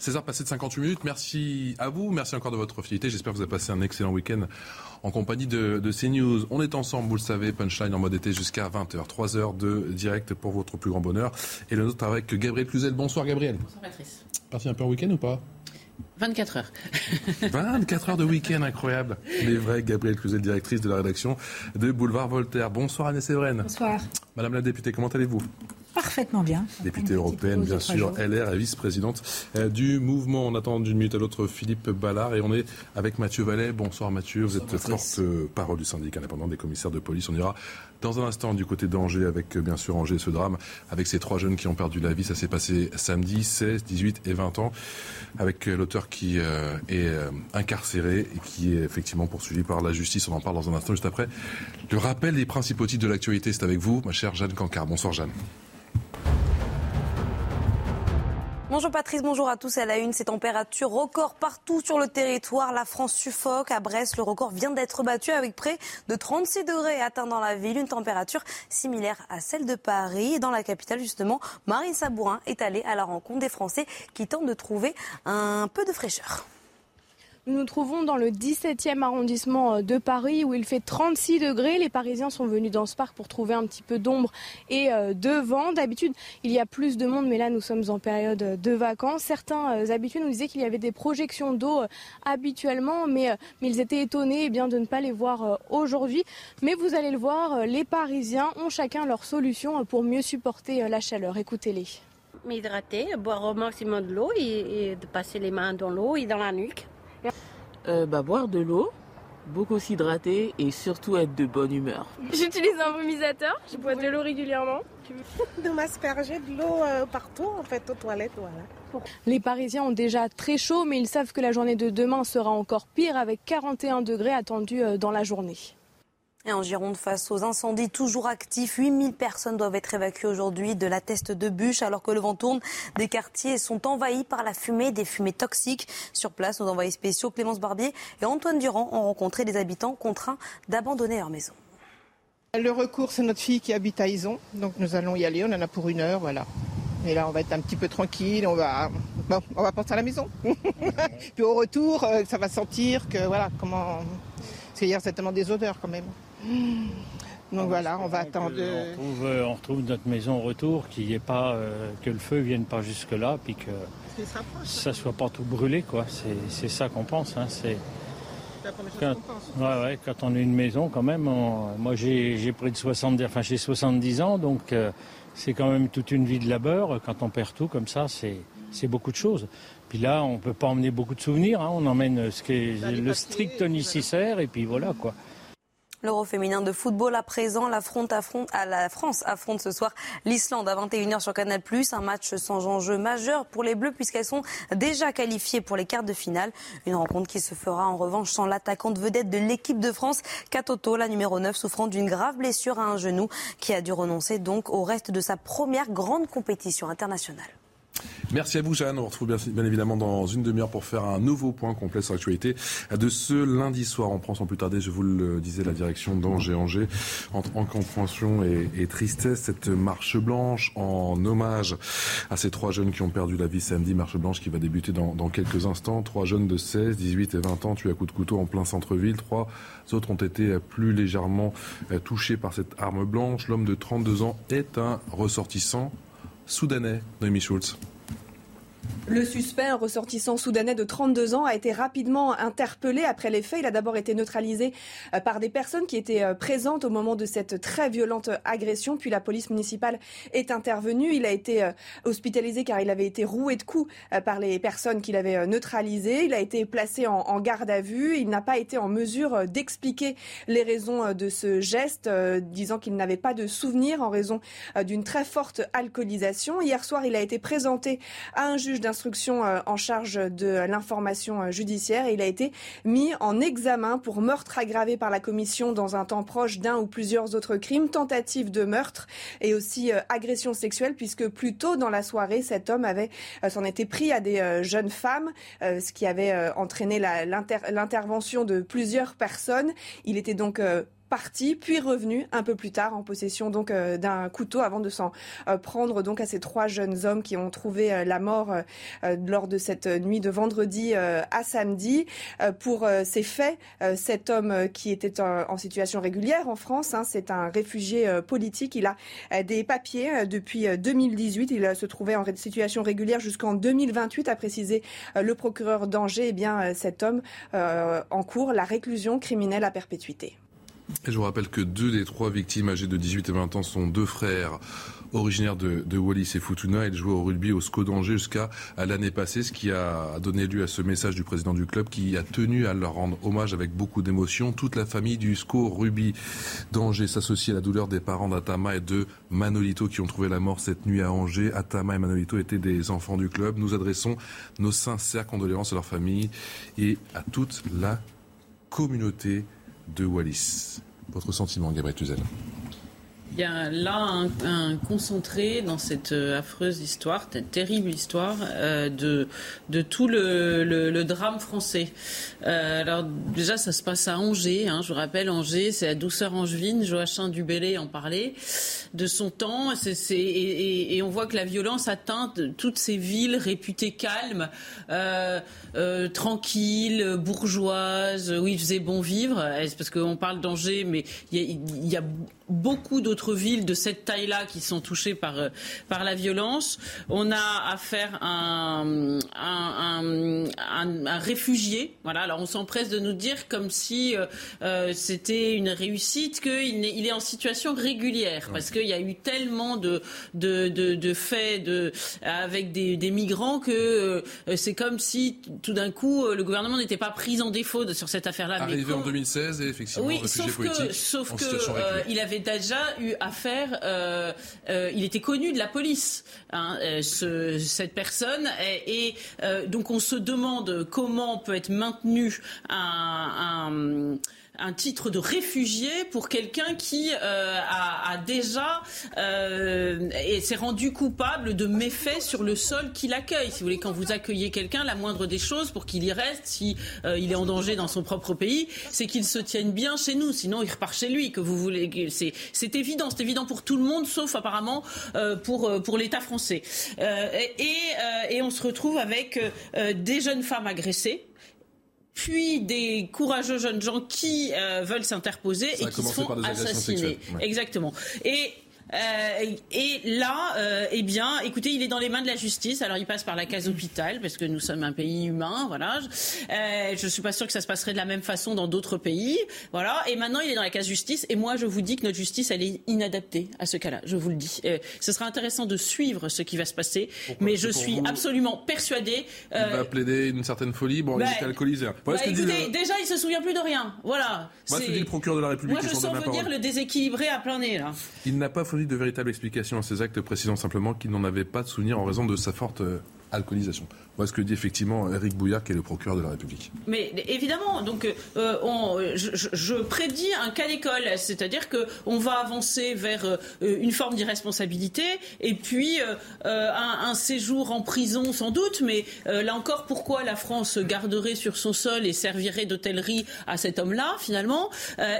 16h passé de 58 minutes. Merci à vous. Merci encore de votre fidélité. J'espère que vous avez passé un excellent week-end en compagnie de, de CNews. On est ensemble, vous le savez, Punchline en mode été jusqu'à 20h. 3 heures de direct pour votre plus grand bonheur. Et le nôtre avec Gabriel Cluzel. Bonsoir Gabriel. Bonsoir Patrice. Parti un peu en week-end ou pas? 24 heures. 24 heures de week-end, incroyable. Les vrais, Gabriel Cluzel, directrice de la rédaction de Boulevard Voltaire. Bonsoir Anne Séverine. Bonsoir. Madame la députée, comment allez-vous? Parfaitement bien. Députée européenne, bien sûr, LR et vice-présidente euh, du mouvement. On attend d'une minute à l'autre Philippe Ballard et on est avec Mathieu Vallet. Bonsoir Mathieu, vous êtes forte parole du syndicat indépendant des commissaires de police. On ira dans un instant du côté d'Angers avec euh, bien sûr Angers ce drame avec ces trois jeunes qui ont perdu la vie. Ça s'est passé samedi, 16, 18 et 20 ans avec euh, l'auteur qui est incarcéré et qui est effectivement poursuivi par la justice. On en parle dans un instant juste après. Le rappel des principaux titres de l'actualité, c'est avec vous, ma chère Jeanne Cancard. Bonsoir Jeanne. Bonjour Patrice, bonjour à tous. À la une, ces températures records partout sur le territoire. La France suffoque. À Brest, le record vient d'être battu avec près de 36 degrés atteints dans la ville. Une température similaire à celle de Paris. Dans la capitale, justement, Marine Sabourin est allée à la rencontre des Français qui tentent de trouver un peu de fraîcheur. Nous nous trouvons dans le 17e arrondissement de Paris où il fait 36 degrés. Les Parisiens sont venus dans ce parc pour trouver un petit peu d'ombre et de vent. D'habitude, il y a plus de monde, mais là, nous sommes en période de vacances. Certains habitués nous disaient qu'il y avait des projections d'eau habituellement, mais, mais, ils étaient étonnés eh bien, de ne pas les voir aujourd'hui. Mais vous allez le voir, les Parisiens ont chacun leur solution pour mieux supporter la chaleur. Écoutez-les. M'hydrater, boire au maximum de l'eau et, et de passer les mains dans l'eau et dans la nuque. Euh, bah, boire de l'eau, beaucoup s'hydrater et surtout être de bonne humeur. J'utilise un vomisateur, je bois de l'eau régulièrement. De m'asperger de l'eau euh, partout, en fait, aux toilettes, voilà. Les Parisiens ont déjà très chaud, mais ils savent que la journée de demain sera encore pire avec 41 degrés attendus dans la journée. Et en Gironde, face aux incendies toujours actifs, 8000 personnes doivent être évacuées aujourd'hui de la teste de bûche alors que le vent tourne. Des quartiers sont envahis par la fumée, des fumées toxiques. Sur place, nos envoyés spéciaux Clémence Barbier et Antoine Durand ont rencontré des habitants contraints d'abandonner leur maison. Le recours, c'est notre fille qui habite à Ison, donc nous allons y aller. On en a pour une heure, voilà. Et là, on va être un petit peu tranquille, on va, bon, on va penser à la maison. Puis au retour, ça va sentir que, voilà, comment. Parce qu'il y a certainement des odeurs quand même. Donc voilà, on va attendre. On retrouve, euh, on retrouve, notre maison au retour, qu'il ait pas, euh, que le feu vienne pas jusque là, puis que ça soit pas tout brûlé, quoi. C'est ça qu'on pense. Hein. C'est quand, ouais, ouais, quand on a une maison, quand même. On, moi, j'ai près de 70, enfin j'ai 70 ans, donc euh, c'est quand même toute une vie de labeur. Quand on perd tout comme ça, c'est beaucoup de choses. Puis là, on peut pas emmener beaucoup de souvenirs. Hein. On emmène ce qui est le strict nécessaire, et puis voilà, quoi. L'Euro féminin de football à présent, la, affronte, la France affronte ce soir l'Islande à 21h sur Canal+. Un match sans enjeu majeur pour les Bleus puisqu'elles sont déjà qualifiées pour les quarts de finale. Une rencontre qui se fera en revanche sans l'attaquante vedette de l'équipe de France, Katoto, la numéro 9, souffrant d'une grave blessure à un genou, qui a dû renoncer donc au reste de sa première grande compétition internationale. Merci à vous, Jeanne. On retrouve bien, évidemment dans une demi-heure pour faire un nouveau point complet sur l'actualité de ce lundi soir. On prend sans plus tarder, je vous le disais, la direction d'Angers-Angers entre incompréhension et, tristesse. Cette marche blanche en hommage à ces trois jeunes qui ont perdu la vie samedi. Marche blanche qui va débuter dans quelques instants. Trois jeunes de 16, 18 et 20 ans tués à coups de couteau en plein centre-ville. Trois autres ont été plus légèrement touchés par cette arme blanche. L'homme de 32 ans est un ressortissant soudanais, Noémie Schultz. Le suspect, un ressortissant soudanais de 32 ans, a été rapidement interpellé après les faits. Il a d'abord été neutralisé euh, par des personnes qui étaient euh, présentes au moment de cette très violente agression. Puis la police municipale est intervenue. Il a été euh, hospitalisé car il avait été roué de coups par les personnes qu'il avait neutralisées. Il a été placé en garde à vue. Il n'a pas été en mesure d'expliquer les raisons de ce geste, disant qu'il n'avait pas de souvenir en raison d'une très forte alcoolisation. Hier soir, il a été présenté à un juge d'instruction instruction euh, en charge de l'information euh, judiciaire il a été mis en examen pour meurtre aggravé par la commission dans un temps proche d'un ou plusieurs autres crimes, tentative de meurtre et aussi euh, agression sexuelle puisque plus tôt dans la soirée, cet homme avait s'en était pris à des jeunes femmes, ce qui avait entraîné l'intervention de plusieurs personnes. Il était donc parti, puis revenu un peu plus tard en possession donc euh, d'un couteau avant de s'en euh, prendre donc à ces trois jeunes hommes qui ont trouvé euh, la mort lors de cette nuit de vendredi à samedi. pour ces faits, cet homme qui était en, situation régulière en France, hein, c'est un réfugié politique. Il a des papiers depuis 2018. Il se trouvait en situation régulière jusqu'en 2028, a précisé le procureur d'Angers. Eh bien, cet homme en cours la réclusion criminelle à perpétuité. Je vous rappelle que deux des trois victimes âgées de 18 et 20 ans sont deux frères originaires de, Wallis et Futuna. Ils jouaient au rugby au SCO d'Angers jusqu'à l'année passée, ce qui a donné lieu à ce message du président du club qui a tenu à leur rendre hommage avec beaucoup d'émotion. Toute la famille du SCO rugby d'Angers s'associe à la douleur des parents d'Atama et de Manolito qui ont trouvé la mort cette nuit à Angers. Atama et Manolito étaient des enfants du club. Nous adressons nos sincères condoléances à leur famille et à toute la communauté de Wallis. Votre sentiment, Gabriel Tuzel il y a là un, concentré dans cette euh, affreuse histoire, cette terrible histoire euh, de, de tout le, le, drame français. Euh, alors déjà, ça se passe à Angers. Hein, je vous rappelle, Angers, c'est la douceur angevine. Joachim Dubélé en parlait de son temps. et, on voit que la violence atteint toutes ces villes réputées calmes, tranquilles, bourgeoises, où il faisait bon vivre. Parce qu'on parle d'Angers, mais il y a beaucoup d'autres villes de cette taille-là qui sont touchées par, euh, par la violence. On a affaire à un, un, un, un, réfugié. Voilà. Alors on s'empresse de nous dire comme si euh, euh c'était une réussite qu'il est, il est en situation régulière parce qu'il y a eu tellement de, de, de, de faits de, avec des, des migrants que euh, c'est comme si tout d'un coup le gouvernement n'était pas pris en défaut de, sur cette affaire-là. Arrivé en 2016 et effectivement oui, sauf que, sauf que il avait déjà eu affaire, euh, euh, il était connu de la police, hein, euh, ce, cette personne, et, donc on se demande comment peut être maintenu un un titre de réfugié pour quelqu'un qui euh, a, a, déjà euh, et s'est rendu coupable de méfaits sur le sol qu'il accueille. Si vous voulez, quand vous accueillez quelqu'un, la moindre des choses pour qu'il y reste, si euh, il est en danger dans son propre pays, c'est qu'il se tienne bien chez nous. Sinon, il repart chez lui. Que vous voulez, c'est c'est évident, c'est évident pour tout le monde, sauf apparemment euh, pour euh, pour l'État français. et et on se retrouve avec des jeunes femmes agressées puis des courageux jeunes gens qui euh, veulent s'interposer et qui se font assassiner. Exactement. Et euh, et là, euh, eh bien, écoutez, il est dans les mains de la justice. Alors, il passe par la case hôpital parce que nous sommes un pays humain, voilà. Euh, je suis pas sûr que ça se passerait de la même façon dans d'autres pays, voilà. Et maintenant, il est dans la case justice. Et moi, je vous dis que notre justice, elle est inadaptée à ce cas-là. Je vous le dis. Euh, ce sera intéressant de suivre ce qui va se passer, mais je suis absolument persuadée. Euh, il va plaider une certaine folie. Bon, il est bah, alcoolisé. Bah, écoutez, déjà, il se souvient plus de rien. Voilà. Moi, ce dit le procureur de la République. Moi, je sens venir le déséquilibré à plein nez là. Il n'a pas de véritable explication à ces actes, précisant simplement qu'il n'en avait pas de souvenir en raison de sa forte euh, alcoolisation. Voilà ce que dit effectivement Eric Bouillard, qui est le procureur de la République. Mais évidemment, donc euh, je, prédis un cas d'école, c'est-à-dire que on va avancer vers euh, une forme d'irresponsabilité et puis euh, un, séjour en prison sans doute. Mais là encore, pourquoi la France garderait sur son sol et servirait d'hôtellerie à cet homme-là finalement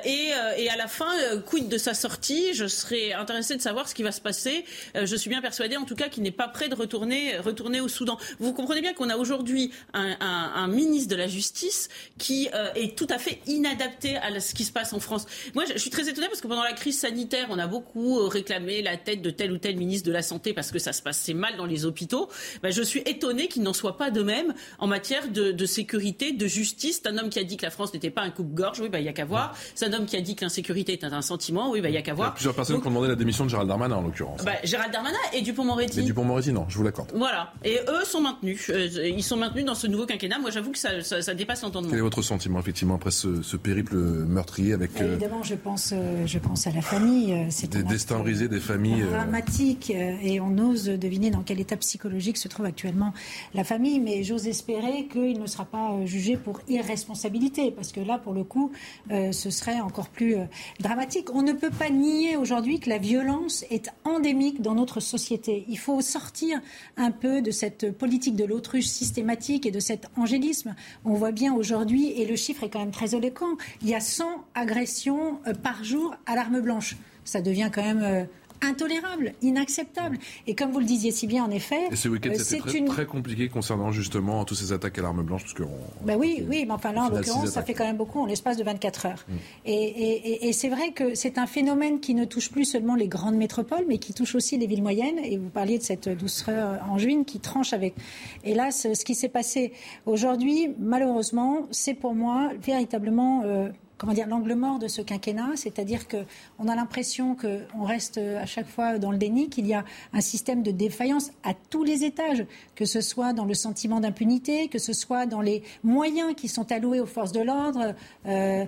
et, et, à la fin, quid de sa sortie? Je serais intéressé de savoir ce qui va se passer. je suis bien persuadé, en tout cas, qu'il n'est pas prêt de retourner, retourner au Soudan. Vous comprenez bien qu'on a aujourd'hui un, ministre de la Justice qui euh, est tout à fait inadapté à ce qui se passe en France. Moi, je, suis très étonnée parce que pendant la crise sanitaire, on a beaucoup euh, réclamé la tête de tel ou tel ministre de la Santé parce que ça se passait mal dans les hôpitaux. Ben, je suis étonnée qu'il n'en soit pas de même en matière de, sécurité, de justice. C'est un homme qui a dit que la France n'était pas un coupe-gorge. Oui, ben, il y a qu'à voir. C'est un homme qui a dit que l'insécurité est un sentiment. Oui, ben, il y a qu'à voir. Il y a plusieurs personnes qui ont demandé la démission de Gérald Darmanin, en l'occurrence. Ben, Gérald Darmanin et Dupont-Moretti. Mais Dupont-Moretti, non, je vous l'accorde. Voilà. Et eux sont maintenus. Euh, ils sont maintenus dans ce nouveau quinquennat. Moi, j'avoue que ça, ça, dépasse l'entendement. Quel est votre sentiment, effectivement, après ce, périple meurtrier avec. Euh, évidemment, je pense, euh, je pense à la famille. C'est des destins brisés, des familles. Dramatique. Et on ose deviner dans quel état psychologique se trouve actuellement la famille. Mais j'ose espérer qu'il ne sera pas jugé pour irresponsabilité. Parce que là, pour le coup, ce serait encore plus dramatique. On ne peut pas nier aujourd'hui que la violence est endémique dans notre société. Il faut sortir un peu de cette politique de l'autruche systématique et de cet angélisme. On voit bien aujourd'hui, et le chiffre est quand même très éloquent, il y a 100 agressions euh, par jour à l'arme blanche. Ça devient quand même euh, intolérable, inacceptable. Et comme vous le disiez si bien, en effet, et ce week-end, euh, c'était très, très, compliqué concernant justement toutes ces attaques à l'arme blanche, parce que ben oui, oui, mais enfin là, en l'occurrence, ça fait quand même beaucoup en l'espace de 24 heures. Mm. Et, et c'est vrai que c'est un phénomène qui ne touche plus seulement les grandes métropoles, mais qui touche aussi les villes moyennes. Et vous parliez de cette douceur en juin qui tranche avec. Hélas, ce qui s'est passé aujourd'hui, malheureusement, c'est pour moi véritablement euh, comment dire, l'angle mort de ce quinquennat, c'est-à-dire qu'on a l'impression qu'on reste à chaque fois dans le déni, qu'il y a un système de défaillance à tous les étages, que ce soit dans le sentiment d'impunité, que ce soit dans les moyens qui sont alloués aux forces de l'ordre, euh,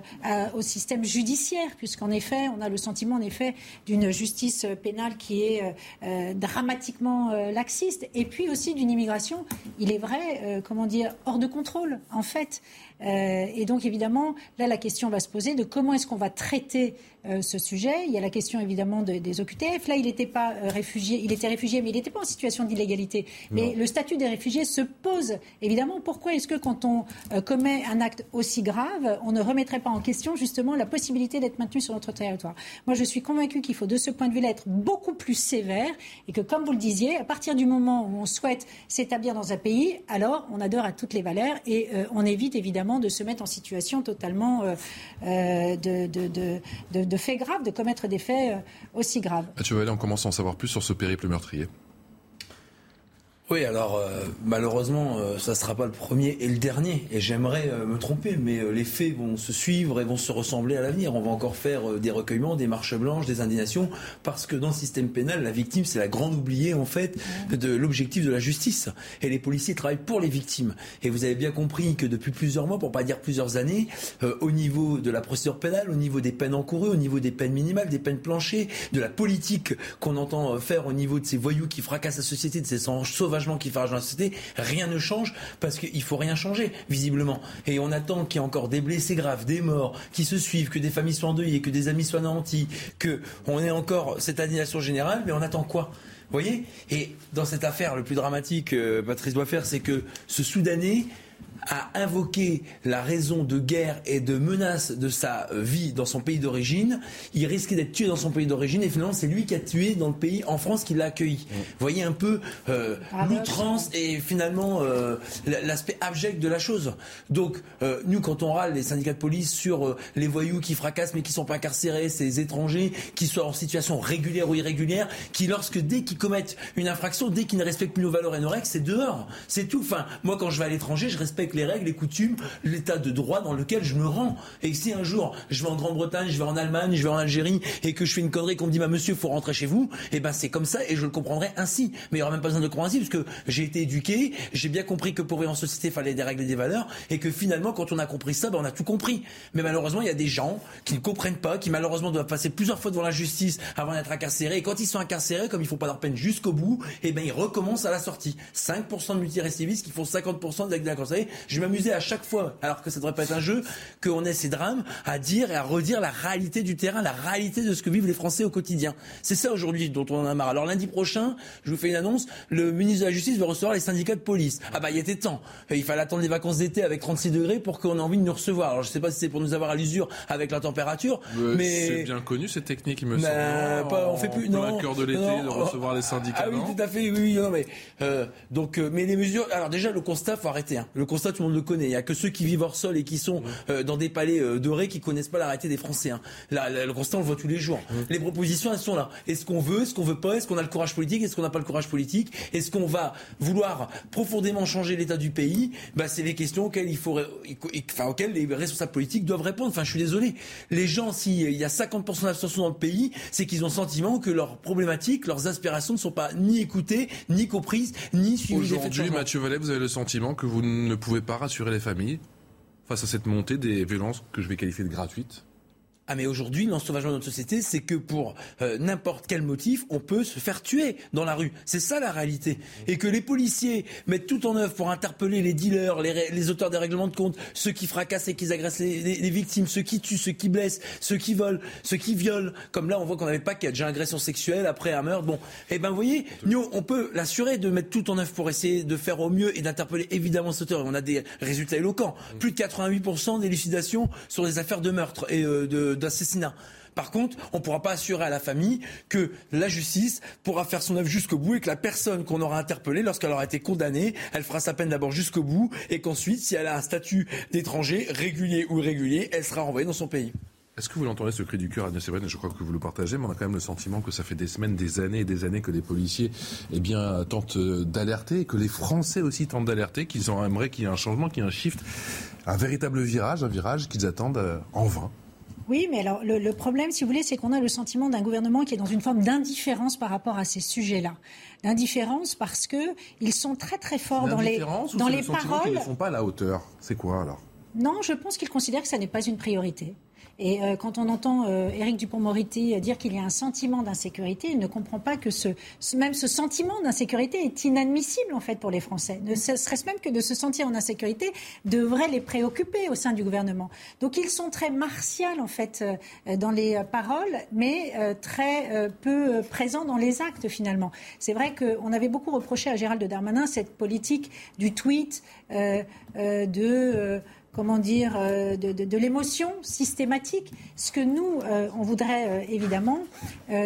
au système judiciaire, puisqu'en effet, on a le sentiment en effet d'une justice pénale qui est euh, euh, dramatiquement laxiste, et puis aussi d'une immigration, il est vrai, comment dire, hors de contrôle, en fait. Et donc évidemment, là, la question va se poser de comment est-ce qu'on va traiter euh, ce sujet. Il y a la question évidemment des OQTF. Là, il n'était pas euh, réfugié, il était réfugié, mais il n'était pas en situation d'illégalité. Mais le statut des réfugiés se pose évidemment. Pourquoi est-ce que quand on euh, commet un acte aussi grave, on ne remettrait pas en question justement la possibilité d'être maintenu sur notre territoire? Moi, je suis convaincue qu'il faut de ce point de vue-là être beaucoup plus sévère et que, comme vous le disiez, à partir du moment où on souhaite s'établir dans un pays, alors on adore à toutes les valeurs et on évite évidemment de se mettre en situation totalement de, de de faits graves, de commettre des faits euh, aussi graves. Mathieu Vallée, on commence à en savoir plus sur ce périple meurtrier. Oui, alors euh, malheureusement, euh, ça ne sera pas le premier et le dernier. Et j'aimerais euh, me tromper, mais les faits vont se suivre et vont se ressembler à l'avenir. On va encore faire des recueillements, des marches blanches, des indignations, parce que dans le système pénal, la victime, c'est la grande oubliée en fait de l'objectif de la justice. Et les policiers travaillent pour les victimes. Et vous avez bien compris que depuis plusieurs mois, pour pas dire plusieurs années, au niveau de la procédure pénale, au niveau des peines encourues, au niveau des peines minimales, des peines planchées, de la politique qu'on entend faire au niveau de ces voyous qui fracassent la société, de ces sauvages qui fait dans la société, rien ne change parce qu'il faut rien changer, visiblement. Et on attend qu'il y ait encore des blessés graves, des morts, qui se suivent, que des familles soient endeuillées, que des amis soient nantis, que on ait encore cette annulation générale, mais on attend quoi? Vous voyez? Et dans cette affaire, le plus dramatique, que Patrice doit faire, c'est que ce Soudanais a invoqué la raison de guerre et de menace de sa vie dans son pays d'origine, il risquait d'être tué dans son pays d'origine et finalement c'est lui qui a tué dans le pays en France qui l'a accueilli. Vous voyez un peu euh, l'outrance et finalement euh, l'aspect abject de la chose. Donc euh, nous quand on râle les syndicats de police sur euh, les voyous qui fracassent mais qui sont pas incarcérés, ces étrangers qui soient en situation régulière ou irrégulière, qui lorsque dès qu'ils commettent une infraction, dès qu'ils ne respectent plus nos valeurs et nos règles, c'est dehors. C'est tout. Enfin, moi quand je vais à l'étranger, je respecte les règles, les coutumes, l'état de droit dans lequel je me rends. Et si un jour je vais en Grande-Bretagne, je vais en Allemagne, je vais en Algérie et que je fais une connerie qu'on me dit bah monsieur faut rentrer chez vous, et eh ben c'est comme ça et je le comprendrai ainsi. Mais il n'y aura même pas besoin de le comprendre ainsi parce que j'ai été éduqué, j'ai bien compris que pour vivre en société il fallait des règles et des valeurs et que finalement quand on a compris ça, ben, on a tout compris. Mais malheureusement il y a des gens qui ne comprennent pas, qui malheureusement doivent passer plusieurs fois devant la justice avant d'être incarcérés. Et quand ils sont incarcérés, comme il faut pas leur peine jusqu'au bout, et eh ben ils recommencent à la sortie. 5% de multirécidivistes qui font 50% de la Je m'amuser à chaque fois, alors que ça devrait pas être un jeu, qu'on ait ces drames à dire et à redire la réalité du terrain, la réalité de ce que vivent les Français au quotidien. C'est ça aujourd'hui dont on en a marre. Alors lundi prochain, je vous fais une annonce, le ministre de la Justice va recevoir les syndicats de police. Ah bah il était temps. Il fallait attendre les vacances d'été avec 36 degrés pour qu'on ait envie de nous recevoir. Alors je sais pas si c'est pour nous avoir à l'usure avec la température, mais c'est bien connu cette technique, il me semble. Pas, on fait plus non. cœur de l'été de recevoir les syndicats. Ah oui, tout à fait. Oui, non, mais euh, donc euh, mais les mesures. Alors déjà le constat, faut arrêter. Hein. Le constat, tout le monde le connaît. Il y a que ceux qui vivent hors sol et qui sont euh, dans des palais dorés qui connaissent pas la réalité des Français. Hein. le constat, on le voit tous les jours. Les propositions, elles sont là. Est-ce qu'on veut, est-ce qu'on veut pas, est-ce qu'on a le courage politique, est-ce qu'on n'a pas le courage politique, est-ce qu'on va vouloir profondément changer l'état du pays? Bah, c'est les questions auxquelles il faut, enfin, auxquelles les responsables politiques doivent répondre. Enfin, je suis désolé. Les gens, s'il y a 50% d'abstention dans le pays, c'est qu'ils ont le sentiment que leurs problématiques, leurs aspirations ne sont pas ni écoutées, ni comprises, ni suivies. Aujourd'hui, Mathieu Vallet, vous avez le sentiment que vous ne pouvez pas rassurer les familles face à cette montée des violences que je vais qualifier de gratuites ah mais aujourd'hui, l'ensauvagement de notre société, c'est que pour euh, n'importe quel motif, on peut se faire tuer dans la rue. C'est ça la réalité. Et que les policiers mettent tout en œuvre pour interpeller les dealers, les, auteurs des règlements de compte, ceux qui fracassent et qui agressent les, victimes, ceux qui tuent, ceux qui blessent, ceux qui volent, ceux qui violent. Comme là, on voit qu'on n'avait pas qu'il y a déjà agression sexuelle après un meurtre. Bon, eh ben vous voyez, nous, on peut l'assurer de mettre tout en œuvre pour essayer de faire au mieux et d'interpeller évidemment cet auteur. Et on a des résultats éloquents. Plus de 88% d'élucidation sur des affaires de meurtre et euh, de d'assassinat. Par contre, on ne pourra pas assurer à la famille que la justice pourra faire son œuvre jusqu'au bout et que la personne qu'on aura interpellée, lorsqu'elle aura été condamnée, elle fera sa peine d'abord jusqu'au bout et qu'ensuite, si elle a un statut d'étranger, régulier ou irrégulier, elle sera renvoyée dans son pays. Est-ce que vous l'entendez, ce cri du cœur, Agnès Evren Je crois que vous le partagez, mais on a quand même le sentiment que ça fait des semaines, des années et des années que les policiers eh bien, tentent d'alerter, et que les Français aussi tentent d'alerter, qu'ils aimeraient qu'il y ait un changement, qu'il y ait un shift, un véritable virage, un virage qu'ils attendent euh, en vain. Oui, mais alors le, problème, si vous voulez, c'est qu'on a le sentiment d'un gouvernement qui est dans une forme d'indifférence par rapport à ces sujets-là. D'indifférence parce que ils sont très très forts dans les dans les paroles. Ils ne font pas à la hauteur? C'est quoi alors? Non, je pense qu'ils considèrent que ça n'est pas une priorité. Et euh, quand on entend euh, Éric Dupont-Moretti dire qu'il y a un sentiment d'insécurité, il ne comprend pas que ce, même ce sentiment d'insécurité est inadmissible en fait pour les Français. Ne serait-ce même que de se sentir en insécurité devrait les préoccuper au sein du gouvernement. Donc ils sont très martiaux en fait euh, dans les paroles, mais très peu présents dans les actes finalement. C'est vrai qu'on avait beaucoup reproché à Gérald Darmanin cette politique du tweet de comment dire, euh, de, l'émotion systématique. Ce que nous, euh, on voudrait euh, évidemment,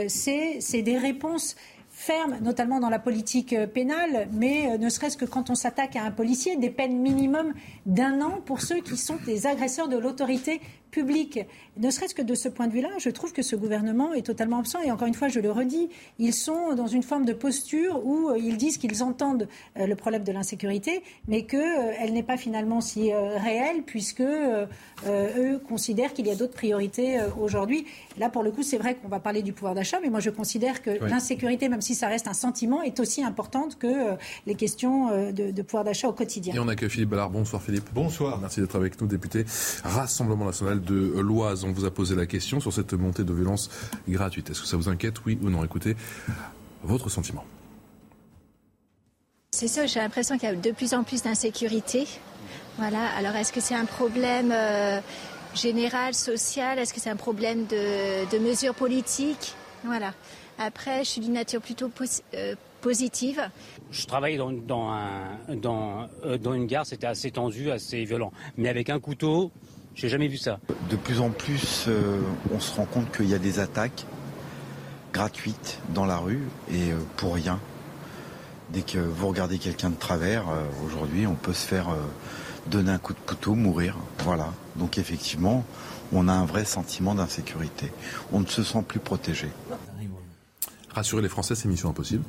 c'est des réponses fermes, notamment dans la politique pénale, mais ne serait-ce que quand on s'attaque à un policier, des peines minimum d'un an pour ceux qui sont des agresseurs de l'autorité public. Ne serait-ce que de ce point de vue-là, je trouve que ce gouvernement est totalement absent. Et encore une fois, je le redis, ils sont dans une forme de posture où euh, ils disent qu'ils entendent euh, le problème de l'insécurité, mais qu'elle euh, n'est pas finalement si réelle, puisque eux considèrent qu'il y a d'autres priorités aujourd'hui. Là, pour le coup, c'est vrai qu'on va parler du pouvoir d'achat, mais moi, je considère que l'insécurité, même si ça reste un sentiment, est aussi importante que les questions de, pouvoir d'achat au quotidien. Et on accueille Philippe Ballard. Bonsoir, Philippe. Bonsoir. Merci d'être avec nous, député Rassemblement national de l'Oise. On vous a posé la question sur cette montée de violence gratuite. Est-ce que ça vous inquiète, oui ou non Écoutez, votre sentiment. C'est ça, j'ai l'impression qu'il y a de plus en plus d'insécurité. Voilà, alors est-ce que c'est un problème euh, général, social? Est-ce que c'est un problème de, mesures politiques? Voilà. Après, je suis d'une nature plutôt euh, positive. Je travaillais dans, dans, dans, euh, dans une gare, c'était assez tendu, assez violent. Mais avec un couteau, j'ai jamais vu ça. De plus en plus, euh, on se rend compte qu'il y a des attaques gratuites dans la rue et euh, pour rien. Dès que vous regardez quelqu'un de travers, euh, aujourd'hui, on peut se faire donner un coup de couteau, mourir. Voilà. Donc effectivement, on a un vrai sentiment d'insécurité. On ne se sent plus protégé. Rassurer les Français, c'est mission impossible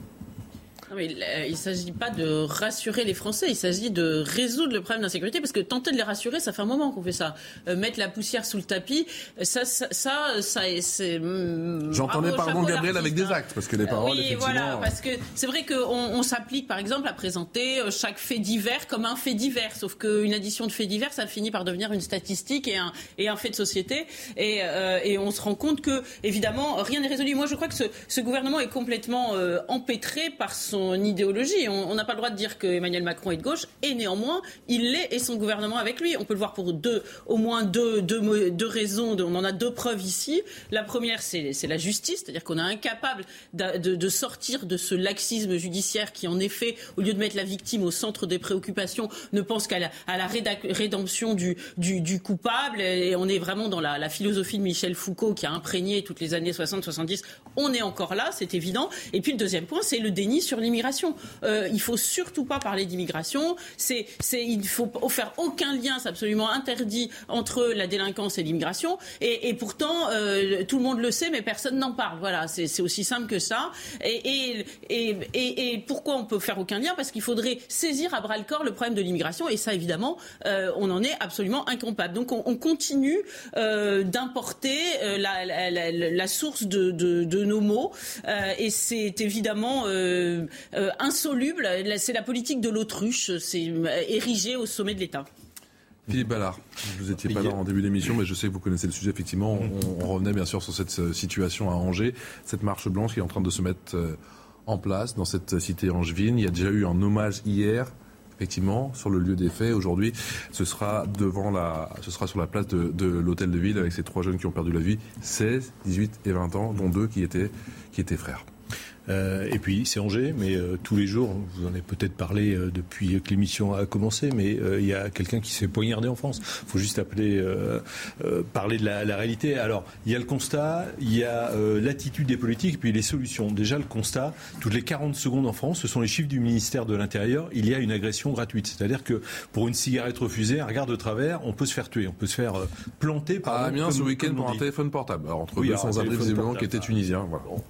euh, il ne s'agit pas de rassurer les Français, il s'agit de résoudre le problème d'insécurité, parce que tenter de les rassurer, ça fait un moment qu'on fait ça. Euh, mettre la poussière sous le tapis, ça, ça, ça, c'est. Mm, J'entendais pardon Gabriel avec des actes, parce que les paroles. Oui, voilà, parce que c'est vrai qu'on on, s'applique, par exemple, à présenter euh, chaque fait divers comme un fait divers, sauf qu'une addition de faits divers, ça finit par devenir une statistique et un, et un fait de société, et, et on se rend compte que, évidemment, rien n'est résolu. Moi, je crois que ce, ce gouvernement est complètement empêtré par son son idéologie. On n'a pas le droit de dire que Emmanuel Macron est de gauche, et néanmoins, il l'est et son gouvernement avec lui. On peut le voir pour au moins deux, deux, deux raisons. On en a deux preuves ici. La première, c'est la justice, c'est-à-dire qu'on est incapable de, sortir de ce laxisme judiciaire qui, en effet, au lieu de mettre la victime au centre des préoccupations, ne pense qu'à la, rédemption du, du, du, coupable. Et on est vraiment dans la, la philosophie de Michel Foucault qui a imprégné toutes les années 60-70. On est encore là, c'est évident. Et puis le deuxième point, c'est le déni sur l'immigration. Euh, il faut surtout pas parler d'immigration. C'est, c'est, il faut faire aucun lien, c'est absolument interdit entre la délinquance et l'immigration. Et, pourtant, euh, tout le monde le sait, mais personne n'en parle. Voilà, c'est, aussi simple que ça. Et, pourquoi on peut faire aucun lien? Parce qu'il faudrait saisir à bras le corps le problème de l'immigration. Et ça, évidemment, euh, on en est absolument incapable. Donc on, on continue euh, d'importer la, source de, nos mots. Et c'est évidemment euh, insoluble. C'est la politique de l'autruche. C'est érigé au sommet de l'État. Philippe Ballard, vous n'étiez pas là en début d'émission, mais je sais que vous connaissez le sujet. Effectivement, on, on, revenait bien sûr sur cette situation à Angers, cette marche blanche qui est en train de se mettre en place dans cette cité angevine. Il y a déjà eu un hommage hier, effectivement, sur le lieu des faits. Aujourd'hui, ce sera devant la, ce sera sur la place de, de l'hôtel de ville avec ces trois jeunes qui ont perdu la vie, 16, 18 et 20 ans, dont deux qui étaient, qui étaient frères. Euh, et puis c'est Angers, mais euh, tous les jours, vous en avez peut-être parlé euh, depuis que l'émission a commencé, mais il y a quelqu'un qui s'est poignardé en France. Il faut juste appeler, parler de la, la, réalité. Alors il y a le constat, il y a l'attitude des politiques, puis les solutions. Déjà le constat, toutes les 40 secondes en France, ce sont les chiffres du ministère de l'Intérieur, il y a une agression gratuite. C'est-à-dire que pour une cigarette refusée, un regard de travers, on peut se faire tuer, on peut se faire planter par... Ah, Amiens ce week-end pour un téléphone portable. Alors, entre oui, deux sans-abri visiblement qui était tunisien. Voilà. Bon,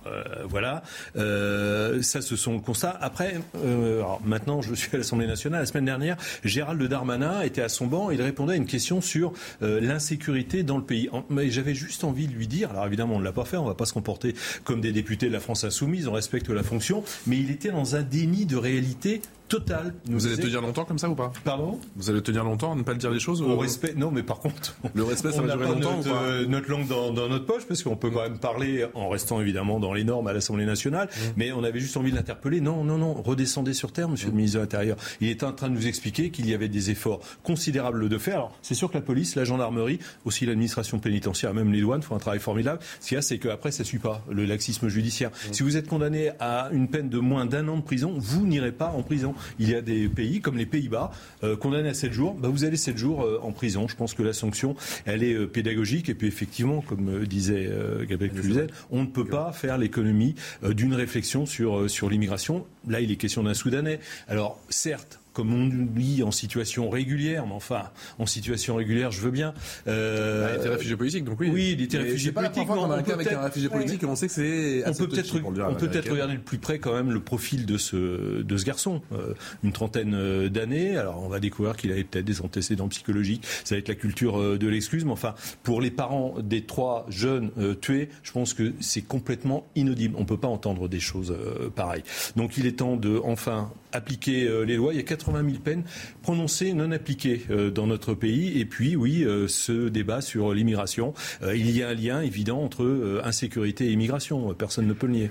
voilà. Euh, ça, ce sont le constat. Après, euh, maintenant, je suis à l'Assemblée nationale. La semaine dernière, Gérald Darmanin était à son banc. Il répondait à une question sur euh, l'insécurité dans le pays. Mais j'avais juste envie de lui dire. Alors évidemment, on ne l'a pas fait. On ne va pas se comporter comme des députés de la France insoumise. On respecte la fonction. Mais il était dans un déni de réalité total. Vous allez tenir longtemps comme ça ou pas Pardon Vous allez tenir longtemps à ne pas le dire les choses Au respect, non, mais par contre, le respect, ça va durer longtemps notre, ou pas euh, notre langue dans, dans, notre poche, parce qu'on peut quand même parler en restant évidemment dans les normes à l'Assemblée nationale, mmh. mais on avait juste envie de l'interpeller. Non, non, non, redescendez sur terre, Monsieur mmh. le ministre de l'Intérieur. Il est en train de nous expliquer qu'il y avait des efforts considérables de faire. Alors, c'est sûr que la police, la gendarmerie, aussi l'administration pénitentiaire, même les douanes font un travail formidable. Ce qu'il y a, c'est qu'après, ça suit pas le laxisme judiciaire. Mmh. Si vous êtes condamné à une peine de moins d'un an de prison, vous n'irez pas en prison. Il y a des pays, comme les Pays-Bas, euh, condamnés à 7 jours, bah, vous allez 7 jours euh, en prison. Je pense que la sanction, elle est euh, pédagogique. Et puis effectivement, comme disait Gabriel Cluzel, on ne peut pas faire l'économie d'une réflexion sur, sur l'immigration. Là, il est question d'un Soudanais. Alors, certes, comme on dit, en situation régulière, mais enfin, en situation régulière, je veux bien. Euh, bah, il était réfugié politique, donc oui. Oui, il était réfugié politique. Pas on a un cas avec un réfugié politique et on sait que c'est. On peut peut-être, peut regarder de plus près quand même le profil de ce de ce garçon, euh, une trentaine d'années. Alors, on va découvrir qu'il avait peut-être des antécédents psychologiques. Ça va être la culture euh, de l'excuse, mais enfin, pour les parents des trois jeunes euh, tués, je pense que c'est complètement inaudible. On peut pas entendre des choses euh, pareilles. Donc, il est temps de enfin appliquer euh, les lois. Il y a 80 000 peines prononcées, non appliquées euh, dans notre pays. Et puis, oui, euh, ce débat sur l'immigration. il y a un lien évident entre insécurité et immigration. Personne ne peut le nier.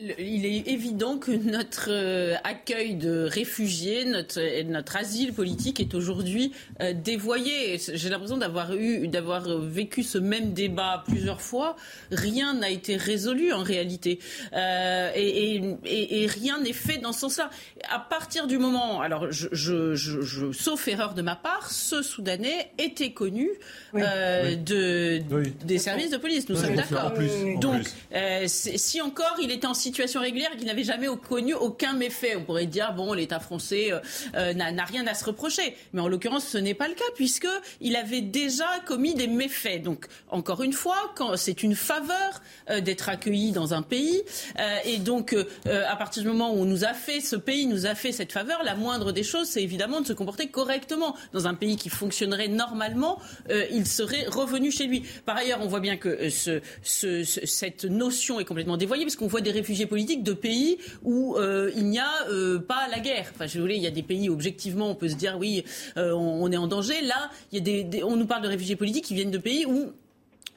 Il est évident que notre euh, accueil de réfugiés, notre, notre asile politique est aujourd'hui euh, dévoyé. J'ai l'impression d'avoir eu, d'avoir vécu ce même débat plusieurs fois. Rien n'a été résolu en réalité, euh, et, et, et, rien n'est fait dans ce sens-là. À partir du moment, alors, je, je, je, je, sauf erreur de ma part, ce Soudanais était connu oui. oui. de oui. des services de police. Nous sommes d'accord. Donc, si encore il était en situation régulière et qu'il n'avait jamais connu aucun méfait. On pourrait dire bon, l'État français euh, euh, n'a rien à se reprocher, mais en l'occurrence, ce n'est pas le cas puisque il avait déjà commis des méfaits. Donc, encore une fois, c'est une faveur euh, d'être accueilli dans un pays, et donc à partir du moment où nous a fait ce pays nous a fait cette faveur, la moindre des choses, c'est évidemment de se comporter correctement dans un pays qui fonctionnerait normalement. il serait revenu chez lui. Par ailleurs, on voit bien que ce, ce, cette notion est complètement dévoyée parce voit des réfugiés politiques de pays où euh, il n'y a euh, pas la guerre. Enfin, je voulais, il y a des pays où objectivement on peut se dire oui, euh, on, est en danger. Là, il y a des, on nous parle de réfugiés politiques qui viennent de pays où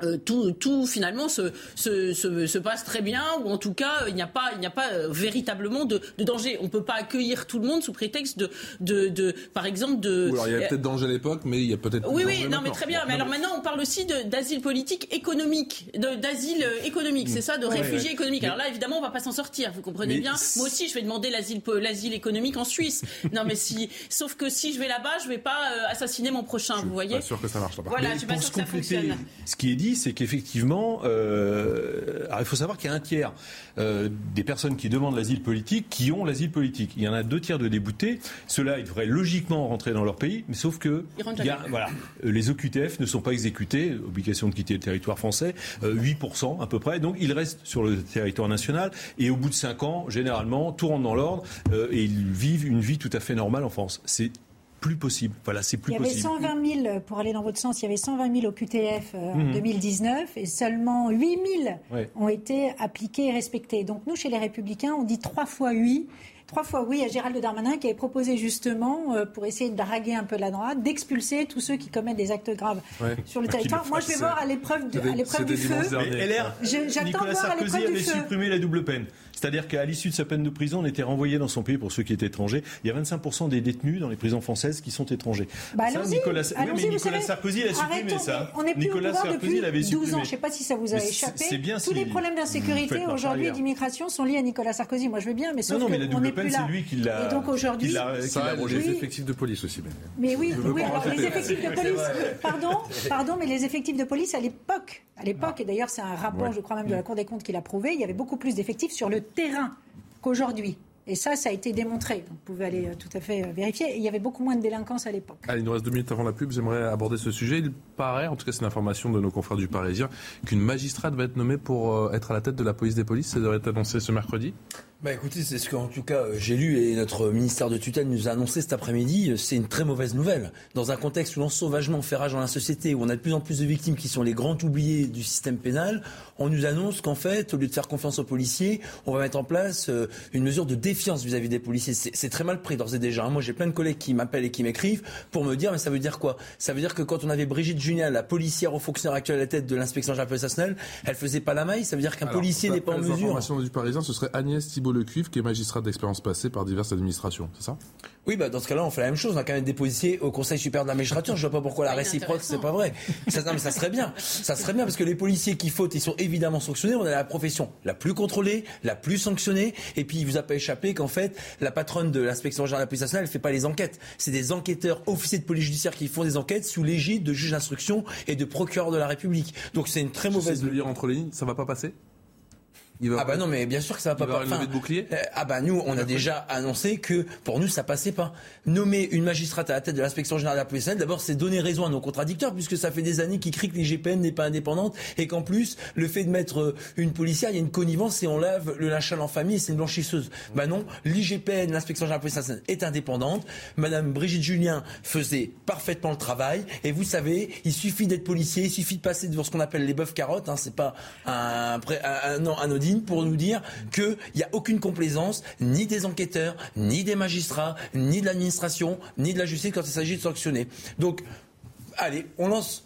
euh, tout, tout, finalement se, se, se, passe très bien ou en tout cas il n'y a pas, il n'y a pas euh, véritablement de, de, danger. On ne peut pas accueillir tout le monde sous prétexte de, de, de par exemple de. Ou alors il y a peut-être danger à l'époque, mais il y a peut-être. Oui, oui, non, mais très bien. Mais alors maintenant on parle aussi d'asile politique économique, d'asile euh, économique, c'est ça, de réfugiés économiques. Alors là évidemment on va pas s'en sortir, vous comprenez bien. Moi aussi je vais demander l'asile, l'asile économique en Suisse. non mais si, sauf que si je vais là-bas, je vais pas assassiner mon prochain, vous voyez. Pas sûr que ça marche là-bas. Voilà, je suis pas sûr que ça fonctionne. Ce qui est dit c'est qu'effectivement, euh, il faut savoir qu'il y a un tiers euh, des personnes qui demandent l'asile politique qui ont l'asile politique. Il y en a deux tiers de déboutés. Ceux-là, ils devraient logiquement rentrer dans leur pays, mais sauf que voilà, euh, les OQTF ne sont pas exécutés, obligation de quitter le territoire français, 8% à peu près. Donc ils restent sur le territoire national et au bout de 5 ans, généralement, tout rentre dans l'ordre et ils vivent une vie tout à fait normale en France. C'est plus possible. Voilà, c'est plus possible. Il y avait 120 000, pour aller dans votre sens, il y avait 120 000 au QTF en 2019 et seulement 8 000 ont été appliqués et respectés. Donc nous, chez les Républicains, on dit trois fois oui trois fois oui à Gérald Darmanin qui avait proposé justement, euh, pour essayer de draguer un peu la droite, d'expulser tous ceux qui commettent des actes graves sur le territoire. Moi, je vais voir à l'épreuve du feu. Nicolas Sarkozy avait supprimé la double peine. C'est-à-dire qu'à l'issue de sa peine de prison, on était renvoyé dans son pays pour ceux qui étaient étrangers. Il y a 25% des détenus dans les prisons françaises qui sont étrangers. Bah, Nicolas, mais Nicolas Sarkozy a supprimé ça. On est plus Nicolas Sarkozy l'avait supprimé. 12 ans. Je ne sais pas si ça vous a échappé. Bien Tous les problèmes d'insécurité aujourd'hui et d'immigration sont liés à Nicolas Sarkozy. Moi, je veux bien, mais sauf non, non, mais la double c'est lui qui l'a. Et donc aujourd'hui, ça les effectifs de police aussi. Mais oui, oui. Alors les effectifs de police. Pardon, pardon, mais les effectifs de police à l'époque, à l'époque, et d'ailleurs c'est un rapport, je crois même de la Cour des comptes qui l'a prouvé, il y avait beaucoup plus d'effectifs sur le terrain qu'aujourd'hui. Et ça, ça a été démontré. Vous pouvez aller euh, tout à fait euh, vérifier. il y avait beaucoup moins de délinquance à l'époque. Allez, il nous reste deux minutes avant la pub. J'aimerais aborder ce sujet. Il paraît, en tout cas c'est l'information de nos confrères du Parisien, qu'une magistrate va être nommée pour euh, être à la tête de la police des polices. Ça devrait être annoncé ce mercredi. Bah écoutez, c'est ce qu'en tout cas j'ai lu et notre ministère de tutelle nous a annoncé cet après-midi. C'est une très mauvaise nouvelle. Dans un contexte où l'ensauvagement fait rage dans la société, où on a de plus en plus de victimes qui sont les grands oubliés du système pénal, on nous annonce qu'en fait, au lieu de faire confiance aux policiers, on va mettre en place une mesure de défiance vis-à-vis des policiers. C'est très mal pris d'ores et déjà. Moi j'ai plein de collègues qui m'appellent et qui m'écrivent pour me dire mais ça veut dire quoi? Ça veut dire que quand on avait Brigitte Junial, la policière au fonctionnaire actuel à la tête de l'inspection générale nationale, elle faisait pas la maille? Ça veut dire qu'un policier n'est pas en mesure. Du Parisien, ce serait Agnès Thibault-Lecuivre qui est magistrate d'expérience passée par diverses administrations, c'est ça? Oui, bah dans ce cas-là, on fait la même chose. On a quand même des policiers au Conseil supérieur de la magistrature. Je vois pas pourquoi la réciproque, c'est pas vrai. Ça, non, mais ça serait bien. Ça serait bien parce que les policiers qui fautent, ils sont évidemment sanctionnés. On a la profession la plus contrôlée, la plus sanctionnée. Et puis, il vous a pas échappé qu'en fait, la patronne de l'inspection générale de la police nationale, elle fait pas les enquêtes. C'est des enquêteurs officiers de police judiciaire qui font des enquêtes sous l'égide de juges d'instruction et de procureurs de la République. Donc c'est une très mauvaise. de lire entre les lignes, ça va pas passer? Ah bah non, mais bien sûr que ça va pas. Enfin, de bouclier? euh, ah bah nous, on a déjà annoncé que pour nous ça passait pas. Nommer une magistrate à la tête de l'inspection générale de la police d'abord c'est donner raison à nos contradicteurs puisque ça fait des années qu'ils crient que l'IGPN n'est pas indépendante et qu'en plus le fait de mettre euh, une policière, il y a une connivence et on lave le lâchal en famille et c'est une blanchisseuse. Bah non, l'IGPN, l'inspection générale de la police est indépendante. Madame Brigitte Julien faisait parfaitement le travail et vous savez, il suffit d'être policier, il suffit de passer devant ce qu'on appelle les bœufs carottes. Hein, c'est pas un, un, un, un pour nous dire qu'il n'y a aucune complaisance, ni des enquêteurs, ni des magistrats, ni de l'administration, ni de la justice quand il s'agit de sanctionner. Donc, allez, on lance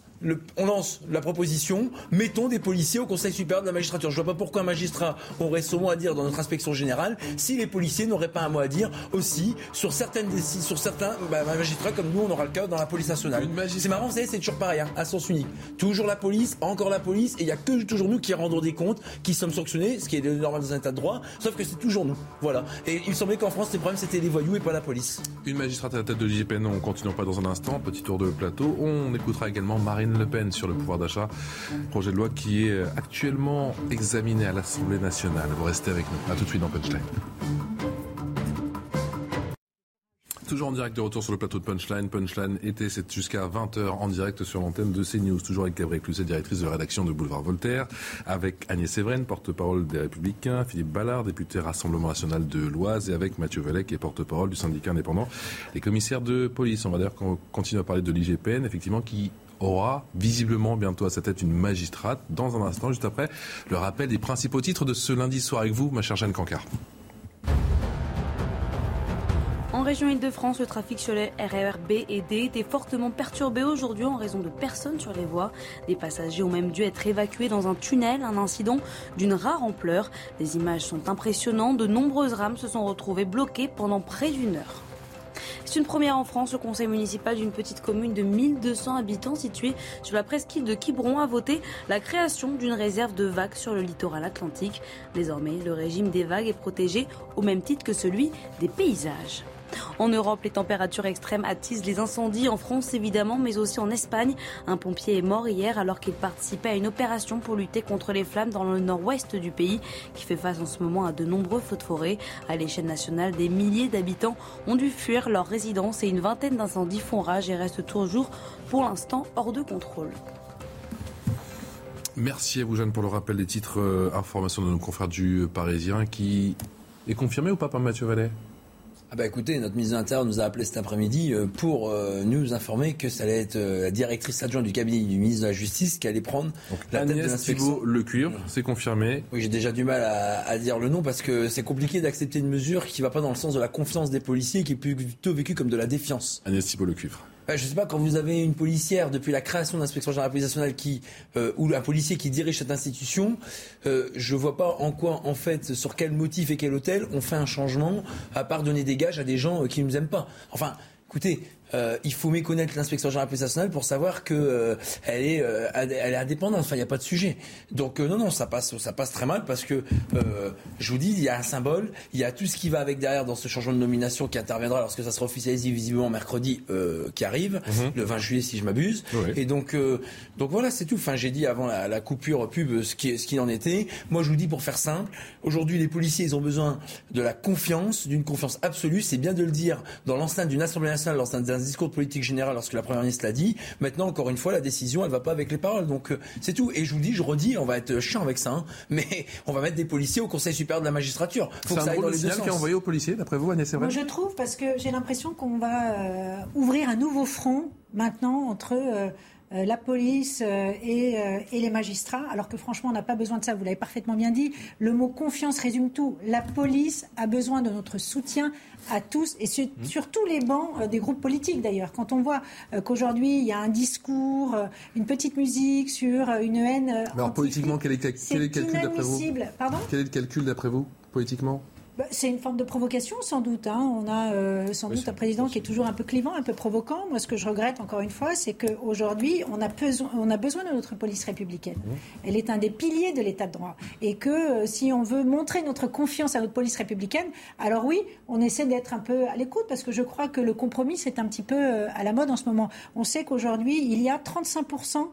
on lance la proposition, mettons des policiers au Conseil supérieur de la magistrature. Je ne vois pas pourquoi un magistrat aurait son mot à dire dans notre inspection générale si les policiers n'auraient pas un mot à dire aussi sur certaines sur certains bah, magistrats comme nous on aura le cas dans la police nationale. C'est marrant, vous savez, c'est toujours pareil, hein, à sens unique. Toujours la police, encore la police, et il n'y a que toujours nous qui rendons des comptes, qui sommes sanctionnés, ce qui est normal dans un état de droit, sauf que c'est toujours nous. Voilà. Et il me semblait qu'en France, les problèmes c'était les voyous et pas la police. Une magistrate à la tête de l'IGPN, on continue pas dans un instant, petit tour de plateau. On écoutera également Marine le Pen sur le pouvoir d'achat. Projet de loi qui est actuellement examiné à l'Assemblée nationale. Vous restez avec nous. A tout de suite dans Punchline. Toujours en direct de retour sur le plateau de Punchline. Punchline était, jusqu'à 20h en direct sur l'antenne de CNews. Toujours avec Gabriel Cluzet, directrice de rédaction de Boulevard Voltaire. Avec Agnès Séverine, porte-parole des Républicains. Philippe Ballard, député Rassemblement National de l'Oise. Et avec Mathieu Vallet, qui porte-parole du syndicat indépendant. Les commissaires de police. On va d'ailleurs continuer à parler de l'IGPN, effectivement, qui aura visiblement bientôt à sa tête une magistrate. Dans un instant, juste après, le rappel des principaux titres de ce lundi soir avec vous, ma chère Jeanne Cancard. En région Île-de-France, le trafic sur les RER B et D était fortement perturbé aujourd'hui en raison de personnes sur les voies. Des passagers ont même dû être évacués dans un tunnel, un incident d'une rare ampleur. Les images sont impressionnantes, de nombreuses rames se sont retrouvées bloquées pendant près d'une heure. C'est une première en France. Le conseil municipal d'une petite commune de 1200 habitants située sur la presqu'île de Quiberon a voté la création d'une réserve de vagues sur le littoral atlantique. Désormais, le régime des vagues est protégé au même titre que celui des paysages. En Europe, les températures extrêmes attisent les incendies en France évidemment, mais aussi en Espagne. Un pompier est mort hier alors qu'il participait à une opération pour lutter contre les flammes dans le nord-ouest du pays, qui fait face en ce moment à de nombreux feux de forêt. À l'échelle nationale, des milliers d'habitants ont dû fuir leur résidence et une vingtaine d'incendies font rage et restent toujours pour l'instant hors de contrôle. Merci à Jeanne, pour le rappel des titres euh, informations de nos confrères du Parisien qui est confirmé ou pas par Mathieu Vallet? Ah bah écoutez, notre ministre de l'Intérieur nous a appelé cet après-midi euh, pour euh, nous informer que ça allait être euh, la directrice adjointe du cabinet du ministre de la Justice qui allait prendre la tête de l'inspection. Le cuir, c'est confirmé. Oui, j'ai déjà du mal à, à, dire le nom parce que c'est compliqué d'accepter une mesure qui va pas dans le sens de la confiance des policiers, qui est plutôt vécue comme de la défiance. Agnès Thibault, le cuivre. Je je sais pas, quand vous avez une policière depuis la création de l'inspection générale de la police nationale qui, euh, ou un policier qui dirige cette institution, euh, je vois pas en quoi, en fait, sur quel motif et quel hôtel on fait un changement à part donner des gages à des gens euh, qui ne nous aiment pas. Enfin, écoutez, euh, il faut méconnaître l'inspection générale de nationale pour savoir que euh, elle est euh, elle est indépendante. Enfin, il n'y a pas de sujet. Donc non, non, ça passe, ça passe très mal parce que je vous dis, il y a un symbole, il y a tout ce qui va avec derrière dans ce changement de nomination qui interviendra lorsque ça sera officialisé visiblement mercredi qui arrive, mhm. le 20 juillet si je m'abuse. Et donc, donc voilà, c'est tout. Enfin, j'ai dit avant la, la, coupure pub ce qui, ce qui en était. Moi, je vous dis pour faire simple, aujourd'hui, les policiers, ils ont besoin de la confiance, d'une confiance absolue. C'est bien de le dire dans l'enceinte d'une assemblée nationale, l'enceinte d'un discours de politique générale lorsque la première ministre l'a dit. Maintenant, encore une fois, la décision, elle va pas avec les paroles. Donc euh, c'est tout. Et je vous dis, je redis, on va être chiant avec ça, hein, mais on va mettre des policiers au Conseil supérieur de la magistrature. Faut c'est un drôle de signal qui est envoyé aux policiers, d'après vous, Agnès Moi, je trouve parce que j'ai l'impression qu'on va euh, ouvrir un nouveau front maintenant entre euh, euh, la police euh, euh, et, les magistrats, alors que franchement, on n'a pas besoin de ça. Vous l'avez parfaitement bien dit. Le mot confiance résume tout. La police a besoin de notre soutien à tous et sur, mmh. tous les bancs des groupes politiques d'ailleurs. Quand on voit qu'aujourd'hui il y a un discours, une petite musique sur une haine. alors politiquement, quel est, quel est le calcul d'après vous? Pardon? Quel est le calcul d'après vous, politiquement? Bah, c'est une forme de provocation, sans doute. Hein. On a euh, sans doute un président qui est toujours un peu clivant, un peu provoquant. Moi, ce que je regrette, encore une fois, c'est qu'aujourd'hui, on, a besoin, on a besoin de notre police républicaine. Mmh. Elle est un des piliers de l'état de droit. Et que euh, si on veut montrer notre confiance à notre police républicaine, alors oui, on essaie d'être un peu à l'écoute, parce que je crois que le compromis, c'est un petit peu euh, à la mode en ce moment. On sait qu'aujourd'hui, il y a 35%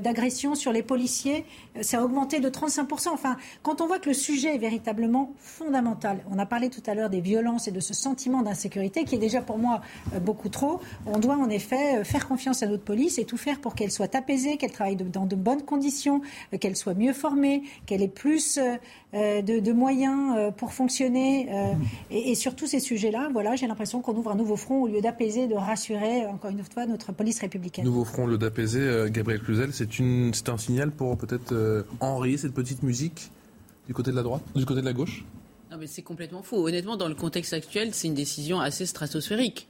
d'agressions sur les policiers. Ça a augmenté de 35%. Enfin, quand on voit que le sujet est véritablement fondamental, on a parlé tout à l'heure des violences et de ce sentiment d'insécurité qui est déjà pour moi euh, beaucoup trop. On doit en effet euh, faire confiance à notre police et tout faire pour qu'elle soit apaisée, qu'elle travaille dans de bonnes conditions, euh, qu'elle soit mieux formée, qu'elle ait plus de, moyens pour fonctionner. Et, sur tous ces sujets-là, voilà, j'ai l'impression qu'on ouvre un nouveau front au lieu d'apaiser, de rassurer, encore une fois, notre police républicaine. Nouveau front, le d'apaiser, Gabriel Cluzel, c'est un signal pour peut-être enrayer cette petite musique du côté de la droite, du côté de la gauche? Mais c'est complètement faux. Honnêtement, dans le contexte actuel, c'est une décision assez stratosphérique.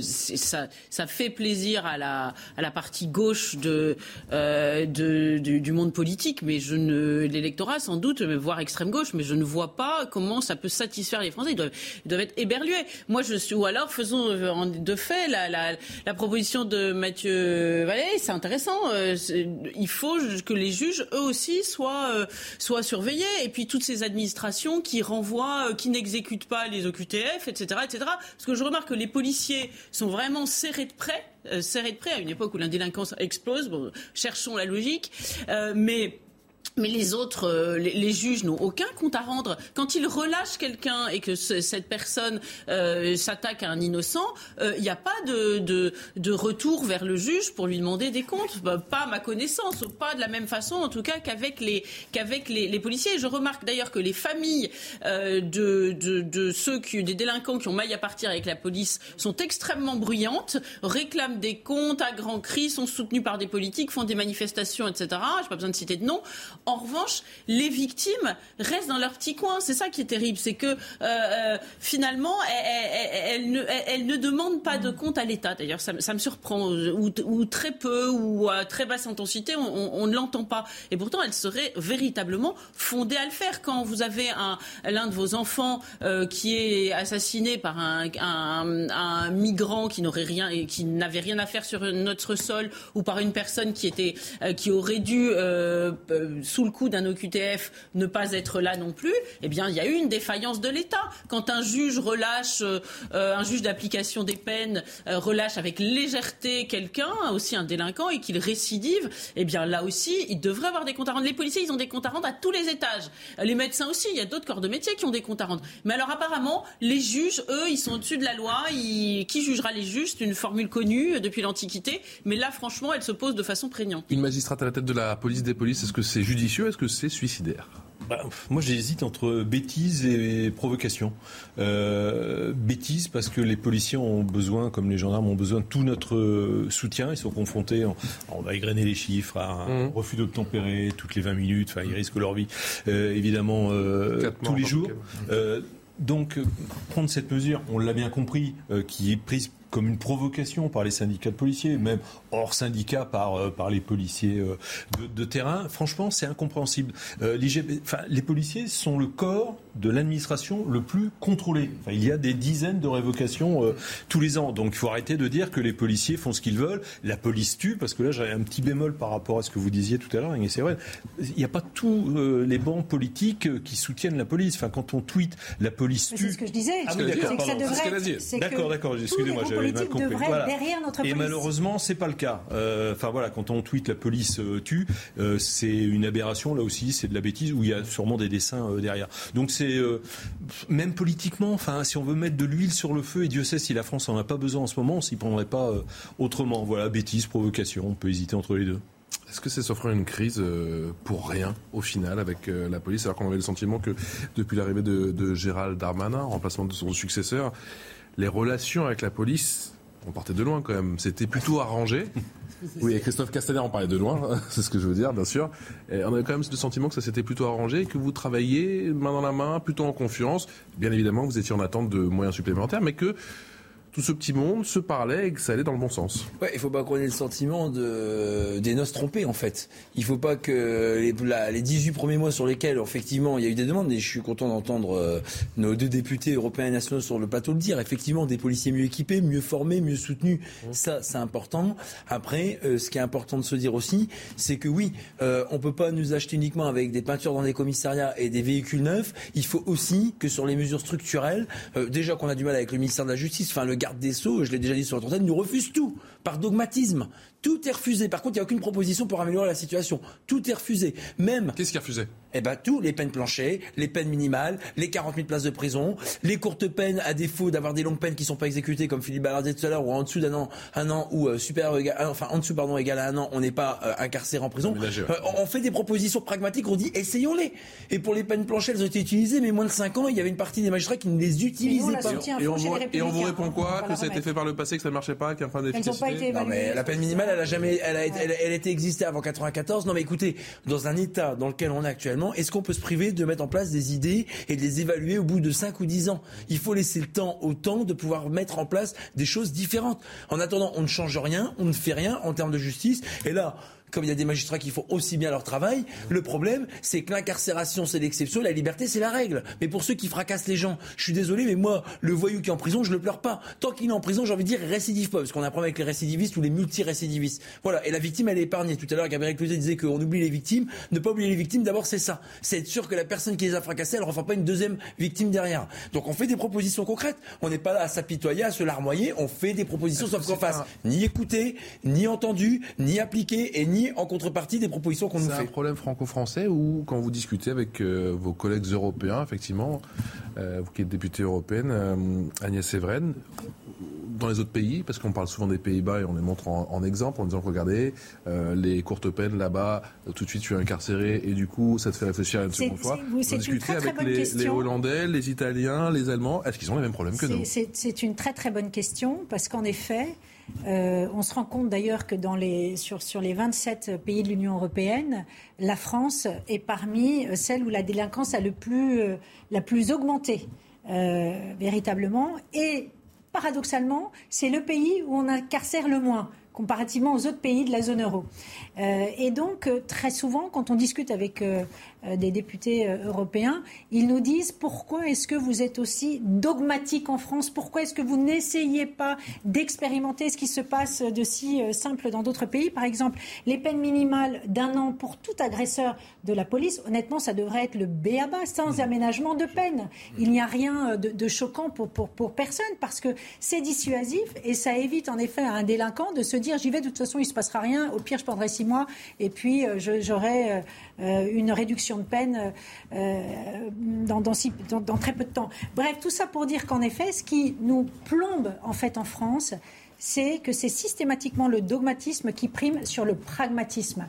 Ça, fait plaisir à la, partie gauche euh, du, monde politique, mais je ne l'électorat sans doute, voire extrême gauche, mais je ne vois pas comment ça peut satisfaire les Français. Ils doivent, être éberlués. Moi, je suis ou alors faisons de fait la, proposition de Mathieu Vallée, c'est intéressant. Euh, il faut que les juges eux aussi soient euh, soient surveillés et puis toutes ces administrations qui renvoient, qui n'exécutent pas les OQTF, etc., etc. Parce que je remarque que les policiers sont vraiment serrés de près, euh, serrés de près à une époque où l'indélinquance explose. Cherchons la logique, euh, mais mais les autres, euh, les, juges n'ont aucun compte à rendre. Quand ils relâchent quelqu'un et que cette personne euh, s'attaque à un innocent, euh, il n'y a pas de, retour vers le juge pour lui demander des comptes. Bah, pas à ma connaissance, pas de la même façon en tout cas qu'avec les, policiers. je remarque d'ailleurs que les familles de, ceux des délinquants qui ont maille à partir avec la police sont extrêmement bruyantes, réclament des comptes à grands cris, sont soutenues par des politiques, font des manifestations, etc. Je n'ai pas besoin de citer de nom. En revanche, les victimes restent dans leur petit coin. C'est ça qui est terrible, c'est que euh, finalement, elles, ne, demandent pas de compte à l'État. D'ailleurs, ça, me surprend, ou, très peu, ou à très basse intensité, on, ne l'entend pas. Et pourtant, elles seraient véritablement fondées à le faire. Quand vous avez l'un de vos enfants qui est assassiné par un, un migrant qui n'aurait rien qui n'avait rien à faire sur notre sol ou par une personne qui était euh, qui aurait dû euh, euh, sous le coup d'un OQTF ne pas être là non plus, eh bien il y a eu une défaillance de l'État. Quand un juge relâche un juge d'application des peines relâche avec légèreté quelqu'un, aussi un délinquant et qu'il récidive, eh bien là aussi, il devrait avoir des comptes à rendre. Les policiers, ils ont des comptes à rendre à tous les étages. Les médecins aussi, il y a d'autres corps de métier qui ont des comptes à rendre. Mais alors apparemment, les juges, eux, ils sont au-dessus de la loi. Qui jugera les juges? C'est une formule connue depuis l'Antiquité. Mais là, franchement, elle se pose de façon prégnante. Une magistrate à la tête de la police des polices, est-ce que c'est Est-ce que c'est suicidaire bah, moi, j'hésite entre bêtise et provocation. Euh, bêtise parce que les policiers ont besoin, comme les gendarmes ont besoin de tout notre soutien. Ils sont confrontés, on va égrener les chiffres, à un mmh. refus d'obtempérer toutes les 20 minutes. Enfin, ils risquent leur vie, euh, évidemment, euh, tous les jours. donc, prendre cette mesure, on l'a bien compris, qui est prise comme une provocation par les syndicats de policiers, même hors syndicats par, euh, par les policiers euh, de, terrain. Franchement, c'est incompréhensible. Euh, les policiers sont le corps de l'administration le plus contrôlé. il y a des dizaines de révocations tous les ans. Donc il faut arrêter de dire que les policiers font ce qu'ils veulent. La police tue, parce que là j'ai un petit bémol par rapport à ce que vous disiez tout à l'heure, et c'est vrai. Il n'y a pas tous les bancs politiques qui soutiennent la police. Enfin, quand on tweet la police tue. C'est ce que je disais. Ah d'accord, d'accord, excusez-moi, et malheureusement, c'est pas le cas. Euh, enfin voilà, quand on tweet la police euh, tue, euh, c'est une aberration là aussi, c'est de la bêtise où il y a sûrement des dessins derrière. Donc c'est même politiquement, enfin si on veut mettre de l'huile sur le feu, et Dieu sait si la France en a pas besoin en ce moment, on s'y prendrait pas autrement. Voilà, bêtise, provocation, on peut hésiter entre les deux. Est-ce que c'est s'offrir une crise pour rien au final avec la police alors qu'on avait le sentiment que depuis l'arrivée de, de Gérald Darmanin, en remplacement de son successeur, les relations avec la police, on partait de loin quand même, c'était plutôt arrangé. Oui, et Christophe Castaner en parlait de loin, c'est ce que je veux dire, bien sûr. Et on avait quand même le sentiment que ça s'était plutôt arrangé, que vous travailliez main dans la main, plutôt en confiance. Bien évidemment, vous étiez en attente de moyens supplémentaires, mais que tout ce petit monde se parlait et que ça allait dans le bon sens. Ouais, il faut pas qu'on ait le sentiment de, des noces trompées en fait. Il faut pas que les, les 18 premiers mois sur lesquels effectivement il y a eu des demandes et je suis content d'entendre euh, nos deux députés européens et nationaux sur le plateau le dire. Effectivement, des policiers mieux équipés, mieux formés, mieux soutenus, mmh. ça c'est important. Après, euh, ce qui est important de se dire aussi, c'est que oui, euh, on peut pas nous acheter uniquement avec des peintures dans des commissariats et des véhicules neufs. Il faut aussi que sur les mesures structurelles, euh, déjà qu'on a du mal avec le ministère de la Justice, enfin le garde des Sceaux, je l'ai déjà dit sur la trentaine, nous refuse tout par dogmatisme. Tout est refusé. Par contre, il n'y a aucune proposition pour améliorer la situation. Tout est refusé. Même. Qu'est-ce qui est refusé? Eh ben, tout. Les peines planchées, les peines minimales, les 40 000 places de prison, les courtes peines à défaut d'avoir des longues peines qui ne sont pas exécutées, comme Philippe Ballard disait tout à l'heure, ou en dessous d'un an, un an, ou euh, super, enfin, en dessous, pardon, égal à un an, on n'est pas euh, incarcéré en prison. Euh, on fait des propositions pragmatiques, on dit, essayons-les. Et pour les peines planchées, elles ont été utilisées, mais moins de 5 ans, il y avait une partie des magistrats qui ne les utilisaient pas. Et on, vous, répond quoi? Que ça a été fait par le passé, que ça ne marchait pas, qu'il y a un point d'efficacité mais la peine minimale, elle a jamais, elle a, elle, elle, été existée avant 94. Non, mais écoutez, dans un état dans lequel on est actuellement, est-ce qu'on peut se priver de mettre en place des idées et de les évaluer au bout de 5 ou 10 ans? Il faut laisser le temps au temps de pouvoir mettre en place des choses différentes. En attendant, on ne change rien, on ne fait rien en termes de justice. Et là, comme il y a des magistrats qui font aussi bien leur travail. Le problème, c'est que l'incarcération, c'est l'exception, la liberté, c'est la règle. Mais pour ceux qui fracassent les gens, je suis désolé, mais moi, le voyou qui est en prison, je le pleure pas. Tant qu'il est en prison, j'ai envie de dire, récidive pas, parce qu'on a un problème avec les récidivistes ou les multirécidivistes. Voilà. Et la victime, elle est épargnée. Tout à l'heure, Gabriel Cluzet disait qu'on oublie les victimes. Ne pas oublier les victimes, d'abord, c'est ça. C'est être sûr que la personne qui les a fracassés, elle ne refait pas une deuxième victime derrière. Donc, on fait des propositions concrètes. On n'est pas là à s'apitoyer, à se larmoyer. On fait des propositions, sauf qu'on fasse ni écouter, ni entendu, ni appliquer, et ni en contrepartie des propositions qu'on nous fait. C'est un problème franco-français ou quand vous discutez avec euh, vos collègues européens, effectivement, euh, vous qui êtes députée européenne, euh, Agnès Evren, dans les autres pays Parce qu'on parle souvent des Pays-Bas et on les montre en, exemple en disant regardez, euh, les courtes peines là-bas, tout de suite tu es incarcéré et du coup ça te fait réfléchir une seconde fois. Vous discutez avec les, les, Hollandais, les Italiens, les Allemands. Est-ce qu'ils ont les mêmes problèmes que nous? C'est une très très bonne question parce qu'en effet, euh, on se rend compte d'ailleurs que dans les, sur, sur les 27 pays de l'Union européenne, la France est parmi celles où la délinquance a le plus, plus augmenté. Euh, véritablement. Et paradoxalement, c'est le pays où on incarcère le moins comparativement aux autres pays de la zone euro. Euh, et donc, euh, très souvent, quand on discute avec euh, des députés européens, ils nous disent pourquoi est-ce que vous êtes aussi dogmatique en France? Pourquoi est-ce que vous n'essayez pas d'expérimenter ce qui se passe de si simple dans d'autres pays? Par exemple, les peines minimales d'un an pour tout agresseur de la police, honnêtement, ça devrait être le béaba, sans mmh. aménagement de peine. Il n'y a rien de, choquant pour, pour, pour, personne parce que c'est dissuasif et ça évite en effet à un délinquant de se dire j'y vais, de toute façon, il ne se passera rien, au pire, je prendrai six et puis j'aurai une réduction de peine euh, dans, dans, très peu de temps. Bref, tout ça pour dire qu'en effet, ce qui nous plombe en fait en France, c'est que c'est systématiquement le dogmatisme qui prime sur le pragmatisme.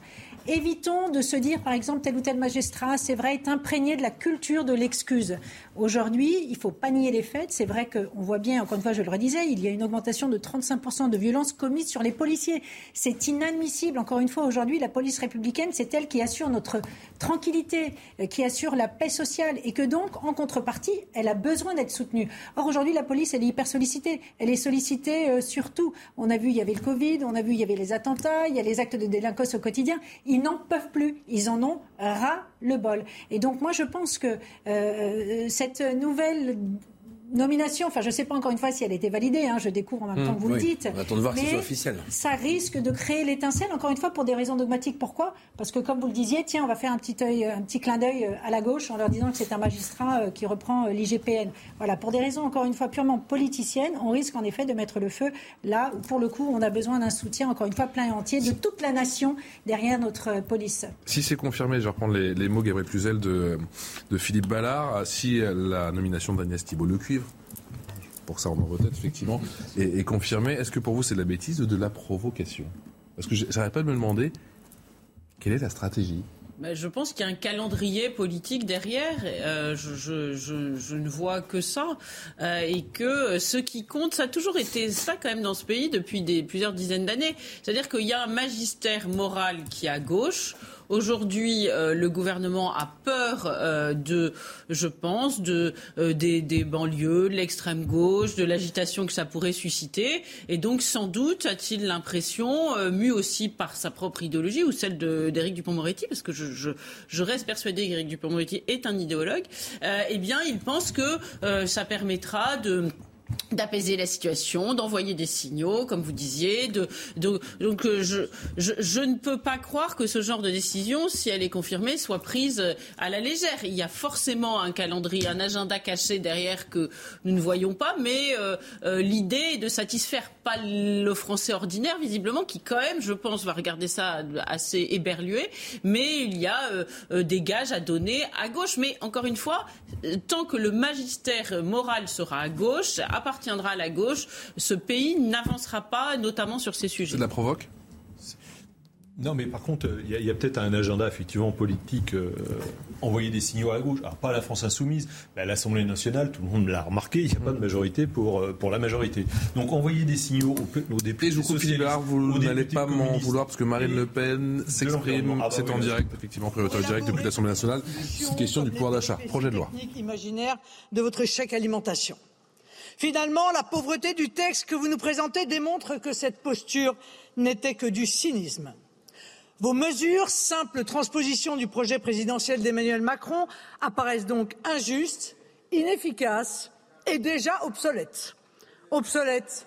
Évitons de se dire, par exemple, tel ou tel magistrat, c'est vrai, est imprégné de la culture de l'excuse. Aujourd'hui, il faut pas nier les faits. C'est vrai qu'on voit bien, encore une fois, je le redisais, il y a une augmentation de 35% de violences commises sur les policiers. C'est inadmissible. Encore une fois, aujourd'hui, la police républicaine, c'est elle qui assure notre tranquillité, euh, qui assure la paix sociale et que donc, en contrepartie, elle a besoin d'être soutenue. Or, aujourd'hui, la police, elle est hyper sollicitée. Elle est sollicitée euh, surtout. On a vu, il y avait le Covid, on a vu, il y avait les attentats, il y a les actes de délinquance au quotidien. Ils n'en peuvent plus. Ils en ont ras le bol. Et donc, moi, je pense que euh, cette nouvelle nomination, enfin je ne sais pas encore une fois si elle a été validée, hein, je découvre en même temps que vous le dites. On attend de voir si c'est officiel. Ça risque de créer l'étincelle, encore une fois, pour des raisons dogmatiques. Pourquoi? Parce que comme vous le disiez, tiens, on va faire un petit, œil, un petit clin d'œil euh, à la gauche en leur disant que c'est un magistrat euh, qui reprend euh, l'IGPN. Voilà, pour des raisons, encore une fois, purement politiciennes, on risque en effet de mettre le feu là où, pour le coup, on a besoin d'un soutien, encore une fois, plein et entier de toute la nation derrière notre police. Si c'est confirmé, je vais reprendre les, mots, Gabriel Cluzel, de, de Philippe Ballard, si la nomination d'Agnès Pour ça on en tête, effectivement, et, confirmer, est-ce que pour vous c'est de la bêtise ou de la provocation? Parce que j'arrête pas de me demander quelle est la stratégie? Ben, je pense qu'il y a un calendrier politique derrière. Euh, je, ne vois que ça. Euh, et que ce qui compte, ça a toujours été ça quand même dans ce pays depuis plusieurs dizaines d'années. C'est-à-dire qu'il y a un magistère moral qui est à gauche. Aujourd'hui, euh, le gouvernement a peur euh, de, je pense, de, euh, des, banlieues, de l'extrême gauche, de l'agitation que ça pourrait susciter. Et donc, sans doute, a-t-il l'impression, mu aussi par sa propre idéologie ou celle d'Éric Dupont-Moretti, parce que je, je, reste persuadé qu'Éric Dupont-Moretti est un idéologue, eh bien, il pense que ça permettra de d'apaiser la situation, d'envoyer des signaux, comme vous disiez. Donc euh, je, ne peux pas croire que ce genre de décision, si elle est confirmée, soit prise à la légère. Il y a forcément un calendrier, un agenda caché derrière que nous ne voyons pas, mais euh, euh, l'idée est de satisfaire pas le français ordinaire, visiblement, qui quand même, je pense, va regarder ça assez éberlué, mais il y a des gages à donner à gauche. Mais encore une fois, tant que le magistère moral sera à gauche, appartiendra à la gauche, ce pays n'avancera pas, notamment sur ces sujets. Ça la provoque non, mais par contre, il y a, peut-être un agenda effectivement politique, euh, envoyer des signaux à la gauche. Alors pas à la France insoumise, mais à l'Assemblée nationale, tout le monde l'a remarqué, il n'y a pas de majorité pour, euh, pour la majorité. Donc envoyer des signaux aux, députés. Et je vous n'allez pas m'en vouloir parce que Marine Le Pen s'exprime, ah bah c'est en direct, effectivement, prioritaire direct depuis l'Assemblée nationale. C'est une question du pouvoir d'achat. Projet de loi. imaginaire de votre chèque alimentation. Finalement, la pauvreté du texte que vous nous présentez démontre que cette posture n'était que du cynisme. Vos mesures, simple transposition du projet présidentiel d'Emmanuel Macron, apparaissent donc injustes, inefficaces et déjà obsolètes. Obsolètes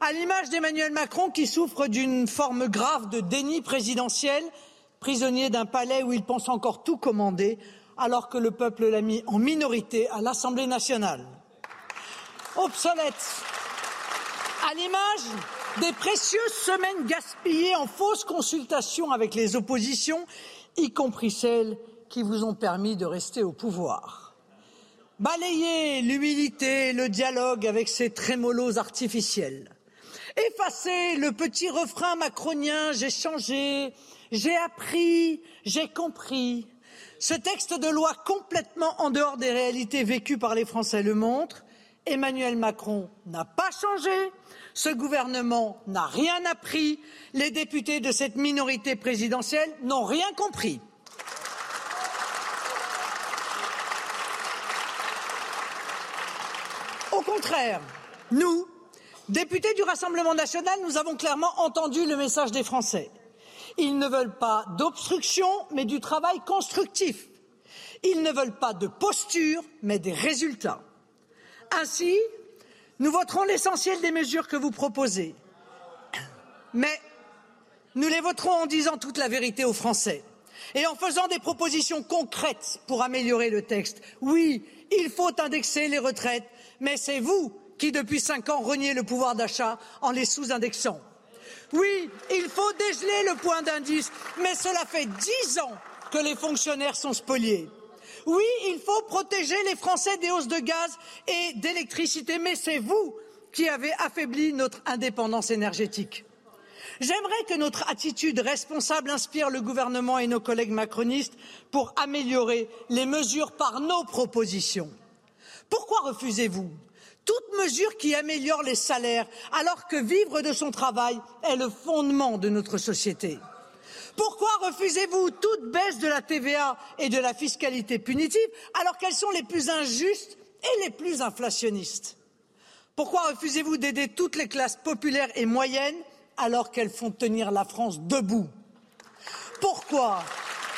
à l'image d'Emmanuel Macron qui souffre d'une forme grave de déni présidentiel, prisonnier d'un palais où il pense encore tout commander, alors que le peuple l'a mis en minorité à l'Assemblée nationale obsolète. À l'image des précieuses semaines gaspillées en fausses consultations avec les oppositions, y compris celles qui vous ont permis de rester au pouvoir. Balayer l'humilité, le dialogue avec ses trémolos artificiels. Effacer le petit refrain macronien j'ai changé, j'ai appris, j'ai compris. Ce texte de loi complètement en dehors des réalités vécues par les Français le montre. Emmanuel Macron n'a pas changé, ce gouvernement n'a rien appris, les députés de cette minorité présidentielle n'ont rien compris. Au contraire, nous, députés du Rassemblement national, nous avons clairement entendu le message des Français. Ils ne veulent pas d'obstruction, mais du travail constructif. Ils ne veulent pas de posture, mais des résultats. Ainsi, nous voterons l'essentiel des mesures que vous proposez. Mais nous les voterons en disant toute la vérité aux Français et en faisant des propositions concrètes pour améliorer le texte. Oui, il faut indexer les retraites mais c'est vous qui, depuis cinq ans, reniez le pouvoir d'achat en les sous-indexant. Oui, il faut dégeler le point d'indice, mais cela fait dix ans que les fonctionnaires sont spoliés. Oui, il faut protéger les Français des hausses de gaz et d'électricité, mais c'est vous qui avez affaibli notre indépendance énergétique. J'aimerais que notre attitude responsable inspire le gouvernement et nos collègues macronistes pour améliorer les mesures par nos propositions. Pourquoi refusez-vous toute mesure qui améliore les salaires alors que vivre de son travail est le fondement de notre société? Pourquoi refusez-vous toute baisse de la TVA et de la fiscalité punitive alors qu'elles sont les plus injustes et les plus inflationnistes? Pourquoi refusez-vous d'aider toutes les classes populaires et moyennes alors qu'elles font tenir la France debout? Pourquoi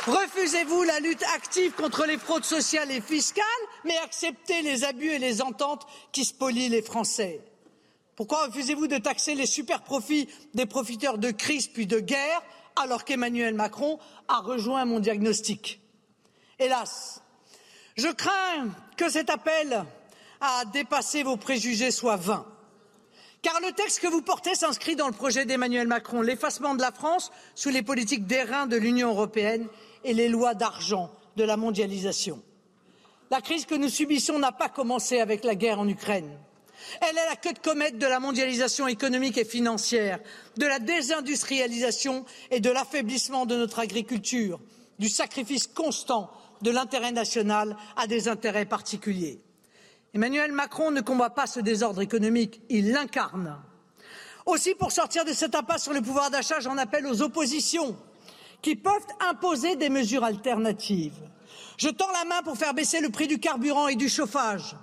Refusez-vous la lutte active contre les fraudes sociales et fiscales, mais acceptez les abus et les ententes qui spolient les Français? Pourquoi refusez-vous de taxer les superprofits des profiteurs de crise puis de guerre, alors qu'Emmanuel Macron a rejoint mon diagnostic Hélas, je crains que cet appel à dépasser vos préjugés soit vain. Car le texte que vous portez s'inscrit dans le projet d'Emmanuel Macron, l'effacement de la France sous les politiques d'airain de l'Union européenne et les lois d'argent de la mondialisation. La crise que nous subissons n'a pas commencé avec la guerre en Ukraine. Elle est la queue de comète de la mondialisation économique et financière, de la désindustrialisation et de l'affaiblissement de notre agriculture, du sacrifice constant de l'intérêt national à des intérêts particuliers. Emmanuel Macron ne combat pas ce désordre économique, il l'incarne. Aussi, pour sortir de cette impasse sur le pouvoir d'achat, j'en appelle aux oppositions qui peuvent imposer des mesures alternatives. Je tends la main pour faire baisser le prix du carburant et du chauffage.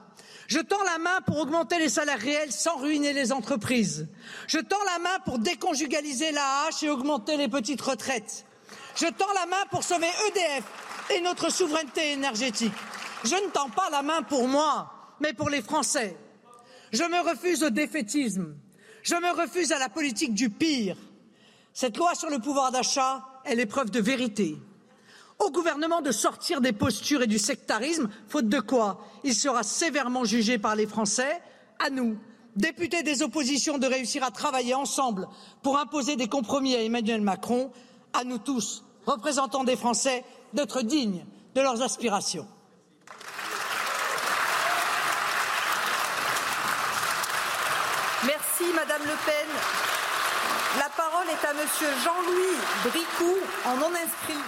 Je tends la main pour augmenter les salaires réels sans ruiner les entreprises. Je tends la main pour déconjugaliser la hache et augmenter les petites retraites. Je tends la main pour sauver EDF et notre souveraineté énergétique. Je ne tends pas la main pour moi, mais pour les Français. Je me refuse au défaitisme. Je me refuse à la politique du pire. Cette loi sur le pouvoir d'achat est l'épreuve de vérité. Au gouvernement de sortir des postures et du sectarisme, faute de quoi il sera sévèrement jugé par les Français. À nous, députés des oppositions, de réussir à travailler ensemble pour imposer des compromis à Emmanuel Macron. À nous tous, représentants des Français, d'être dignes de leurs aspirations. Merci Madame Le Pen. La parole est à Monsieur Jean-Louis Bricou, en non inscrit.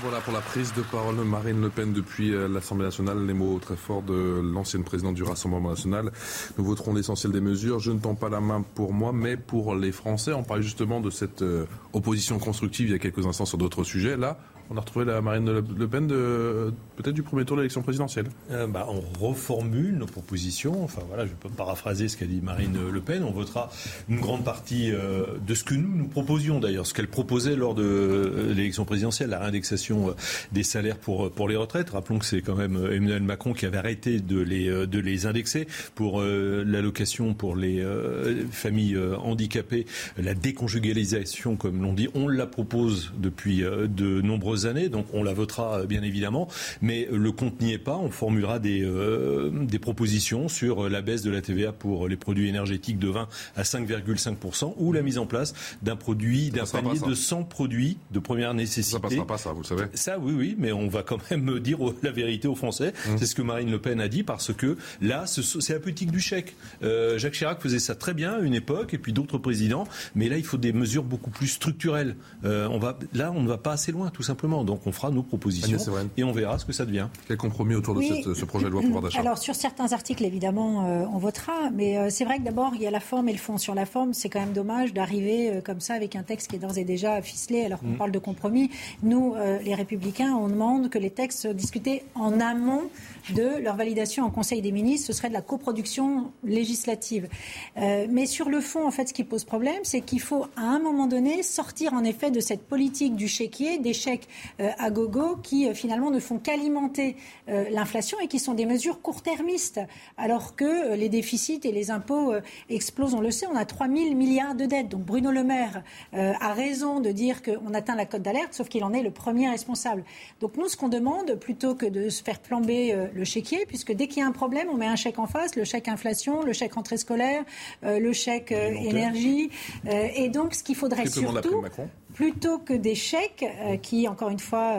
Voilà pour la prise de parole de Marine Le Pen depuis euh, l'Assemblée nationale, les mots très forts de l'ancienne présidente du Rassemblement national. Nous voterons l'essentiel des mesures. Je ne tends pas la main pour moi, mais pour les Français. On parle justement de cette euh, opposition constructive il y a quelques instants sur d'autres sujets. Là, on a retrouvé la Marine Le Pen de peut-être du premier tour de l'élection présidentielle. Euh, bah, on reformule nos propositions. Enfin voilà, je peux paraphraser ce qu'a dit Marine Le Pen. On votera une grande partie euh, de ce que nous nous proposions d'ailleurs, ce qu'elle proposait lors de euh, l'élection présidentielle, la réindexation des salaires pour pour les retraites. Rappelons que c'est quand même Emmanuel Macron qui avait arrêté de les de les indexer pour l'allocation pour les familles handicapées, la déconjugalisation comme l'on dit. On la propose depuis de nombreuses nombreuses années, donc on la votera bien évidemment, mais le compte n'y est pas. On formulera des, des propositions sur la baisse de la TVA pour les produits énergétiques de 20 à 5,5% ou la mise en place d'un produit, d'un panier de 100 produits de première nécessité. Ça passera pas, ça, vous le savez. Ça, oui, oui, mais on va quand même dire la vérité aux Français. Mmh. C'est ce que Marine Le Pen a dit parce que là, c'est la politique du chèque. Euh, Jacques Chirac faisait ça très bien à une époque et puis d'autres présidents, mais là, il faut des mesures beaucoup plus structurelles. Euh, on va, là, on ne va pas assez loin, tout simplement. Donc, on fera nos propositions et on verra ce que ça devient. Quel compromis autour de ce projet de loi pouvoir d'achat Alors, sur certains articles, évidemment, euh, on votera, mais c'est vrai que d'abord, il y a la forme et le fond. Sur la forme, c'est quand même dommage d'arriver comme ça avec un texte qui est d'ores et déjà ficelé alors qu'on mmh. parle de compromis. Nous, les Républicains, on demande que les textes soient discutés en amont de leur validation en Conseil des ministres. Ce serait de la coproduction législative. Euh, mais sur le fond, en fait, ce qui pose problème, c'est qu'il faut à un moment donné sortir en effet de cette politique du chéquier, des chèques euh, à gogo qui euh, finalement ne font qu'alimenter l'inflation et qui sont des mesures court-termistes, alors que les déficits et les impôts explosent. On le sait, on a 3 000 milliards de dettes. Donc Bruno Le Maire a raison de dire qu'on atteint la cote d'alerte, sauf qu'il en est le premier responsable. Donc nous, ce qu'on demande, plutôt que de se faire flamber le chéquier, puisque dès qu'il y a un problème, on met un chèque en face, le chèque inflation, le chèque rentrée scolaire, euh, le chèque euh, énergie. Euh, et donc, ce qu'il faudrait surtout, plutôt que des chèques qui, encore une fois,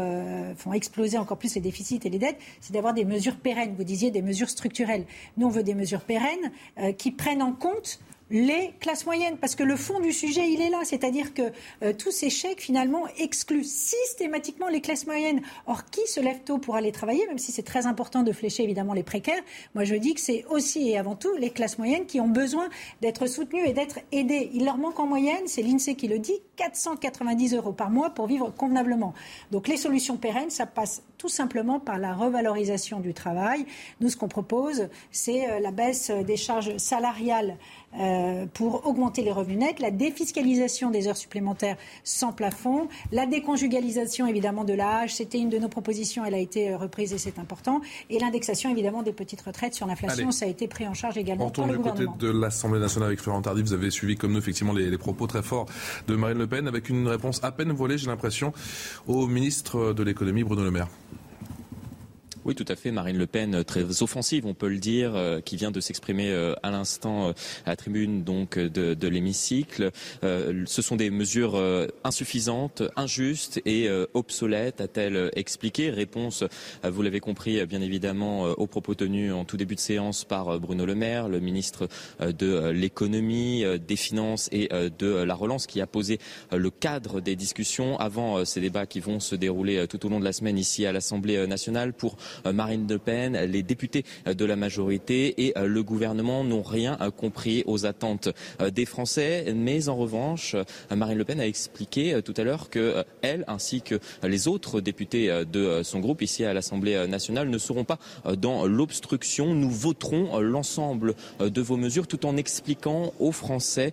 font exploser encore plus les déficits et les dettes, c'est d'avoir des mesures pérennes. Vous disiez des mesures structurelles. Nous, on veut des mesures pérennes qui prennent en compte les classes moyennes, parce que le fond du sujet, il est là, c'est-à-dire que euh, tous ces chèques, finalement, excluent systématiquement les classes moyennes. Or, qui se lève tôt pour aller travailler, même si c'est très important de flécher, évidemment, les précaires, moi je dis que c'est aussi et avant tout les classes moyennes qui ont besoin d'être soutenues et d'être aidées. Il leur manque en moyenne, c'est l'INSEE qui le dit, 490 euros par mois pour vivre convenablement. Donc les solutions pérennes, ça passe tout simplement par la revalorisation du travail. Nous, ce qu'on propose, c'est euh, la baisse des charges salariales euh, pour augmenter les revenus nets, la défiscalisation des heures supplémentaires sans plafond, la déconjugalisation évidemment de l'âge, c'était une de nos propositions, elle a été euh, reprise et c'est important, et l'indexation évidemment des petites retraites sur l'inflation, ça a été pris en charge également par le gouvernement. du côté de l'Assemblée nationale avec Florent Tardy, vous avez suivi comme nous effectivement les, les propos très forts de Marine Le Pen avec une réponse à peine voilée, j'ai l'impression, au ministre de l'économie Bruno Le Maire. Oui, tout à fait. Marine Le Pen, très offensive, on peut le dire, euh, qui vient de s'exprimer euh, à l'instant euh, à la tribune donc de, de l'hémicycle. ce sont des mesures insuffisantes, injustes et obsolètes, a-t-elle expliqué. Réponse, vous l'avez compris, bien évidemment, aux propos tenus en tout début de séance par Bruno Le Maire, le ministre de l'économie, des finances et de la relance, qui a posé le cadre des discussions avant ces débats qui vont se dérouler tout au long de la semaine ici à l'Assemblée nationale pour euh, Marine Le Pen, les députés euh, de la majorité et euh, le gouvernement n'ont rien compris aux attentes des Français. Mais en revanche, Marine Le Pen a expliqué tout à l'heure que elle ainsi que les autres députés de son groupe ici à l'Assemblée nationale ne seront pas dans l'obstruction. Nous voterons l'ensemble de vos mesures tout en expliquant aux Français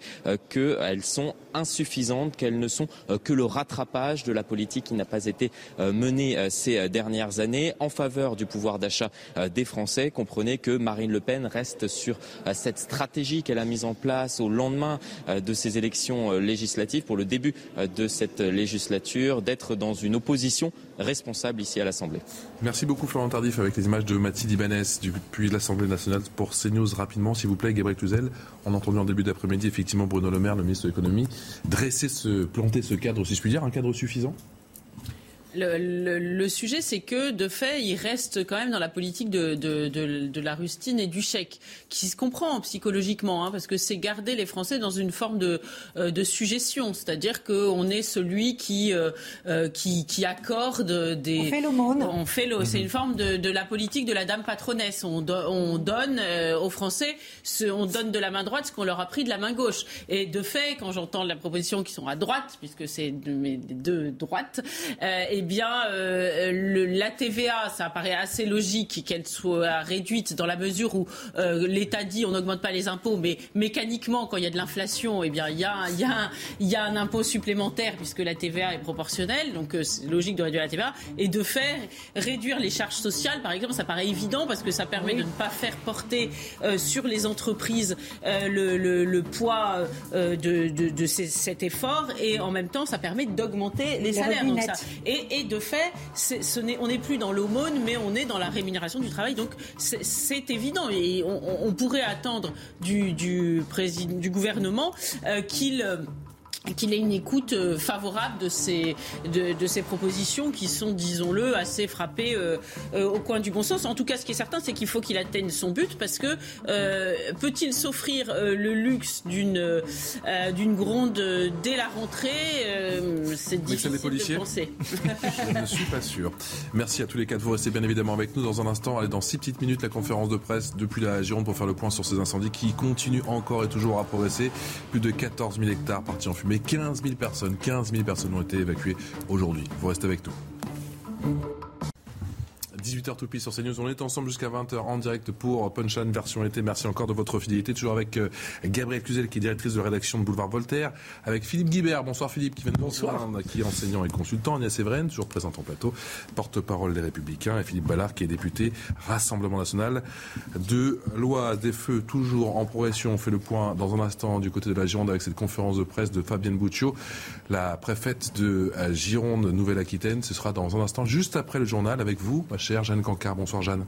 qu'elles sont insuffisantes, qu'elles ne sont que le rattrapage de la politique qui n'a pas été menée ces dernières années en faveur du pouvoir d'achat euh, des Français. Comprenez que Marine Le Pen reste sur euh, cette stratégie qu'elle a mise en place au lendemain euh, de ces élections législatives, pour le début de cette législature, d'être dans une opposition responsable ici à l'Assemblée. Merci beaucoup Florent Tardif avec les images de Mathilde Ibanez depuis l'Assemblée nationale pour CNews rapidement, s'il vous plaît, Gabriel Cluzel. On a entendu en début d'après-midi effectivement Bruno Le Maire, le ministre de l'économie, dresser ce, planter ce cadre, si je puis dire, un cadre suffisant? Le, le, sujet, c'est que, de fait, il reste quand même dans la politique de, de, de, de la rustine et du chèque, qui se comprend psychologiquement, hein, parce que c'est garder les Français dans une forme de, euh, de suggestion, c'est-à-dire qu'on est celui qui, euh, euh, qui, qui, accorde des... On fait l'aumône. On fait le, C'est une forme de, de, la politique de la dame patronesse. On, on donne aux Français, ce, on donne de la main droite ce qu'on leur a pris de la main gauche. Et de fait, quand j'entends la proposition qui sont à droite, puisque c'est de mes deux droites, et eh bien, euh, le, la TVA, ça paraît assez logique qu'elle soit réduite dans la mesure où euh, l'État dit on n'augmente pas les impôts, mais mécaniquement, quand il y a de l'inflation, eh bien, il y a, y, a, y a un impôt supplémentaire puisque la TVA est proportionnelle, donc euh, c'est logique de réduire la TVA et de faire réduire les charges sociales, par exemple, ça paraît évident parce que ça permet de ne pas faire porter sur les entreprises le, le, le, poids de, de, de cet effort. Et en même temps, ça permet d'augmenter les, salaires. Donc ça, et, Et, de fait, on n'est plus dans l'aumône, mais on est dans la rémunération du travail. Donc c'est évident. Et on, pourrait attendre du, du, du gouvernement qu'il qu'il ait une écoute euh, favorable de ces, de, ces propositions qui sont, disons-le, assez frappées euh, euh, au coin du bon sens. En tout cas, ce qui est certain, c'est qu'il faut qu'il atteigne son but parce que peut-il s'offrir le luxe d'une d'une gronde dès la rentrée C'est difficile de penser. Je ne suis pas sûr. Merci à tous les quatre. Vous restez bien évidemment avec nous dans un instant. Allez, dans six petites minutes, la conférence de presse depuis la Gironde pour faire le point sur ces incendies qui continuent encore et toujours à progresser. Plus de 14 000 hectares partis en fumée mais 15 000 personnes, 15 000 personnes ont été évacuées aujourd'hui. Vous restez avec nous. 18h tout sur CNews. On est ensemble jusqu'à 20h en direct pour Punchline version été. Merci encore de votre fidélité. Toujours avec euh, Gabrielle Cluzel qui est directrice de rédaction de Boulevard Voltaire. Avec Philippe Guibert. Bonsoir Philippe qui vient de bonsoir. qui est enseignant et consultant. Agnès Evren, toujours présente en plateau. Porte-parole des Républicains. Et Philippe Ballard qui est député Rassemblement National. De loi des feux toujours en progression. On fait le point dans un instant du côté de la Gironde avec cette conférence de presse de Fabienne Bouccio, la préfète de euh, Gironde Nouvelle-Aquitaine. Ce sera dans un instant juste après le journal avec vous, ma chère Jeanne Cancard. Bonsoir Jeanne.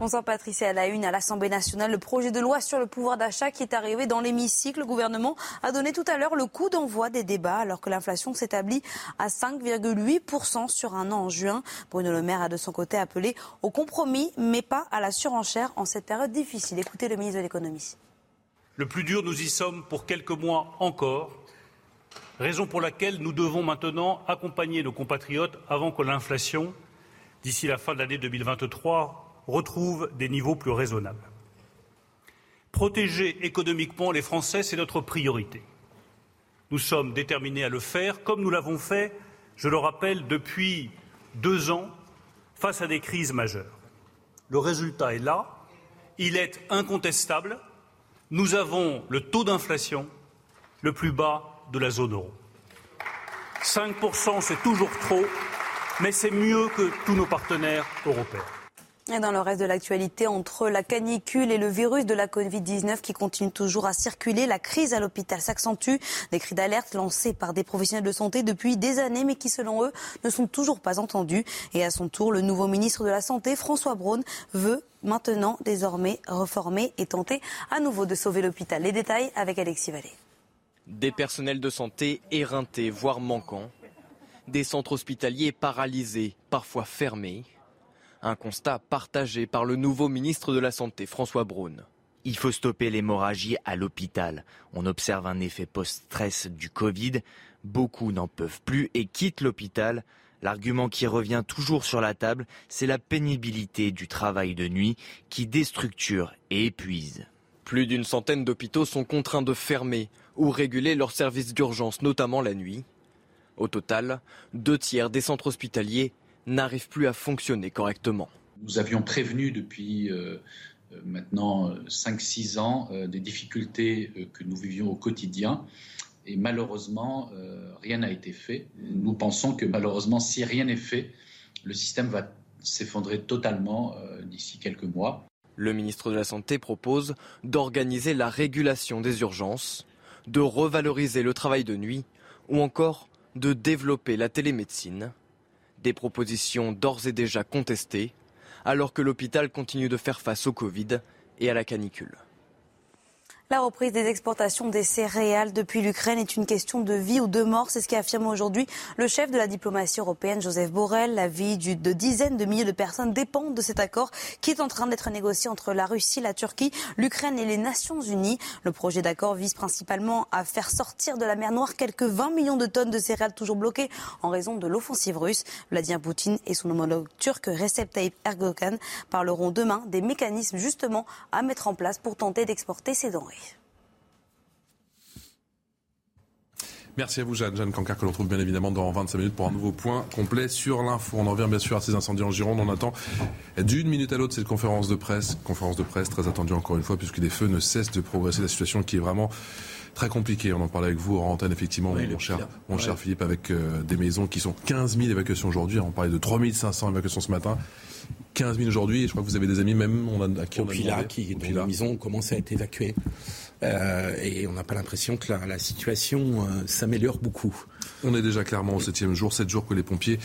Bonsoir Patricia. À la une, à l'Assemblée nationale, le projet de loi sur le pouvoir d'achat qui est arrivé dans l'hémicycle. Le gouvernement a donné tout à l'heure le coup d'envoi des débats alors que l'inflation s'établit à 5,8% sur un an en juin. Bruno Le Maire a de son côté appelé au compromis, mais pas à la surenchère en cette période difficile. Écoutez le ministre de l'économie. Le plus dur, nous y sommes pour quelques mois encore raison pour laquelle nous devons maintenant accompagner nos compatriotes avant que l'inflation, d'ici la fin de l'année 2023, retrouve des niveaux plus raisonnables. Protéger économiquement les Français, c'est notre priorité. Nous sommes déterminés à le faire, comme nous l'avons fait, je le rappelle, depuis deux ans, face à des crises majeures. Le résultat est là, il est incontestable. Nous avons le taux d'inflation le plus bas de la zone euro. 5%, c'est toujours trop, mais c'est mieux que tous nos partenaires européens. Et dans le reste de l'actualité, entre la canicule et le virus de la Covid-19 qui continue toujours à circuler, la crise à l'hôpital s'accentue. Des cris d'alerte lancés par des professionnels de santé depuis des années, mais qui, selon eux, ne sont toujours pas entendus. Et à son tour, le nouveau ministre de la Santé, François Braun, veut maintenant désormais reformer et tenter à nouveau de sauver l'hôpital. Les détails avec Alexis Vallée. Des personnels de santé éreintés, voire manquants. Des centres hospitaliers paralysés, parfois fermés. Un constat partagé par le nouveau ministre de la Santé, François Braun. Il faut stopper l'hémorragie à l'hôpital. On observe un effet post-stress du Covid. Beaucoup n'en peuvent plus et quittent l'hôpital. L'argument qui revient toujours sur la table, c'est la pénibilité du travail de nuit qui déstructure et épuise. Plus d'une centaine d'hôpitaux sont contraints de fermer ou réguler leurs services d'urgence, notamment la nuit. Au total, deux tiers des centres hospitaliers n'arrivent plus à fonctionner correctement. Nous avions prévenu depuis euh, euh, maintenant 5-6 ans euh, des difficultés que nous vivions au quotidien. Et malheureusement, rien n'a été fait. Nous pensons que malheureusement, si rien n'est fait, le système va s'effondrer totalement d'ici quelques mois. Le ministre de la Santé propose d'organiser la régulation des urgences de revaloriser le travail de nuit ou encore de développer la télémédecine. Des propositions d'ores et déjà contestées, alors que l'hôpital continue de faire face au Covid et à la canicule. La reprise des exportations des céréales depuis l'Ukraine est une question de vie ou de mort. C'est ce qu'affirme aujourd'hui le chef de la diplomatie européenne, Joseph Borrell. La vie de dizaines de milliers de personnes dépend de cet accord qui est en train d'être négocié entre la Russie, la Turquie, l'Ukraine et les Nations Unies. Le projet d'accord vise principalement à faire sortir de la mer Noire quelques 20 millions de tonnes de céréales toujours bloquées en raison de l'offensive russe. Vladimir Poutine et son homologue turc Recep Tayyip Erdogan parleront demain des mécanismes justement à mettre en place pour tenter d'exporter ces denrées. Merci à vous, Jeanne. Jeanne Cancard, que l'on trouve bien évidemment dans 25 minutes pour un nouveau point complet sur l'info. On en revient bien sûr à ces incendies en Gironde. On attend d'une minute à l'autre cette conférence de presse. Conférence de presse très attendue encore une fois, puisque les feux ne cessent de progresser. La situation qui est vraiment très compliquée. On en parlait avec vous en antenne, effectivement, mon, cher, mon cher Philippe, avec euh, des maisons qui sont 15 000 évacuations aujourd'hui. On parlait de 3 500 évacuations ce matin. 15 000 aujourd'hui, je crois que vous avez des amis même on a, à qui on a qui, dont la maison commence à être évacuée. Euh, et on n'a pas l'impression que la, situation euh, s'améliore beaucoup. On est déjà clairement au septième jour, sept jours que les pompiers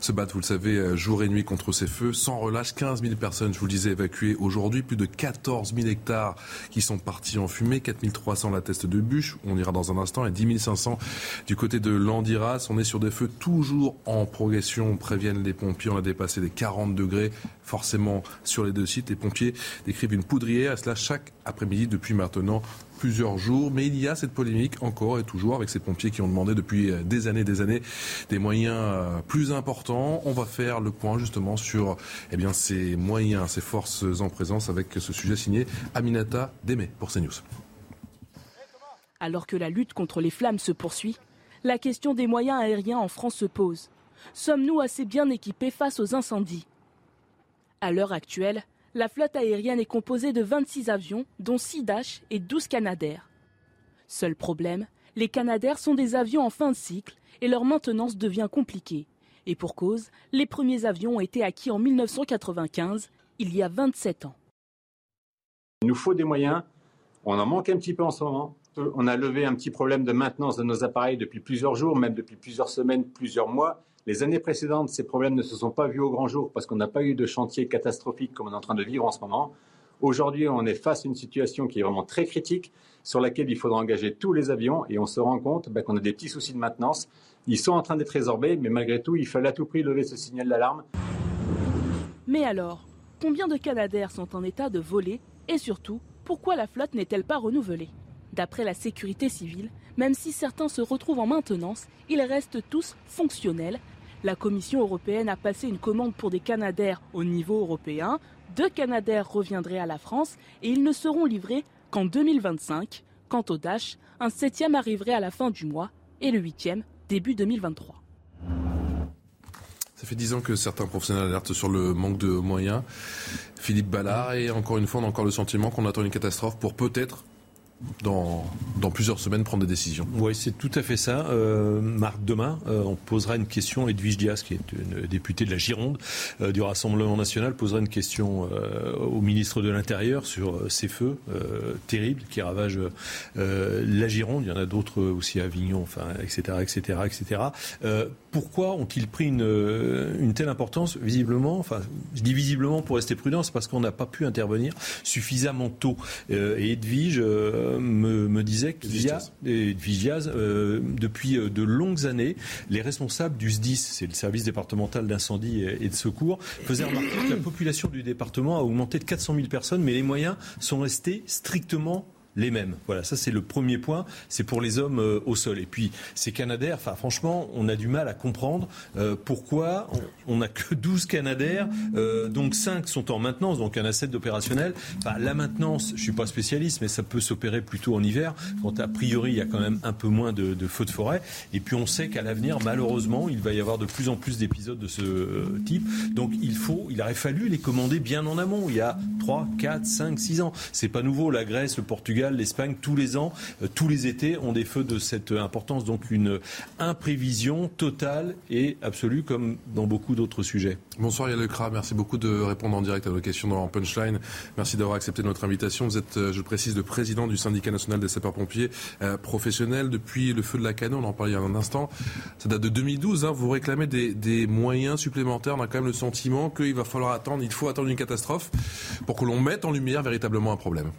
se battent, vous le savez, euh, jour et nuit contre ces feux, sans relâche. 15 000 personnes, je vous le disais, évacuées aujourd'hui, plus de 14 000 hectares qui sont partis en fumée, 4 300 la teste de bûche, on ira dans un instant, et 10 500 du côté de l'Andiras. On est sur des feux toujours en progression, préviennent les pompiers. On a dépassé les 40 degrés, forcément, sur les deux sites. Les pompiers décrivent une poudrière, à cela chaque après-midi depuis maintenant plusieurs jours. Mais il y a cette polémique encore et toujours avec ces pompiers qui ont demandé depuis euh, des années, des années, des moyens euh, plus importants. On va faire le point justement sur eh ces moyens, ces forces en présence avec ce sujet signé Aminata Démé pour CNews. Alors que la lutte contre les flammes se poursuit, la question des moyens aériens en France se pose. Sommes-nous assez bien équipés face aux incendies? À l'heure actuelle, la flotte aérienne est composée de 26 avions, dont 6 Dash et 12 Canadair. Seul problème, les Canadair sont des avions en fin de cycle et leur maintenance devient compliquée. Et pour cause, les premiers avions ont été acquis en 1995, il y a 27 ans. Il nous faut des moyens. On en manque un petit peu en ce moment. On a levé un petit problème de maintenance de nos appareils depuis plusieurs jours, même depuis plusieurs semaines, plusieurs mois. Les années précédentes, ces problèmes ne se sont pas vus au grand jour parce qu'on n'a pas eu de chantier catastrophique comme on est en train de vivre en ce moment. Aujourd'hui, on est face à une situation qui est vraiment très critique, sur laquelle il faudra engager tous les avions, et on se rend compte bah, qu'on a des petits soucis de maintenance. Ils sont en train d'être résorbés, mais malgré tout, il fallait à tout prix lever ce signal d'alarme. Mais alors, combien de Canadair sont en état de voler, et surtout, pourquoi la flotte n'est-elle pas renouvelée? D'après la sécurité civile, même si certains se retrouvent en maintenance, ils restent tous fonctionnels la Commission européenne a passé une commande pour des Canadaires au niveau européen. Deux Canadaires reviendraient à la France et ils ne seront livrés qu'en 2025. Quant au Dash, un septième arriverait à la fin du mois et le huitième début 2023. Ça fait dix ans que certains professionnels alertent sur le manque de moyens. Philippe Ballard, et encore une fois, on a encore le sentiment qu'on attend une catastrophe pour peut-être dans, plusieurs semaines prendre des décisions. Oui, c'est tout à fait ça. Euh, Marc, demain, euh, on posera une question. Edwige Diaz, qui est une députée de la Gironde euh, du Rassemblement national, posera une question au ministre de l'Intérieur sur ces feux terribles qui ravagent la Gironde. Il y en a d'autres aussi à Avignon, enfin, etc., etc., etc. pourquoi ont-ils pris une, une telle importance Visiblement, enfin, je dis visiblement pour rester prudent, c'est parce qu'on n'a pas pu intervenir suffisamment tôt. et Edwige me, disait qu'il y a, euh, depuis euh, de longues années, les responsables du SDIS, c'est le service départemental d'incendie et, de secours, faisaient remarquer que la population du département a augmenté de 400 000 personnes, mais les moyens sont restés strictement les mêmes. Voilà, ça c'est le premier point. C'est pour les hommes euh, au sol. Et puis ces Canadaires, enfin franchement, on a du mal à comprendre euh, pourquoi on n'a que 12 Canadaires, euh, donc 5 sont en maintenance, donc il y en a 7 d'opérationnels. Enfin, la maintenance, je suis pas spécialiste, mais ça peut s'opérer plutôt en hiver, quand a priori il y a quand même un peu moins de, de feux de forêt. Et puis on sait qu'à l'avenir, malheureusement, il va y avoir de plus en plus d'épisodes de ce type. Donc il faut, il aurait fallu les commander bien en amont, il y a 3, 4, 5, 6 ans. C'est pas nouveau. La Grèce, le Portugal l'Espagne, tous les ans, euh, tous les étés, ont des feux de cette importance. Donc une imprévision totale et absolue, comme dans beaucoup d'autres sujets. Bonsoir Yann Lecra, merci beaucoup de répondre en direct à nos questions dans Punchline. Merci d'avoir accepté notre invitation. Vous êtes, euh, je précise, le président du syndicat national des sapeurs-pompiers euh, professionnels depuis le feu de la Canon, on en parlait il y a un instant. Ça date de 2012, hein. vous réclamez des, des, moyens supplémentaires. On a quand même le sentiment qu'il va falloir attendre, il faut attendre une catastrophe pour que l'on mette en lumière véritablement un problème.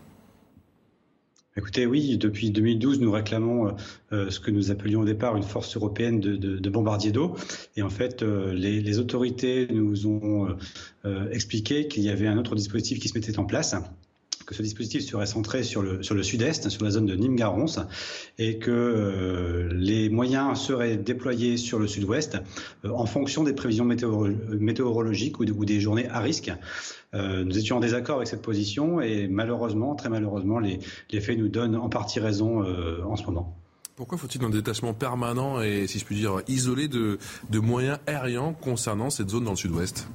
Écoutez, oui, depuis 2012, nous réclamons euh, euh, ce que nous appelions au départ une force européenne de, de, bombardiers d'eau. Et en fait, euh, les, autorités nous ont expliqué qu'il y avait un autre dispositif qui se mettait en place que ce dispositif serait centré sur le, sur le sud-est, sur la zone de Nîmes-Garons, et que euh, les moyens seraient déployés sur le sud-ouest euh, en fonction des prévisions météorologiques ou, des journées à risque. Euh, nous étions en désaccord avec cette position et malheureusement, très malheureusement, les, les faits nous donnent en partie raison en ce moment. Pourquoi faut-il un détachement permanent et, si je puis dire, isolé de, de moyens aériens concernant cette zone dans le sud-ouest?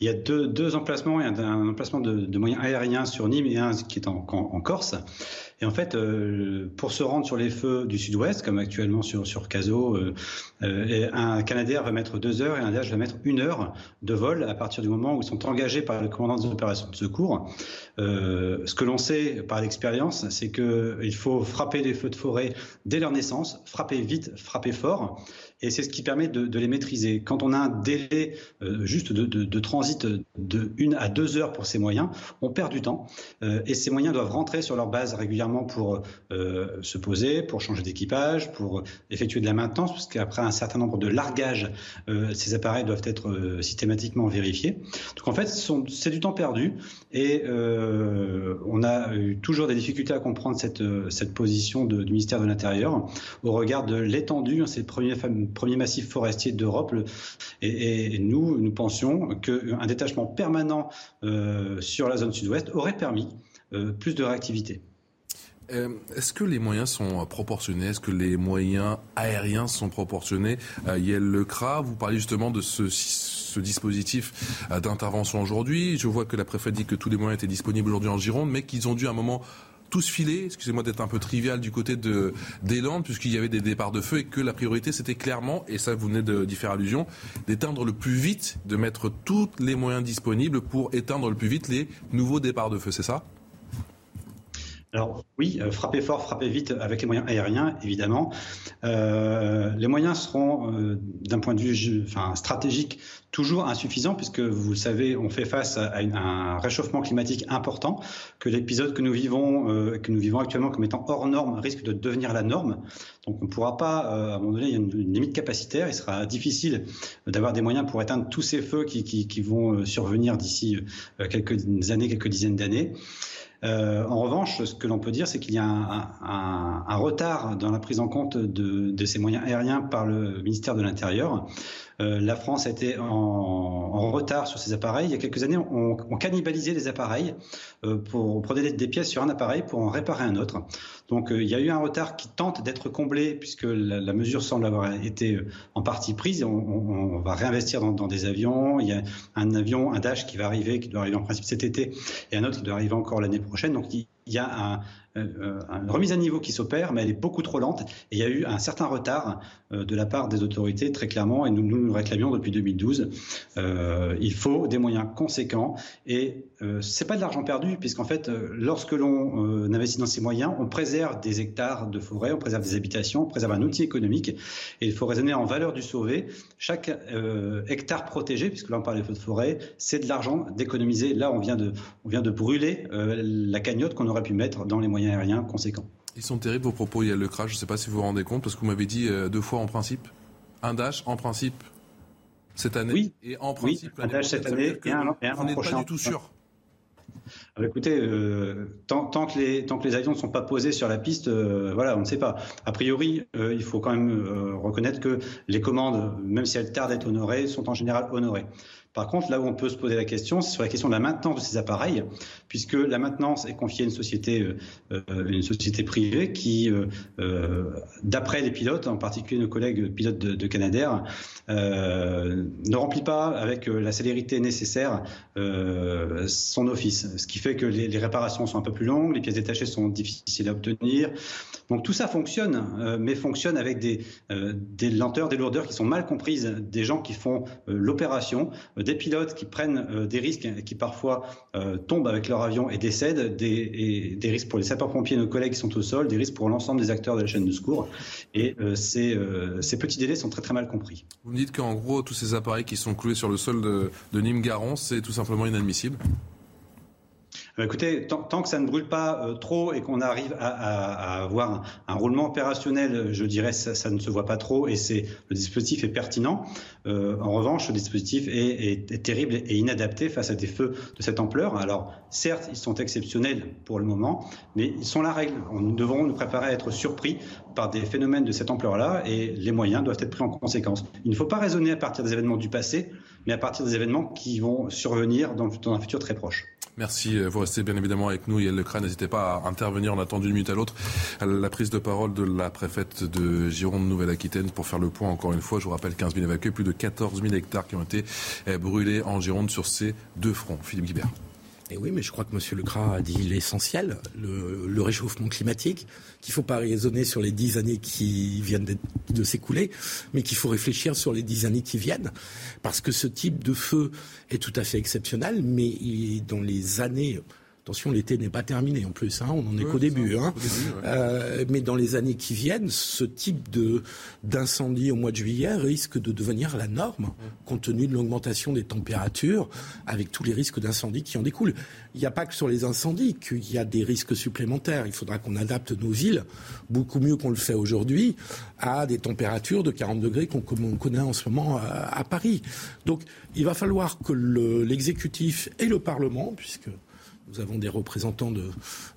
Il y a deux, emplacements. Il y a un emplacement de, moyens aériens sur Nîmes et un qui est en, Corse. Et en fait, euh, pour se rendre sur les feux du sud-ouest, comme actuellement sur, Caso, euh, euh, un Canadair va mettre deux heures et un DH va mettre une heure de vol à partir du moment où ils sont engagés par le commandant des opérations de secours. ce que l'on sait par l'expérience, c'est qu'il faut frapper les feux de forêt dès leur naissance, frapper vite, frapper fort et c'est ce qui permet de, les maîtriser. Quand on a un délai euh, juste de, transit de une à deux heures pour ces moyens, on perd du temps euh, et ces moyens doivent rentrer sur leur base régulièrement pour euh, se poser, pour changer d'équipage, pour effectuer de la maintenance, parce qu'après un certain nombre de largages, ces appareils doivent être systématiquement vérifiés. Donc en fait, c'est du temps perdu et on a eu toujours des difficultés à comprendre cette, cette position du ministère de l'Intérieur au regard de l'étendue, ces premiers premier massif forestier d'Europe. Et, nous, nous pensions qu'un détachement permanent euh, sur la zone sud-ouest aurait permis euh, plus de réactivité. Euh, est-ce que les moyens sont proportionnés? Est-ce que les moyens aériens sont proportionnés? Il y a le CRA, vous parlez justement de ce, ce dispositif d'intervention aujourd'hui. Je vois que la préfète dit que tous les moyens étaient disponibles aujourd'hui en Gironde, mais qu'ils ont dû à un moment tous filés, excusez-moi d'être un peu trivial du côté de, des Landes, puisqu'il y avait des départs de feu et que la priorité c'était clairement, et ça vous venez d'y faire allusion, d'éteindre le plus vite, de mettre tous les moyens disponibles pour éteindre le plus vite les nouveaux départs de feu, c'est ça? Alors oui, euh, frapper fort, frapper vite avec les moyens aériens, évidemment. Euh, les moyens seront, euh, d'un point de vue enfin, stratégique, toujours insuffisants, puisque vous le savez, on fait face à, un réchauffement climatique important, que l'épisode que nous vivons, que nous vivons actuellement comme étant hors norme, risque de devenir la norme. Donc on ne pourra pas, à un moment donné, il y a une, limite capacitaire. Il sera difficile d'avoir des moyens pour éteindre tous ces feux qui, qui, qui vont survenir d'ici quelques années, quelques dizaines d'années. Euh, en revanche, ce que l'on peut dire, c'est qu'il y a un, retard dans la prise en compte de, ces moyens aériens par le ministère de l'Intérieur. Euh, la France a été en, retard sur ces appareils. Il y a quelques années, on, cannibalisait les appareils euh, pour on prenait des pièces sur un appareil pour en réparer un autre. Donc il y a eu un retard qui tente d'être comblé puisque la, mesure semble avoir été en partie prise. On, va réinvestir dans, des avions. Il y a un avion, un Dash qui va arriver, qui doit arriver en principe cet été, et un autre qui doit arriver encore l'année prochaine. Donc il y a un, une remise à niveau qui s'opère, mais elle est beaucoup trop lente. Et il y a eu un certain retard euh, de la part des autorités, très clairement, et nous nous, réclamions depuis 2012. Euh, il faut des moyens conséquents, et euh, c'est pas de l'argent perdu, puisqu'en fait, euh, lorsque l'on investit dans ces moyens, on préserve des hectares de forêt, on préserve des habitations, on préserve un outil économique, et il faut raisonner en valeur du sauvé. Chaque hectare protégé, puisque là on parle des feux de forêt, c'est de l'argent d'économiser. Là, on vient de brûler la cagnotte qu'on aurait pu mettre dans les moyens aériens conséquents. Ils sont terribles vos propos, il y a le crash, je ne sais pas si vous vous rendez compte, parce que vous m'avez dit euh, deux fois en principe. Un dash en principe cette année. Oui, et en principe, un dash cette année et un, et un prochain. pas du tout sûr. Alors écoutez, euh, tant, que les, tant que les avions ne sont pas posés sur la piste, euh, voilà, on ne sait pas. A priori, il faut quand même reconnaître que les commandes, même si elles tardent à être honorées, sont en général honorées. Par contre, là où on peut se poser la question, c'est sur la question de la maintenance de ces appareils, puisque la maintenance est confiée à une société, euh, euh, une société privée qui, euh, d'après les pilotes, en particulier nos collègues pilotes de, Canadair, ne remplit pas avec la célérité nécessaire son office, ce qui fait que les, les, réparations sont un peu plus longues, les pièces détachées sont difficiles à obtenir. Donc tout ça fonctionne, mais fonctionne avec des, des lenteurs, des lourdeurs qui sont mal comprises des gens qui font l'opération des pilotes qui prennent euh, des risques et qui parfois euh, tombent avec leur avion et décèdent, des, des risques pour les sapeurs-pompiers, nos collègues qui sont au sol, des risques pour l'ensemble des acteurs de la chaîne de secours. Et euh, ces, petits délais sont très très mal compris. Vous me dites qu'en gros, tous ces appareils qui sont cloués sur le sol de, de Nîmes-Garon, c'est tout simplement inadmissible? Écoutez, tant, que ça ne brûle pas euh, trop et qu'on arrive à, avoir un, roulement opérationnel, je dirais ça, ça ne se voit pas trop et c'est le dispositif est pertinent. Euh, en revanche, le dispositif est, terrible et inadapté face à des feux de cette ampleur. Alors, certes, ils sont exceptionnels pour le moment, mais ils sont la règle. Nous devrons nous préparer à être surpris par des phénomènes de cette ampleur-là et les moyens doivent être pris en conséquence. Il ne faut pas raisonner à partir des événements du passé, mais à partir des événements qui vont survenir dans un futur très proche. Merci. Euh, vous restez bien évidemment avec nous. Yael Lecras, n'hésitez pas à intervenir. On attend d'une minute à l'autre la prise de parole de la préfète de Gironde Nouvelle-Aquitaine pour faire le point encore une fois. Je vous rappelle 15 000 évacués, plus de 14 000 hectares qui ont été euh, brûlés en Gironde sur ces deux fronts. Philippe Guibert. Et oui, mais je crois que M. Lecras a dit l'essentiel, le, réchauffement climatique, qu'il ne faut pas raisonner sur les dix années qui viennent de, s'écouler, mais qu'il faut réfléchir sur les dix années qui viennent. Parce que ce type de feu est tout à fait exceptionnel, mais dans les années Attention, l'été n'est pas terminé en plus, hein, on n'en est qu'au début. Hein. euh, mais dans les années qui viennent, ce type de, d'incendie au mois de juillet risque de devenir la norme, compte tenu de l'augmentation des températures, avec tous les risques d'incendie qui en découlent. Il n'y a pas que sur les incendies qu'il y a des risques supplémentaires. Il faudra qu'on adapte nos villes, beaucoup mieux qu'on le fait aujourd'hui, à des températures de 40 degrés qu'on connaît en ce moment à, Paris. Donc il va falloir que l'exécutif et le Parlement, puisque nous avons des représentants de,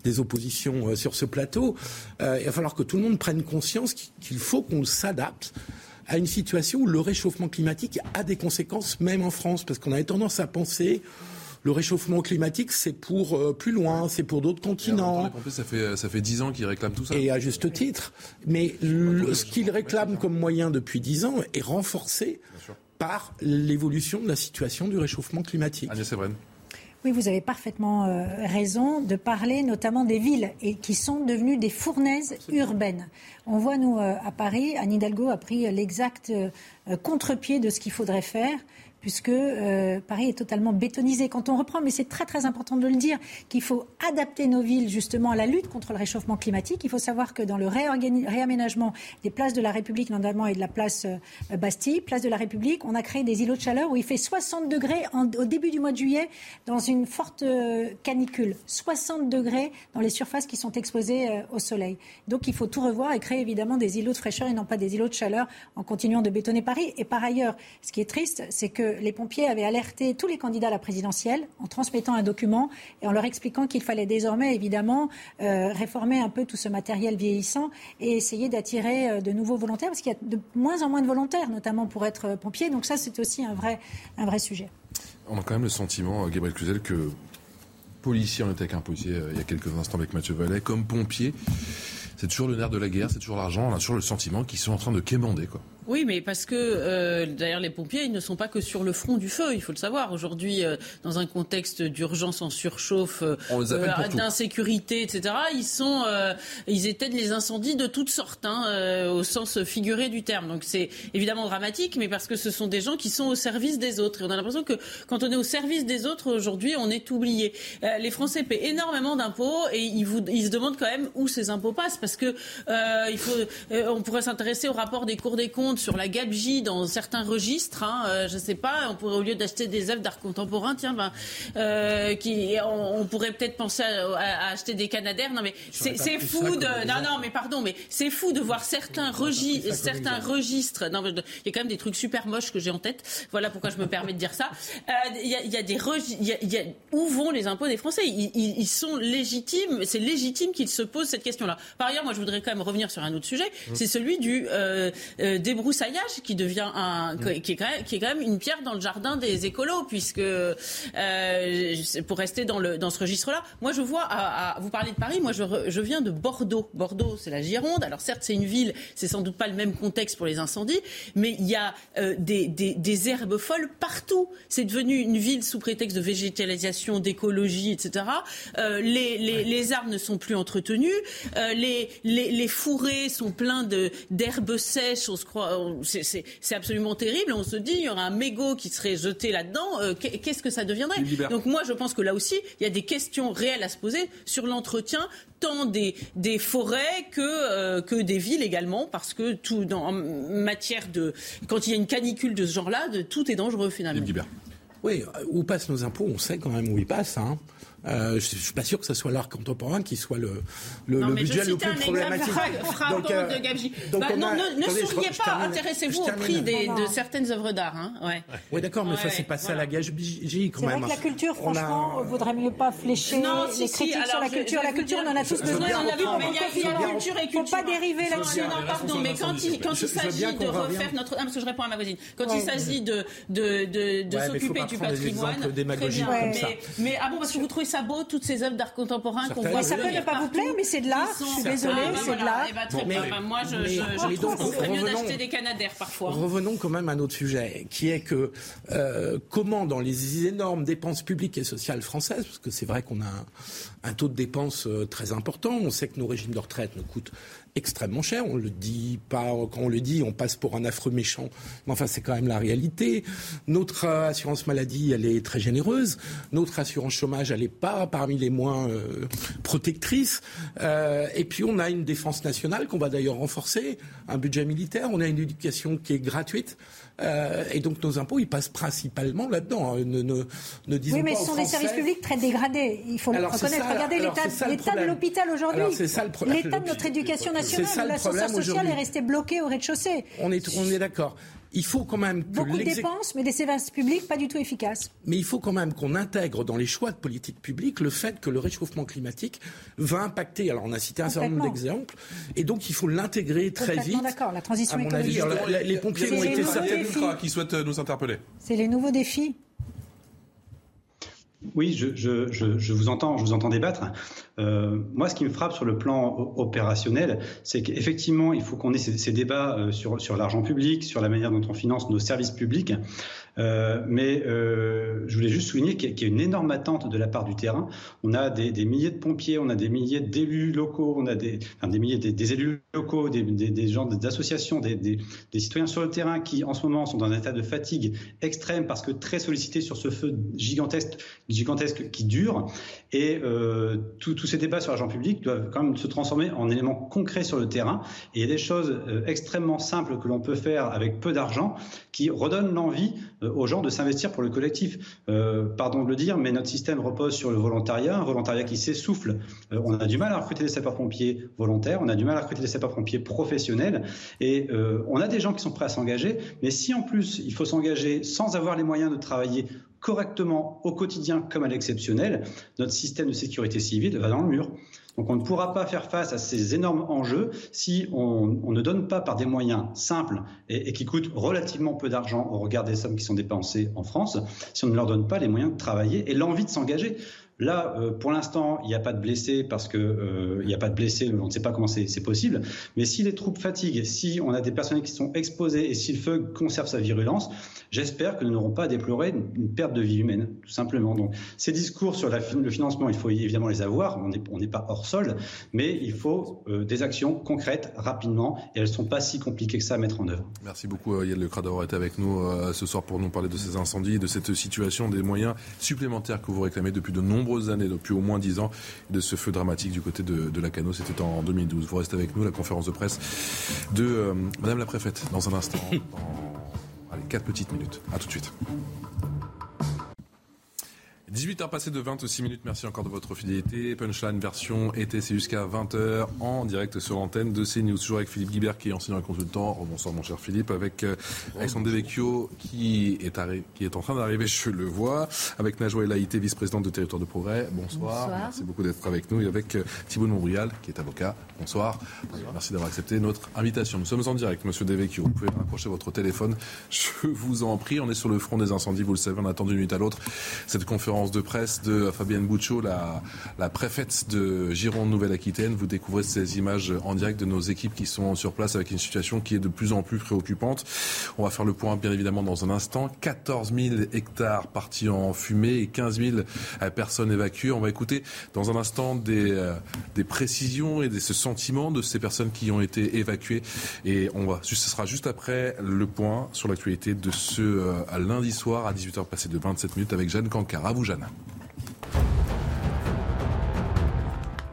des oppositions euh, sur ce plateau. Euh, il va falloir que tout le monde prenne conscience qu'il faut qu'on s'adapte à une situation où le réchauffement climatique a des conséquences, même en France, parce qu'on avait tendance à penser le réchauffement climatique, c'est pour euh, plus loin, c'est pour d'autres continents. ça fait ça fait dix ans qu'ils réclament tout ça. Et à juste titre. Mais ce qu'ils réclament comme moyen depuis dix ans est renforcé par l'évolution de la situation du réchauffement climatique. Agnès oui, vous avez parfaitement euh, raison de parler notamment des villes et qui sont devenues des fournaises urbaines. On voit, nous, euh, à Paris, Anne Hidalgo a pris l'exact euh, contre-pied de ce qu'il faudrait faire puisque euh, Paris est totalement bétonisé. Quand on reprend, mais c'est très très important de le dire, qu'il faut adapter nos villes justement à la lutte contre le réchauffement climatique. Il faut savoir que dans le réaménagement des places de la République, notamment et de la place euh, Bastille, place de la République, on a créé des îlots de chaleur où il fait 60 degrés au début du mois de juillet dans une forte euh, canicule. 60 degrés dans les surfaces qui sont exposées au soleil. Donc il faut tout revoir et créer évidemment des îlots de fraîcheur et non pas des îlots de chaleur en continuant de bétonner Paris. Et par ailleurs, ce qui est triste, c'est que les pompiers avaient alerté tous les candidats à la présidentielle en transmettant un document et en leur expliquant qu'il fallait désormais évidemment euh, réformer un peu tout ce matériel vieillissant et essayer d'attirer euh, de nouveaux volontaires parce qu'il y a de moins en moins de volontaires, notamment pour être euh, pompier. Donc ça, c'est aussi un vrai, un vrai sujet. On a quand même le sentiment, Gabriel Cluzel, que policier, on était avec un policier il y a quelques instants avec Mathieu Vallet, comme pompier, c'est toujours le nerf de la guerre, c'est toujours l'argent, on a toujours le sentiment qu'ils sont en train de quémander. Quoi. Oui, mais parce que euh, d'ailleurs les pompiers, ils ne sont pas que sur le front du feu, il faut le savoir. Aujourd'hui, euh, dans un contexte d'urgence en surchauffe, euh, d'insécurité, etc., ils sont, ils éteignent les incendies de toutes sortes, hein, au sens figuré du terme. Donc c'est évidemment dramatique, mais parce que ce sont des gens qui sont au service des autres. Et on a l'impression que quand on est au service des autres aujourd'hui, on est oublié. les Français paient énormément d'impôts et ils, vous, ils se demandent quand même où ces impôts passent, parce que il faut, on pourrait s'intéresser au rapport des cours des comptes sur la gabegie dans certains registres. Hein, euh, je ne sais pas, on pourrait au lieu d'acheter des œuvres d'art contemporain, tiens, ben, euh, qui, on, pourrait peut-être penser à, acheter des canadaires. Non mais c'est fou de, non non mais pardon, mais c'est fou de voir certains registres, certains registres. Non, il y a quand même des trucs super moches que j'ai en tête. Voilà pourquoi je me permets de dire ça. Euh, il y, a, y, a, des y a, où vont les impôts des Français? Ils, ils, sont légitimes. C'est légitime qu'ils se posent cette question-là. Par ailleurs, moi, je voudrais quand même revenir sur un autre sujet. Mmh. C'est celui du euh, broussaillage qui devient un, qui, est quand même, qui est quand même une pierre dans le jardin des écolos, puisque euh, pour rester dans le dans ce registre-là, moi je vois, à, vous parler de Paris, moi je, je viens de Bordeaux. Bordeaux, c'est la Gironde. Alors certes, c'est une ville, c'est sans doute pas le même contexte pour les incendies, mais il y a euh, des, des, des, herbes folles partout. C'est devenu une ville sous prétexte de végétalisation, d'écologie, etc. Euh, les, les, les, arbres ne sont plus entretenus, euh, les, les, les fourrés sont pleins d'herbes sèches. On se croit c'est absolument terrible. On se dit, il y aura un mégot qui serait jeté là-dedans. Euh, qu'est-ce que ça deviendrait Donc moi, je pense que là aussi, il y a des questions réelles à se poser sur l'entretien tant des, des forêts que, euh, que des villes également, parce que tout dans, en matière de... Quand il y a une canicule de ce genre-là, tout est dangereux finalement. Oui, où passent nos impôts? On sait quand même où ils passent. Hein. Euh, je ne suis pas sûr que ce soit l'art contemporain qui soit le, le, non, le budget le plus problématique. donc, euh, de gabegie. Donc bah, non, ne, ne souriez pas, intéressez-vous au prix des, de certaines œuvres d'art. Hein. Ouais. Oui, d'accord, mais ça, c'est pas ça la gabegie quand même. C'est vrai que la culture, franchement, a... vaudrait mieux pas flécher non, les critiques sur la culture. La culture, on en a tous besoin. Il y a culture et culture. faut pas dériver là-dessus. Non, pardon, mais quand il s'agit de refaire notre... parce que je réponds à ma voisine. Quand il s'agit de s'occuper du patrimoine, très bien. Mais ah bon, parce que vous trouvez ça beau, toutes ces œuvres d'art contemporain qu'on voit. Ça peut ne pas vous plaire, mais c'est de l'art. Je suis désolée, c'est de l'art. Moi, je trouve qu'on ferait mieux d'acheter des canadaires parfois. Revenons quand même à notre sujet, qui est que euh, comment, dans les énormes dépenses publiques et sociales françaises, parce que c'est vrai qu'on a un, taux de dépenses euh, très important, on sait que nos régimes de retraite nous coûtent extrêmement cher. On le dit pas quand on le dit, on passe pour un affreux méchant, mais enfin c'est quand même la réalité. Notre assurance maladie, elle est très généreuse. Notre assurance chômage, elle n'est pas parmi les moins euh, protectrices. Euh, et puis on a une défense nationale qu'on va d'ailleurs renforcer, un budget militaire, on a une éducation qui est gratuite. Euh, et donc nos impôts, ils passent principalement là-dedans. Hein. Ne, ne, ne disons oui, mais ce sont des services publics très dégradés. Il faut le reconnaître. Regardez l'état de l'hôpital aujourd'hui. L'état de notre éducation nationale, l'ascenseur social est resté bloqué au rez-de-chaussée. On est, on est d'accord il faut quand même que beaucoup de dépenses, mais des services publics pas du tout efficaces. Mais il faut quand même qu'on intègre dans les choix de politique publique le fait que le réchauffement climatique va impacter. Alors on a cité un certain nombre d'exemples, et donc il faut l'intégrer très vite. D'accord, la transition écologique. les pompiers ont été certains qui souhaitent nous interpeller. C'est les nouveaux défis. Oui, je, je, je, je, vous entends, je vous entends débattre. Euh, moi, ce qui me frappe sur le plan opérationnel, c'est qu'effectivement, il faut qu'on ait ces, débats euh, sur, l'argent public, sur la manière dont on finance nos services publics. Euh, mais je voulais juste souligner qu'il y, a une énorme attente de la part du terrain. On a des, milliers de pompiers, on a des milliers d'élus locaux, on a des, milliers des, élus locaux, des, gens, des associations, des, citoyens sur le terrain qui, en ce moment, sont dans un état de fatigue extrême parce que très sollicités sur ce feu gigantesque, gigantesque qui dure. Et tout tous ces débats sur l'argent public doivent quand même se transformer en éléments concrets sur le terrain. Et il y a des choses euh, extrêmement simples que l'on peut faire avec peu d'argent qui redonnent l'envie euh, aux gens de s'investir pour le collectif. Euh, pardon de le dire, mais notre système repose sur le volontariat, un volontariat qui s'essouffle. on a du mal à recruter des sapeurs-pompiers volontaires, on a du mal à recruter des sapeurs-pompiers professionnels, et on a des gens qui sont prêts à s'engager, mais si en plus il faut s'engager sans avoir les moyens de travailler correctement au quotidien comme à l'exceptionnel, notre système de sécurité civile va dans le mur. Donc on ne pourra pas faire face à ces énormes enjeux si on, ne donne pas par des moyens simples et, qui coûtent relativement peu d'argent au regard des sommes qui sont dépensées en France, si on ne leur donne pas les moyens de travailler et l'envie de s'engager. Là, euh, pour l'instant, il n'y a pas de blessés parce que euh, il n'y a pas de blessés, on ne sait pas comment c'est possible. Mais si les troupes fatiguent, si on a des personnes qui sont exposées et si le feu conserve sa virulence, j'espère que nous n'aurons pas à déplorer une, perte de vie humaine, tout simplement. Donc, ces discours sur le financement, il faut évidemment les avoir. On n'est pas hors sol, mais il faut euh, des actions concrètes rapidement et elles ne sont pas si compliquées que ça à mettre en œuvre. Merci beaucoup, Yael Lecras, d'avoir été avec nous ce soir pour nous parler de ces incendies, de cette situation, des moyens supplémentaires que vous réclamez depuis de nombreux années, depuis au moins dix ans, de ce feu dramatique du côté de, de la Cano. C'était en 2012. Vous restez avec nous, la conférence de presse de euh, Madame la Préfète, dans un instant, dans allez, 4 petites minutes. À tout de suite. 18h passé de 26 minutes, merci encore de votre fidélité. Punchline version été, c'est jusqu'à 20h en direct sur l'antenne de CNews. Toujours avec Philippe Guibert qui est enseignant et consultant. Oh, bonsoir mon cher Philippe. Avec euh, Alexandre Devecchio qui est, qui est en train d'arriver, je le vois. Avec Najwa Elaïté, vice-présidente de Territoire de Progrès. Bonsoir. Merci beaucoup d'être avec nous. Et avec euh, Thibault Montbrial qui est avocat. Bonsoir. Merci d'avoir accepté notre invitation. Nous sommes en direct, monsieur Devecchio. Vous pouvez rapprocher votre téléphone. Je vous en prie. On est sur le front des incendies, vous le savez. On attend d'une minute à l'autre cette conférence de presse de Fabienne Bouchot, la, préfète de Gironde Nouvelle-Aquitaine. Vous découvrez ces images en direct de nos équipes qui sont sur place avec une situation qui est de plus en plus préoccupante. On va faire le point bien évidemment dans un instant. 14 000 hectares partis en fumée et 15 000 euh, personnes évacuées. On va écouter dans un instant des, euh, précisions et ce sentiment de ces personnes qui ont été évacuées. Et on va, ce sera juste après le point sur l'actualité de ce euh, lundi soir à 18h passé de 27 minutes avec Jeanne Cancard. À vous.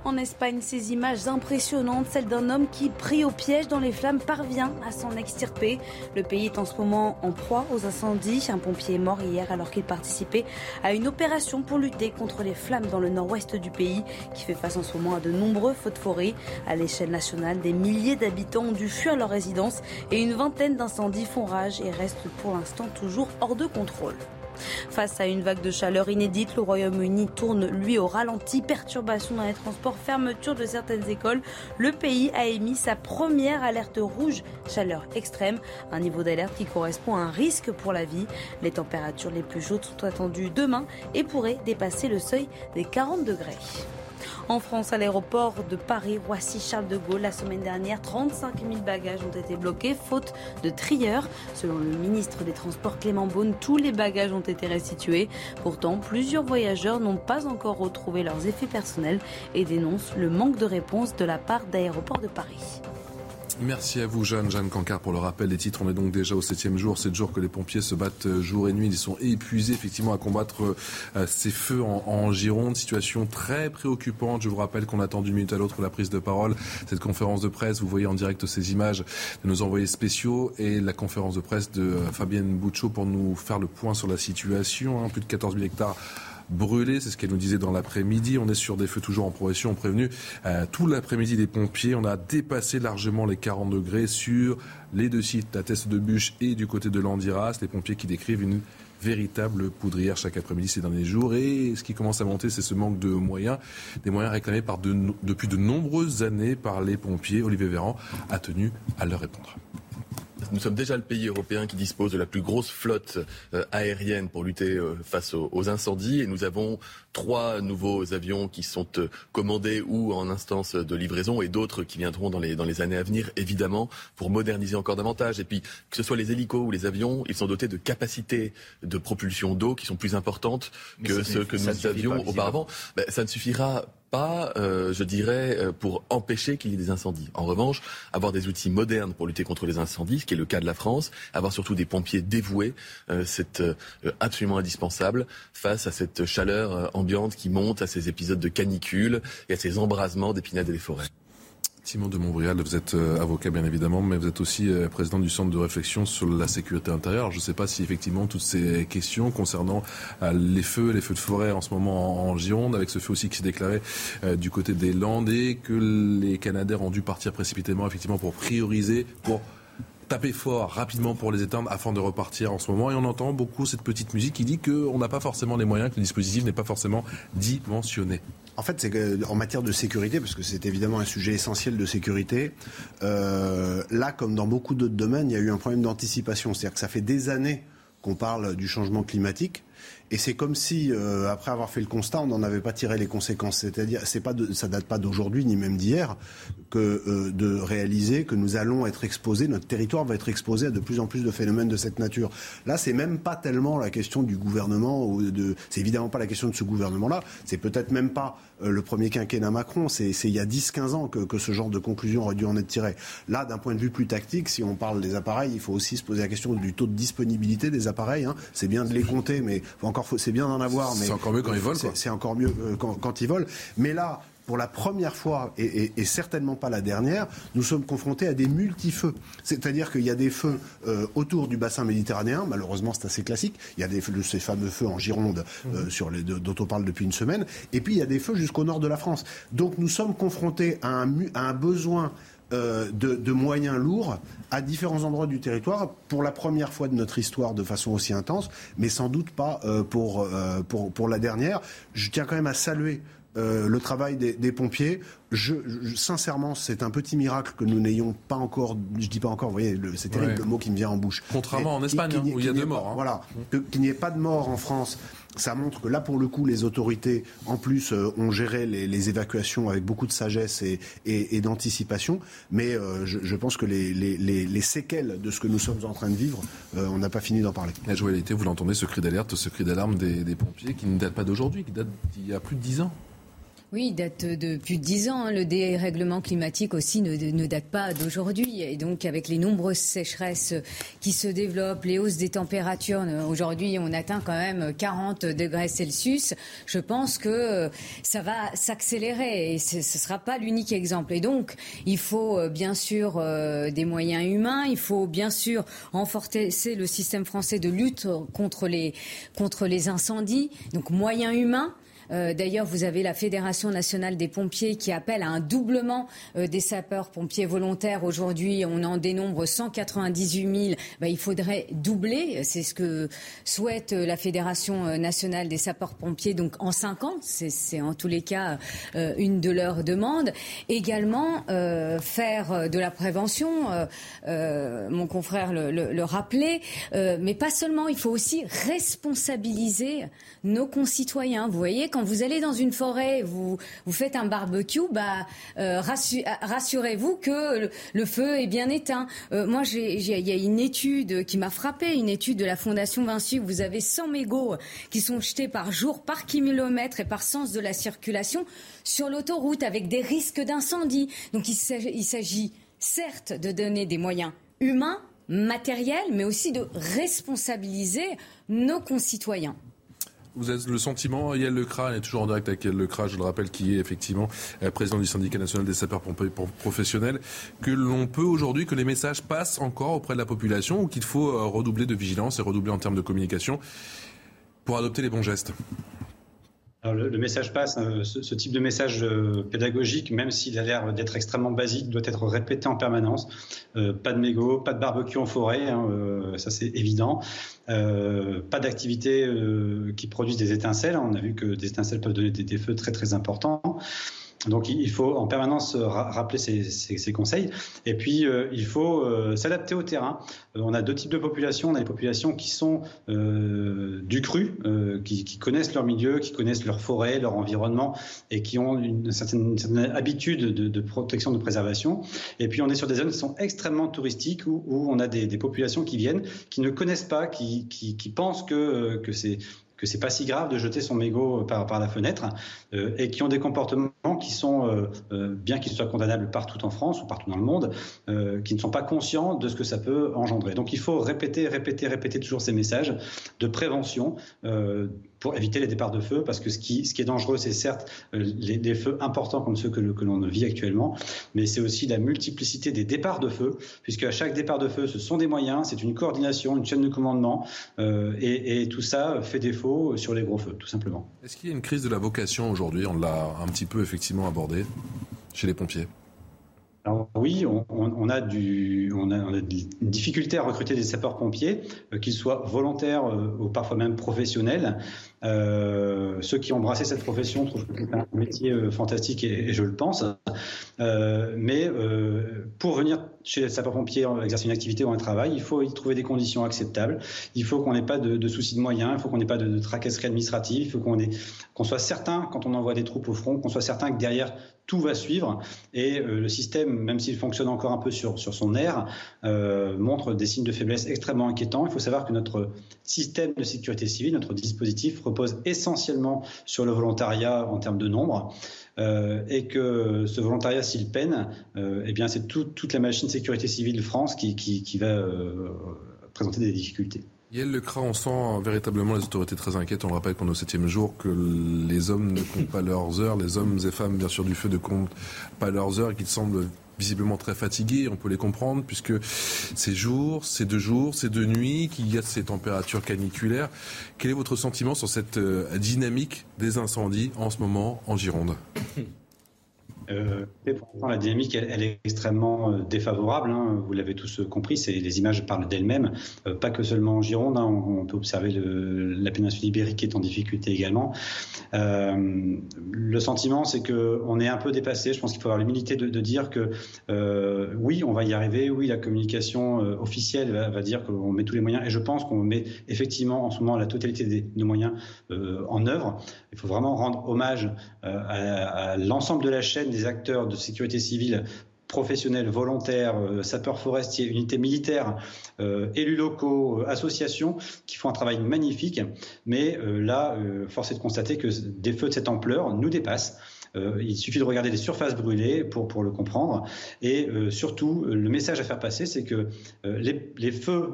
En Espagne, ces images impressionnantes, celles d'un homme qui, pris au piège dans les flammes, parvient à s'en extirper. Le pays est en ce moment en proie aux incendies. Un pompier est mort hier alors qu'il participait à une opération pour lutter contre les flammes dans le nord-ouest du pays, qui fait face en ce moment à de nombreux feux de forêt. À l'échelle nationale, des milliers d'habitants ont dû fuir leur résidence et une vingtaine d'incendies font rage et restent pour l'instant toujours hors de contrôle. Face à une vague de chaleur inédite, le Royaume-Uni tourne lui au ralenti, perturbation dans les transports, fermeture de certaines écoles. Le pays a émis sa première alerte rouge chaleur extrême, un niveau d'alerte qui correspond à un risque pour la vie. Les températures les plus chaudes sont attendues demain et pourraient dépasser le seuil des 40 degrés. En France, à l'aéroport de Paris, Roissy-Charles de Gaulle, la semaine dernière, 35 000 bagages ont été bloqués faute de trieurs. Selon le ministre des Transports Clément Beaune, tous les bagages ont été restitués. Pourtant, plusieurs voyageurs n'ont pas encore retrouvé leurs effets personnels et dénoncent le manque de réponse de la part d'Aéroports de Paris. Merci à vous, Jeanne. Jeanne Cancard, pour le rappel des titres. On est donc déjà au septième jour. Sept jours que les pompiers se battent euh, jour et nuit. Ils sont épuisés, effectivement, à combattre euh, ces feux en, Gironde. Situation très préoccupante. Je vous rappelle qu'on attend d'une minute à l'autre la prise de parole. Cette conférence de presse, vous voyez en direct ces images de nos envoyés spéciaux et la conférence de presse de euh, Fabienne Bouchot pour nous faire le point sur la situation. Hein. Plus de 14 000 hectares brûlés. C'est ce qu'elle nous disait dans l'après-midi. On est sur des feux toujours en progression. On prévenu euh, tout l'après-midi des pompiers. On a dépassé largement les 40 degrés sur les deux sites, la Teste de Bûche et du côté de l'Andiras. Les pompiers qui décrivent une véritable poudrière chaque après-midi ces derniers jours. Et ce qui commence à monter, c'est ce manque de moyens, des moyens réclamés par depuis de nombreuses années par les pompiers. Olivier Véran a tenu à leur répondre. Nous sommes déjà le pays européen qui dispose de la plus grosse flotte euh, aérienne pour lutter euh, face aux, incendies et nous avons trois nouveaux avions qui sont euh, commandés ou en instance de livraison et d'autres qui viendront dans les, dans les années à venir, évidemment, pour moderniser encore davantage. Et puis, que ce soit les hélicos ou les avions, ils sont dotés de capacités de propulsion d'eau qui sont plus importantes que ce que nous avions auparavant. Ben, ça ne suffira pas, euh, je dirais, euh, pour empêcher qu'il y ait des incendies. En revanche, avoir des outils modernes pour lutter contre les incendies, ce qui est le cas de la France, avoir surtout des pompiers dévoués, euh, c'est absolument indispensable face à cette chaleur ambiante qui monte, à ces épisodes de canicule et à ces embrasements d'épinades et des forêts. Simon de Montbrial, vous êtes euh, avocat bien évidemment, mais vous êtes aussi euh, président du centre de réflexion sur la sécurité intérieure. Je ne sais pas si effectivement toutes ces questions concernant euh, les feux, les feux de forêt en ce moment en, Gironde, avec ce feu aussi qui s'est déclaré du côté des Landes et que les Canadaires ont dû partir précipitamment effectivement pour prioriser, pour taper fort rapidement pour les éteindre afin de repartir en ce moment. Et on entend beaucoup cette petite musique qui dit qu'on n'a pas forcément les moyens, que le dispositif n'est pas forcément dimensionné. En fait, c'est qu'en matière de sécurité, parce que c'est évidemment un sujet essentiel de sécurité, euh, là, comme dans beaucoup d'autres domaines, il y a eu un problème d'anticipation. C'est-à-dire que ça fait des années qu'on parle du changement climatique et c'est comme si, euh, après avoir fait le constat, on n'en avait pas tiré les conséquences. C'est-à-dire, c'est pas date pas d'aujourd'hui ni même d'hier que euh, de réaliser que nous allons être exposés, notre territoire va être exposé à de plus en plus de phénomènes de cette nature. Là, c'est même pas tellement la question du gouvernement c'est évidemment pas la question de ce gouvernement-là. C'est peut-être même pas le premier quinquennat Macron. C'est il y a 10-15 ans que, que, ce genre de conclusion aurait dû en être tiré. Là, d'un point de vue plus tactique, si on parle des appareils, il faut aussi se poser la question du taux de disponibilité des appareils. Hein. C'est bien de les compter, mais encore c'est bien d'en avoir, mais c'est encore mieux quand ils volent. C'est encore mieux euh, quand, ils volent. Mais là, pour la première fois, et, certainement pas la dernière, nous sommes confrontés à des multifeux. C'est-à-dire qu'il y a des feux euh, autour du bassin méditerranéen, malheureusement c'est assez classique, il y a des ces fameux feux en Gironde euh, mmh. sur les, dont on parle depuis une semaine, et puis il y a des feux jusqu'au nord de la France. Donc nous sommes confrontés à un, à un besoin euh, de, moyens lourds à différents endroits du territoire pour la première fois de notre histoire de façon aussi intense, mais sans doute pas euh, pour, euh, pour, pour, la dernière. Je tiens quand même à saluer le travail des, pompiers. Je, sincèrement, c'est un petit miracle que nous n'ayons pas encore, je dis pas encore, vous voyez, c'est terrible le mot qui me vient en bouche. Contrairement en Espagne, hein, où il y a deux morts. Hein. Voilà, qu'il n'y ait pas de morts en France ça montre que là, pour le coup, les autorités, en plus, euh, ont géré les, évacuations avec beaucoup de sagesse et, d'anticipation. Mais euh, je, pense que les, séquelles de ce que nous sommes en train de vivre, euh, on n'a pas fini d'en parler. La journalité, vous l'entendez, ce cri d'alerte, ce cri d'alarme des, des pompiers qui ne date pas d'aujourd'hui, qui date d'il y a plus de dix ans. Oui, date de plus de dix ans. Hein. Le dérèglement climatique aussi ne, date pas d'aujourd'hui. Et donc, avec les nombreuses sécheresses qui se développent, les hausses des températures, euh, aujourd'hui, on atteint quand même 40 degrés Celsius. Je pense que euh, ça va s'accélérer et ce ne sera pas l'unique exemple. Et donc, il faut euh, bien sûr des moyens humains. Il faut bien sûr renforcer le système français de lutte contre les, contre les incendies. Donc, moyens humains euh, d'ailleurs, vous avez la Fédération nationale des pompiers qui appelle à un doublement euh, des sapeurs-pompiers volontaires. Aujourd'hui, on en dénombre 198 000. Ben, il faudrait doubler. C'est ce que souhaite euh, la Fédération nationale des sapeurs-pompiers. Donc, en cinq ans, c'est en tous les cas une de leurs demandes. Également, faire de la prévention. mon confrère le, le rappelait. mais pas seulement. Il faut aussi responsabiliser nos concitoyens. Vous voyez, quand vous allez dans une forêt, vous, vous faites un barbecue, bah, euh, rassurez-vous que le, feu est bien éteint. Euh, moi, il y a une étude qui m'a frappé, une étude de la Fondation Vinci, vous avez 100 mégots qui sont jetés par jour, par kilomètre et par sens de la circulation sur l'autoroute avec des risques d'incendie. Donc il s'agit certes de donner des moyens humains, matériels, mais aussi de responsabiliser nos concitoyens. Vous avez le sentiment, Yael Lecra, elle est toujours en direct avec Yael Lecra, je le rappelle, qui est effectivement euh, président du syndicat national des sapeurs-pompiers professionnels, que l'on peut aujourd'hui, que les messages passent encore auprès de la population ou qu'il faut euh, redoubler de vigilance et redoubler en termes de communication pour adopter les bons gestes le, message passe, hein, ce, type de message euh, pédagogique, même s'il a l'air d'être extrêmement basique, doit être répété en permanence. Euh, pas de mégots, pas de barbecue en forêt, hein, euh, ça c'est évident. pas d'activités qui produisent des étincelles. On a vu que des étincelles peuvent donner des feux très très importants. Donc il faut en permanence euh, rappeler ces, conseils. Et puis euh, il faut euh, s'adapter au terrain. on a deux types de populations. On a les populations qui sont du cru, qui, connaissent leur milieu, qui connaissent leur forêt, leur environnement et qui ont une certaine, habitude de, protection, de préservation. Et puis on est sur des zones qui sont extrêmement touristiques où, on a des, populations qui viennent, qui ne connaissent pas, qui, pensent que, que c'est que c'est pas si grave de jeter son mégot par, la fenêtre euh, et qui ont des comportements qui sont, euh, euh, bien qu'ils soient condamnables partout en France ou partout dans le monde, qui ne sont pas conscients de ce que ça peut engendrer. Donc il faut répéter, répéter, répéter toujours ces messages de prévention pour éviter les départs de feu, parce que ce qui, ce qui est dangereux, c'est certes euh, les, feux importants comme ceux que, que l'on vit actuellement, mais c'est aussi la multiplicité des départs de feu, puisque à chaque départ de feu, ce sont des moyens, c'est une coordination, une chaîne de commandement, euh, et, et, tout ça fait défaut sur les gros feux, tout simplement. Est-ce qu'il y a une crise de la vocation aujourd'hui? On l'a un petit peu effectivement abordé chez les pompiers oui, on, a du, on, a, une difficulté à recruter des sapeurs-pompiers, euh, qu'ils soient volontaires ou parfois même professionnels. Euh, ceux qui ont embrassé cette profession trouvent que c'est un métier euh, fantastique et, je le pense. Euh, mais euh, pour venir chez les sapeurs-pompiers exercer une activité ou un travail, il faut y trouver des conditions acceptables. Il faut qu'on n'ait pas de, soucis de moyens, il faut qu'on n'ait pas de, de tracasserie administrative, il faut qu'on qu'on soit certain, quand on envoie des troupes au front, qu'on soit certain que derrière tout va suivre. Et le système, même s'il fonctionne encore un peu sur, son air, euh, montre des signes de faiblesse extrêmement inquiétants. Il faut savoir que notre système de sécurité civile, notre dispositif, repose essentiellement sur le volontariat en termes de nombre. Euh, et que ce volontariat, s'il peine, euh, eh bien, c'est toute la machine sécurité civile France qui, qui, va euh, présenter des difficultés. Yael Lecra, on sent véritablement les autorités très inquiètes. On le rappelle qu'on est au septième jour, que les hommes ne comptent pas leurs heures, les hommes et femmes, bien sûr, du feu ne comptent pas leurs heures et qu'ils semblent visiblement très fatigués, on peut les comprendre, puisque ces jours, ces deux jours, ces deux nuits, qu'il y a ces températures caniculaires. Quel est votre sentiment sur cette euh, dynamique des incendies en ce moment en Gironde? Euh, la dynamique, elle, est extrêmement euh, défavorable. Hein. vous l'avez tous euh, compris, les images parlent d'elles-mêmes. pas que seulement en Gironde. Hein. on, peut observer la péninsule ibérique qui est en difficulté également. le sentiment, c'est que on est un peu dépassé. Je pense qu'il faut avoir l'humilité de, dire que oui, on va y arriver. Oui, la communication officielle va, dire qu'on met tous les moyens. Et je pense qu'on met effectivement en ce moment la totalité des, des moyens en œuvre. Il faut vraiment rendre hommage à l'ensemble de la chaîne des acteurs de sécurité civile professionnels, volontaires, euh, sapeurs forestiers, unités militaires, euh, élus locaux, euh, associations, qui font un travail magnifique. Mais là, force est de constater que des feux de cette ampleur nous dépassent. Euh, il suffit de regarder les surfaces brûlées pour, pour le comprendre. Et euh, surtout, le message à faire passer, c'est que euh, les, les, feux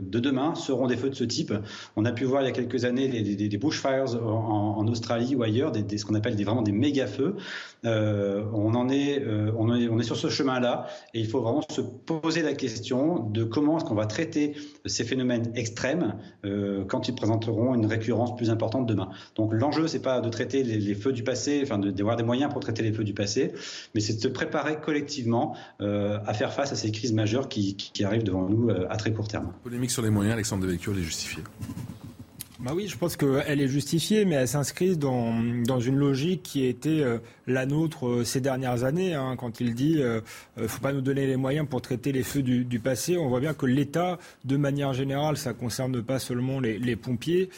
de demain seront des feux de ce type. On a pu voir il y a quelques années des, bushfires en, en, Australie ou ailleurs, des, ce qu'on appelle des, vraiment des méga feux. on en est, on est, on est sur ce chemin-là, et il faut vraiment se poser la question de comment est-ce qu'on va traiter ces phénomènes extrêmes quand ils présenteront une récurrence plus importante demain. Donc l'enjeu, c'est pas de traiter les, les, feux du passé, enfin de d'avoir des moyens pour traiter les feux du passé, mais c'est de se préparer collectivement euh, à faire face à ces crises majeures qui, arrivent devant nous euh, à très court terme. Polémique sur les moyens, Alexandre Devecchio les justifier. Bah oui, je pense qu'elle est justifiée, mais elle s'inscrit dans, dans une logique qui été euh, la nôtre euh, ces dernières années. Hein, quand il dit euh, ne faut pas nous donner les moyens pour traiter les feux du, du passé, on voit bien que l'État, de manière générale, ça concerne pas seulement les, les pompiers,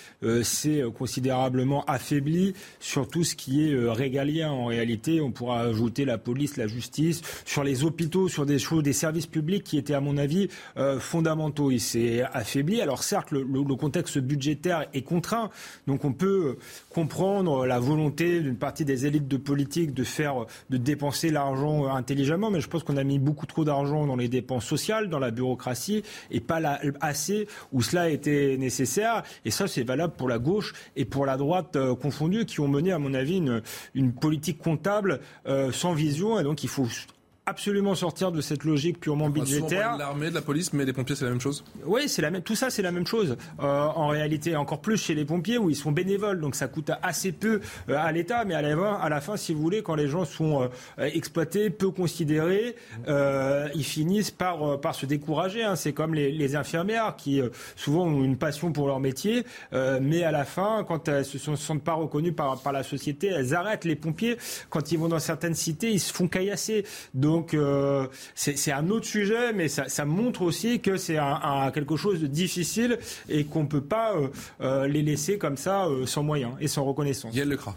c'est considérablement affaibli sur tout ce qui est régalien. En réalité, on pourra ajouter la police, la justice, sur les hôpitaux, sur des choses, des services publics qui étaient, à mon avis, fondamentaux. Il s'est affaibli. Alors certes, le, le contexte budgétaire est contraint. Donc on peut comprendre la volonté d'une partie des élites de politique de faire, de dépenser l'argent intelligemment, mais je pense qu'on a mis beaucoup trop d'argent dans les dépenses sociales, dans la bureaucratie, et pas assez où cela était nécessaire. Et ça, c'est valable pour la gauche et pour la droite euh, confondue, qui ont mené, à mon avis, une, une politique comptable euh, sans vision. Et donc il faut absolument sortir de cette logique purement budgétaire. L'armée, de la police, mais les pompiers, c'est la même chose Oui, c'est la même. Tout ça, c'est la même chose. Euh, en réalité, encore plus chez les pompiers où ils sont bénévoles, donc ça coûte assez peu euh, à l'État, mais à la, fin, à la fin, si vous voulez, quand les gens sont euh, exploités, peu considérés, ils finissent par par se décourager. Hein. C'est comme les, les, infirmières qui souvent ont une passion pour leur métier, mais à la fin, quand elles se sentent pas reconnues par par la société, elles arrêtent. Les pompiers, quand ils vont dans certaines cités, ils se font caillasser. Donc donc euh, c'est un autre sujet, mais ça, montre aussi que c'est quelque chose de difficile et qu'on ne peut pas euh, euh, les laisser comme ça sans moyens et sans reconnaissance. Yael Lecras.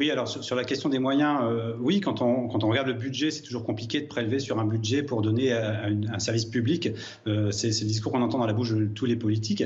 Oui, alors sur, la question des moyens, euh, oui, quand on, regarde le budget, c'est toujours compliqué de prélever sur un budget pour donner à, un service public. Euh, c'est le discours qu'on entend dans la bouche de tous les politiques.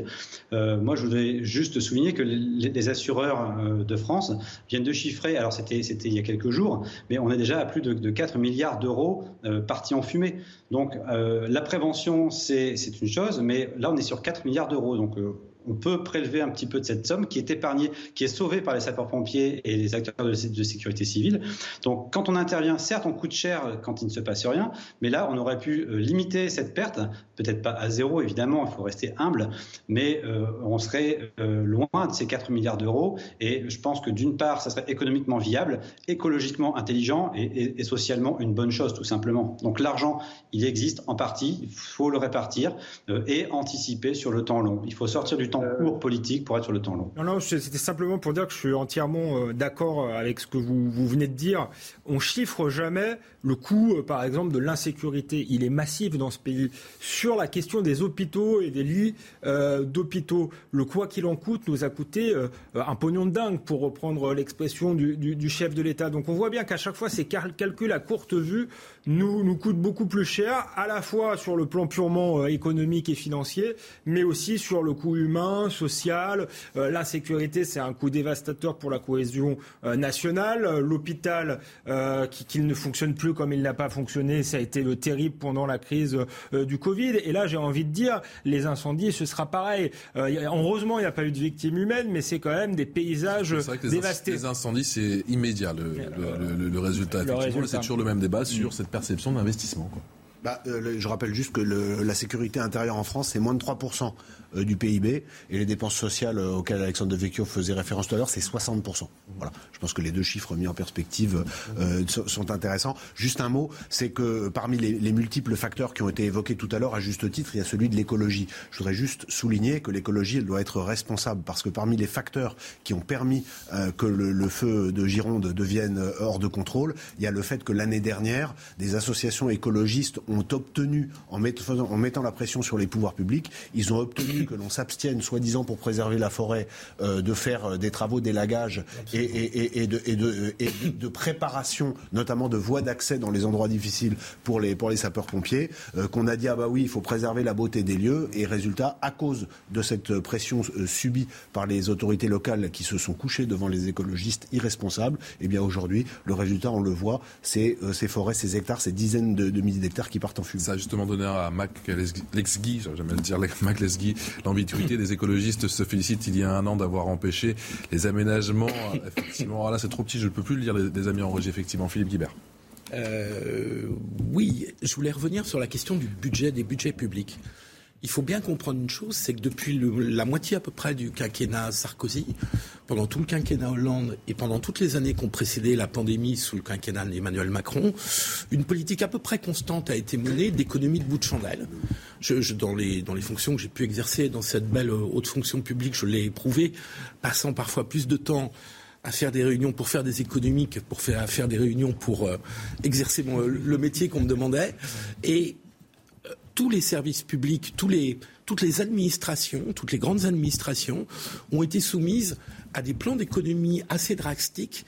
Euh, moi, je voudrais juste souligner que les, assureurs de France viennent de chiffrer, alors c'était il y a quelques jours, mais on est déjà à plus de, de 4 milliards d'euros partis en fumée. Donc la prévention, c'est une chose, mais là, on est sur 4 milliards d'euros. Donc on peut prélever un petit peu de cette somme qui est épargnée, qui est sauvée par les sapeurs-pompiers et les acteurs de, sécurité civile. Donc, quand on intervient, certes, on coûte cher quand il ne se passe rien, mais là, on aurait pu euh, limiter cette perte, peut-être pas à zéro, évidemment, il faut rester humble, mais euh, on serait euh, loin de ces 4 milliards d'euros. Et je pense que d'une part, ça serait économiquement viable, écologiquement intelligent et, socialement une bonne chose, tout simplement. Donc, l'argent, il existe en partie, il faut le répartir et anticiper sur le temps long. Il faut sortir du temps court politique pour être sur le temps long. Non, non, c'était simplement pour dire que je suis entièrement euh, d'accord euh, avec ce que vous, vous, venez de dire. On chiffre jamais le coût, euh, par exemple, de l'insécurité. Il est massif dans ce pays. Sur la question des hôpitaux et des lits d'hôpitaux, le quoi qu'il en coûte nous a coûté un pognon de dingue, pour reprendre l'expression du, du, du, chef de l'État. Donc on voit bien qu'à chaque fois, ces calculs à courte vue nous, nous coûtent beaucoup plus cher, à la fois sur le plan purement économique et financier, mais aussi sur le coût humain social. Euh, l'insécurité, c'est un coût dévastateur pour la cohésion euh, nationale. L'hôpital, euh, qui, ne fonctionne plus comme il n'a pas fonctionné, ça a été le terrible pendant la crise du Covid. Et là, j'ai envie de dire, les incendies, ce sera pareil. heureusement, il n'y a pas eu de victimes humaines, mais c'est quand même des paysages dévastés. Les incendies, c'est immédiat le, résultat. Effectivement, c'est toujours le même débat sur cette perception d'investissement. Bah, je rappelle juste que la sécurité intérieure en France, c'est moins de 3%. Euh, du PIB. Et les dépenses sociales euh, auxquelles Alexandre de Vecchio faisait référence tout à l'heure, c'est 60%. Voilà. Je pense que les deux chiffres mis en perspective euh, sont intéressants. Juste un mot, c'est que parmi les, multiples facteurs qui ont été évoqués tout à l'heure, à juste titre, il y a celui de l'écologie. Je voudrais juste souligner que l'écologie, elle doit être responsable parce que parmi les facteurs qui ont permis que le, feu de Gironde devienne hors de contrôle, il y a le fait que l'année dernière, des associations écologistes ont obtenu, en mettant la pression sur les pouvoirs publics, ils ont obtenu que l'on s'abstienne, soi-disant pour préserver la forêt, euh, de faire euh, des travaux d'élagage et, de, préparation, notamment de voies d'accès dans les endroits difficiles pour les, pour les sapeurs-pompiers, euh, qu'on a dit ah bah oui, il faut préserver la beauté des lieux, et résultat, à cause de cette pression subie par les autorités locales qui se sont couchées devant les écologistes irresponsables, eh bien aujourd'hui, le résultat, on le voit, c'est ces forêts, ces hectares, ces dizaines de, milliers d'hectares qui partent en fumée. Ça a justement donné à Mac Lesgui, jamais le dire, Mac Lesgui, L'ambiguïté des écologistes se félicite il y a un an d'avoir empêché les aménagements. Effectivement, là c'est trop petit, je ne peux plus le lire des amis en régie, effectivement. Philippe Guibert. Euh, oui, je voulais revenir sur la question du budget, des budgets publics. Il faut bien comprendre une chose, c'est que depuis la moitié à peu près du quinquennat Sarkozy, pendant tout le quinquennat Hollande et pendant toutes les années qui ont précédé la pandémie sous le quinquennat d'Emmanuel Macron, une politique à peu près constante a été menée d'économie de bout de chandelle. Je, dans, les, dans les fonctions que j'ai pu exercer dans cette belle euh, haute fonction publique, je l'ai éprouvé, passant parfois plus de temps à faire des réunions pour faire des économies que pour faire, à faire des réunions pour euh, exercer le métier qu'on me demandait. Et tous les services publics, toutes les administrations, toutes les grandes administrations ont été soumises à des plans d'économie assez drastiques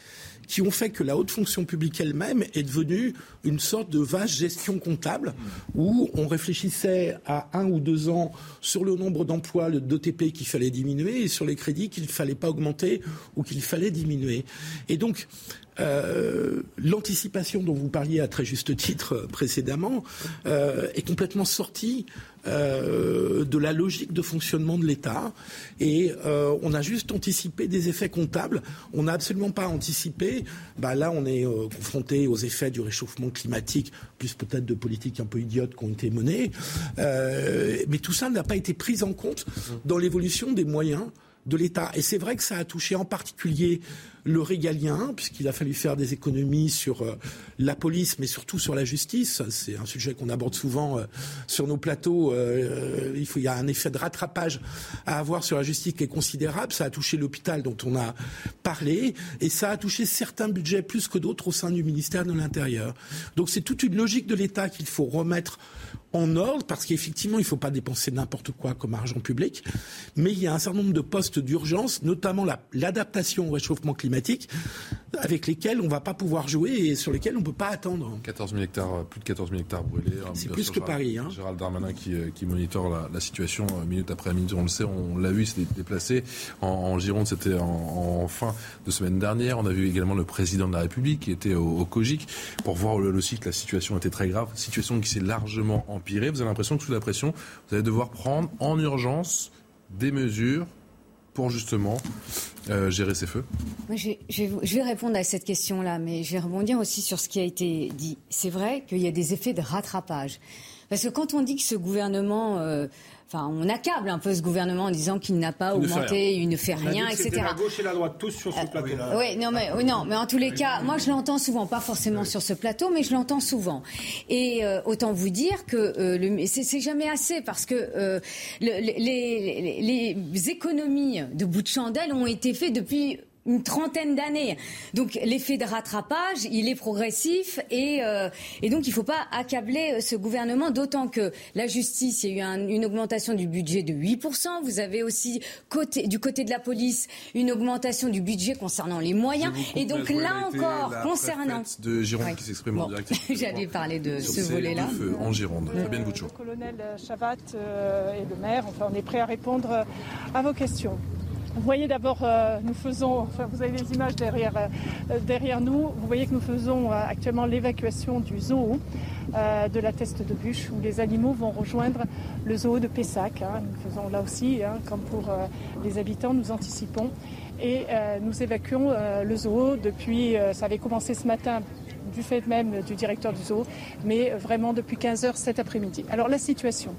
qui ont fait que la haute fonction publique elle-même est devenue une sorte de vaste gestion comptable où on réfléchissait à un ou deux ans sur le nombre d'emplois, d'OTP qu'il fallait diminuer et sur les crédits qu'il ne fallait pas augmenter ou qu'il fallait diminuer. Et donc, euh, l'anticipation dont vous parliez à très juste titre euh, précédemment euh, est complètement sortie de la logique de fonctionnement de l'État et on a juste anticipé des effets comptables. On n'a absolument pas anticipé. Bah là, on est confronté aux effets du réchauffement climatique, plus peut-être de politiques un peu idiotes qui ont été menées. mais tout ça n'a pas été pris en compte dans l'évolution des moyens de l'État. Et c'est vrai que ça a touché en particulier le régalien, puisqu'il a fallu faire des économies sur euh, la police, mais surtout sur la justice. C'est un sujet qu'on aborde souvent euh, sur nos plateaux. Euh, il, faut, il y a un effet de rattrapage à avoir sur la justice qui est considérable. Ça a touché l'hôpital dont on a parlé, et ça a touché certains budgets plus que d'autres au sein du ministère de l'Intérieur. Donc c'est toute une logique de l'État qu'il faut remettre en ordre, parce qu'effectivement, il ne faut pas dépenser n'importe quoi comme argent public, mais il y a un certain nombre de postes d'urgence, notamment l'adaptation au réchauffement climatique, avec lesquels on ne va pas pouvoir jouer et sur lesquels on ne peut pas attendre. 14 000 hectares, plus de 14 000 hectares brûlés. Hein, C'est plus que Paris. Hein. Gérald Darmanin qui, euh, qui monitore la, situation euh, minute après minute, on le sait, on l'a vu, il s'est déplacé en, Gironde, c'était en, fin de semaine dernière. On a vu également le président de la République qui était au, au COGIC pour voir aussi que la situation était très grave, situation qui s'est largement vous avez l'impression que sous la pression, vous allez devoir prendre en urgence des mesures pour justement euh, gérer ces feux je, vais répondre à cette question-là, mais je vais rebondir aussi sur ce qui a été dit. C'est vrai qu'il y a des effets de rattrapage. Parce que quand on dit que ce gouvernement euh, Enfin, on accable un peu ce gouvernement en disant qu'il n'a pas augmenté, il ne fait rien, etc. La gauche et la droite tous sur ce euh, plateau. oui, non, mais non, mais en tous les cas, moi je l'entends souvent, pas forcément sur ce plateau, mais je l'entends souvent. Et euh, autant vous dire que euh, c'est jamais assez parce que les, les économies de bout de chandelle ont été faites depuis une trentaine d'années. Donc l'effet de rattrapage, il est progressif et, euh, et donc il ne faut pas accabler euh, ce gouvernement, d'autant que la justice, il y a eu une augmentation du budget de 8%. Vous avez aussi côté, du côté de la police une augmentation du budget concernant les moyens. Et donc là encore, concernant... De Gironde qui s'exprime en direct. J'allais parler de ce volet-là. En Gironde. Fabienne Le colonel Chavat euh, et le maire, enfin on est prêt à répondre à vos questions. Vous voyez d'abord, euh, nous faisons, enfin, vous avez les images derrière, euh, derrière nous, vous voyez que nous faisons euh, actuellement l'évacuation du zoo de la Teste de Bûche, où les animaux vont rejoindre le zoo de Pessac. Hein. Nous faisons là aussi, hein, comme pour les habitants, nous anticipons. Et nous évacuons le zoo depuis, ça avait commencé ce matin du fait même du directeur du zoo, mais vraiment depuis 15 heures cet après-midi. Alors la situation.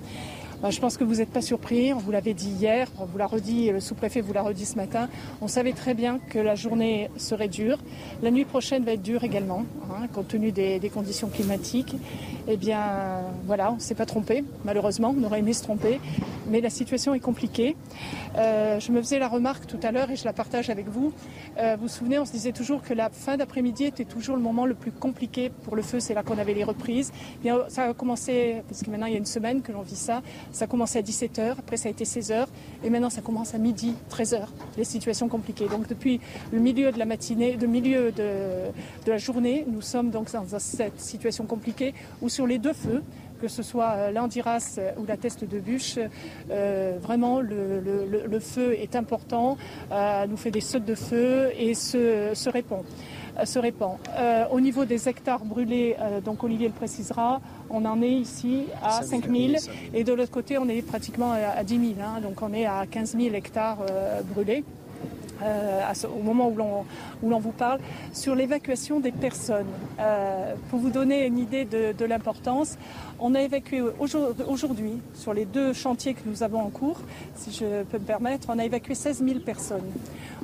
Bah, je pense que vous n'êtes pas surpris. On vous l'avait dit hier, on vous l'a redit, le sous-préfet vous l'a redit ce matin. On savait très bien que la journée serait dure. La nuit prochaine va être dure également, hein, compte tenu des, conditions climatiques. Eh bien, voilà, on ne s'est pas trompé, malheureusement. On aurait aimé se tromper. Mais la situation est compliquée. Euh, je me faisais la remarque tout à l'heure et je la partage avec vous. Euh, vous vous souvenez, on se disait toujours que la fin d'après-midi était toujours le moment le plus compliqué pour le feu. C'est là qu'on avait les reprises. Eh bien, ça a commencé, parce que maintenant il y a une semaine que l'on vit ça, ça a commencé à 17h, après ça a été 16h, et maintenant ça commence à midi, 13h. Les situations compliquées. Donc depuis le milieu de la matinée, le milieu de, la journée, nous sommes donc dans cette situation compliquée où sur les deux feux, que ce soit euh, l'Andiras ou la Teste de Bûche, euh, vraiment le, feu est important, euh, nous fait des sautes de feu et se répond se répand. Euh, au niveau des hectares brûlés, euh, donc Olivier le précisera, on en est ici à 5 000 et de l'autre côté on est pratiquement à, 10 000, hein. donc on est à 15 000 hectares euh, brûlés. au moment où l'on vous parle, sur l'évacuation des personnes. pour vous donner une idée de, l'importance, on a évacué aujourd'hui, sur les deux chantiers que nous avons en cours, si je peux me permettre, on a évacué 16 000 personnes.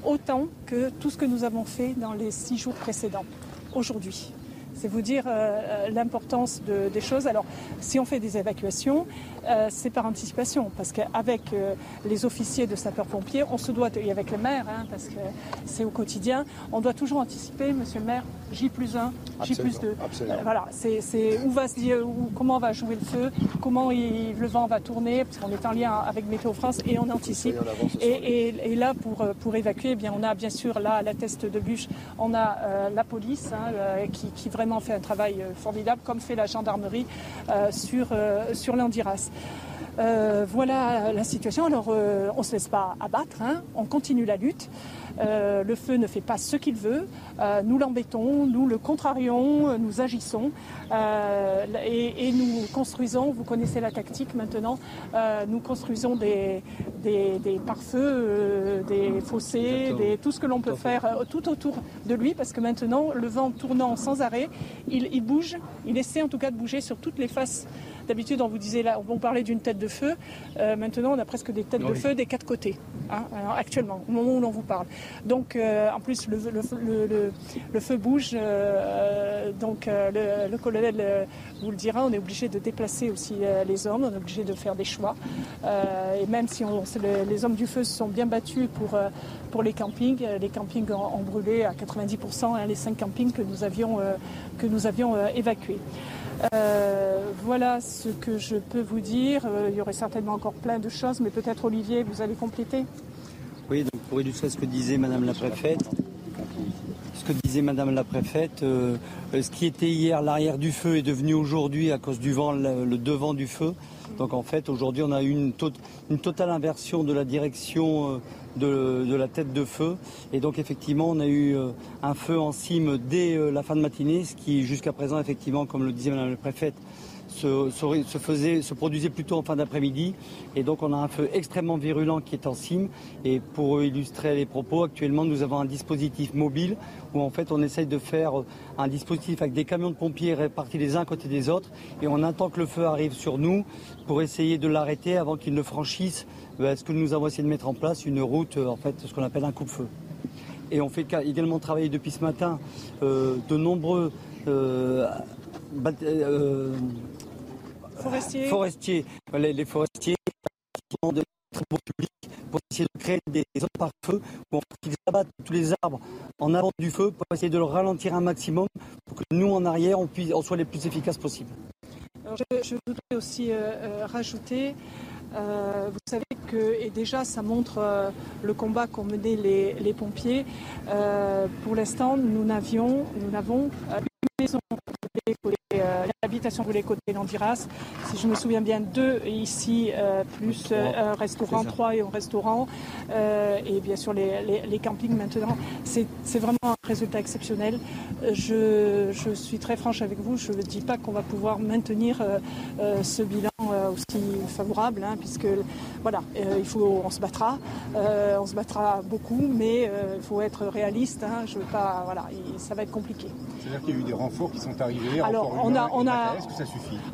Autant que tout ce que nous avons fait dans les six jours précédents, aujourd'hui. C'est vous dire euh, l'importance des choses. Alors, si on fait des évacuations, euh, c'est par anticipation, parce qu'avec euh, les officiers de sapeurs-pompiers, on se doit, et avec le maire, hein, parce que c'est au quotidien, on doit toujours anticiper, monsieur le maire, J plus 1, J plus 2. voilà, c'est où va se dire, comment va jouer le feu, comment le vent va tourner, parce qu'on est en lien avec Météo France et on anticipe. Et, là, pour, pour évacuer, eh bien, on a bien sûr là, la test de bûche, on a la police hein, qui, qui vraiment fait un travail euh, formidable, comme fait la gendarmerie euh, sur, euh, sur l'Andiras. voilà la situation. Alors, on ne se laisse pas abattre, hein. on continue la lutte. Euh, le feu ne fait pas ce qu'il veut. Euh, nous l'embêtons, nous le contrarions, nous agissons euh, et, nous construisons, vous connaissez la tactique maintenant, nous construisons des, des, pare-feux, des fossés, des, tout ce que l'on peut faire tout autour de lui parce que maintenant, le vent tournant sans arrêt, il, il bouge, il essaie en tout cas de bouger sur toutes les faces D'habitude, on vous disait là, on parlait d'une tête de feu. Euh, maintenant, on a presque des têtes de feu des quatre côtés, hein, actuellement, au moment où l'on vous parle. Donc, euh, en plus, le, feu bouge. Euh, donc, le, colonel vous le dira, on est obligé de déplacer aussi les hommes, on est obligé de faire des choix. et même si on, les hommes du feu se sont bien battus pour, pour les campings, les campings ont, brûlé à 90%, hein, les cinq campings que nous avions, que nous avions évacués. Euh, voilà ce que je peux vous dire. Euh, il y aurait certainement encore plein de choses, mais peut-être Olivier, vous allez compléter. Oui, donc pour illustrer ce que disait Madame la préfète, ce que disait Madame la préfète, euh, ce qui était hier l'arrière du feu est devenu aujourd'hui à cause du vent le, devant du feu. Donc en fait aujourd'hui on a eu une, totale inversion de la direction de, la tête de feu. Et donc effectivement, on a eu euh, un feu en cime dès euh, la fin de matinée, ce qui jusqu'à présent, effectivement, comme le disait Madame la préfète, se, faisait, se produisait plutôt en fin d'après-midi. Et donc on a un feu extrêmement virulent qui est en cime. Et pour illustrer les propos, actuellement nous avons un dispositif mobile où en fait on essaye de faire un dispositif avec des camions de pompiers répartis les uns à côté des autres. Et on attend que le feu arrive sur nous pour essayer de l'arrêter avant qu'il ne franchisse euh, ce que nous avons essayé de mettre en place, une route, euh, en fait, ce qu'on appelle un coupe-feu. Et on fait également travailler depuis ce matin euh, de nombreux forestiers. forestiers. Les, forestiers de très public pour essayer de créer des zones par feu où ils abattent tous les arbres en avant du feu pour essayer de le ralentir un maximum pour que nous en arrière on, puisse, on soit les plus efficaces possibles. je, voudrais aussi rajouter euh, vous savez que, et déjà ça montre euh, le combat qu'ont mené les, pompiers. Euh, pour l'instant, nous n'avions, nous n'avons une maison euh, l'habitation les côté d'Andiras. Si je me souviens bien, deux ici, euh, plus euh, un restaurant, trois et un restaurant, et bien sûr les, campings maintenant. C'est vraiment un résultat exceptionnel. Je, suis très franche avec vous, je ne dis pas qu'on va pouvoir maintenir ce bilan aussi favorable, hein, puisque voilà, il faut, on se battra, on se battra beaucoup, mais il faut être réaliste. Hein, je veux pas, voilà, ça va être compliqué. C'est-à-dire qu'il y a eu des renforts qui sont arrivés. Alors, on a, on a,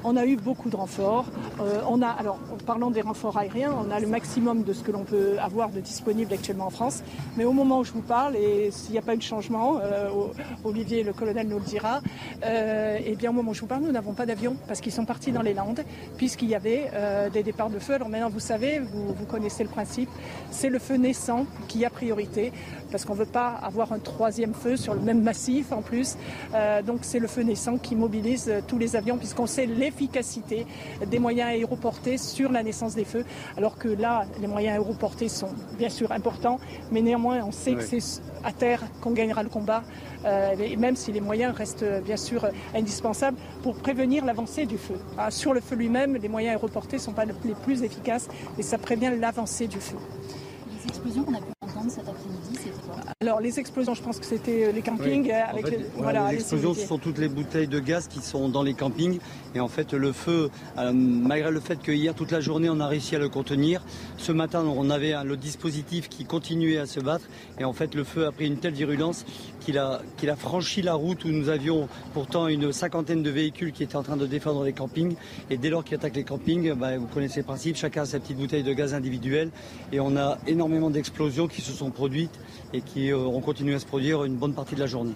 On a eu beaucoup de renforts. Euh, on a, alors, en parlant des renforts aériens, on a le maximum de ce que l'on peut avoir de disponible actuellement en France. Mais au moment où je vous parle, et s'il n'y a pas eu de changement, euh, Olivier, le colonel, nous le dira, euh, et bien au moment où je vous parle, nous n'avons pas d'avion parce qu'ils sont partis dans les Landes, puisqu'il y avait des départs de feu. Alors maintenant, vous savez, vous, vous connaissez le principe, c'est le feu naissant qui a priorité parce qu'on ne veut pas avoir un troisième feu sur le même massif en plus. Euh, donc c'est le feu naissant qui mobilise euh, tous les avions puisqu'on sait l'efficacité des moyens aéroportés sur la naissance des feux. Alors que là, les moyens aéroportés sont bien sûr importants, mais néanmoins on sait que c'est à terre qu'on gagnera le combat, euh, même si les moyens restent bien sûr indispensables pour prévenir l'avancée du feu. Ah, sur le feu lui-même, les moyens aéroportés ne sont pas les plus efficaces et ça prévient l'avancée du feu. Les explosions qu'on a pu entendre cet après-midi, c'était quoi Alors les explosions, je pense que c'était les campings. Avec les, voilà, les explosions, ce sont toutes les bouteilles de gaz qui sont dans les campings. Et en fait, le feu, euh, malgré le fait que hier toute la journée on a réussi à le contenir, ce matin on avait le dispositif qui continuait à se battre. Et en fait, le feu a pris une telle virulence qu'il a, qu'il a franchi la route où nous avions pourtant une cinquantaine de véhicules qui étaient en train de défendre les campings. Et dès lors qu'il attaque les campings, bah, vous connaissez le principe, chacun a sa petite bouteille de gaz individuelle. Et on a énormément d'explosions qui se sont produites et qui euh, ont continué à se produire une bonne partie de la journée.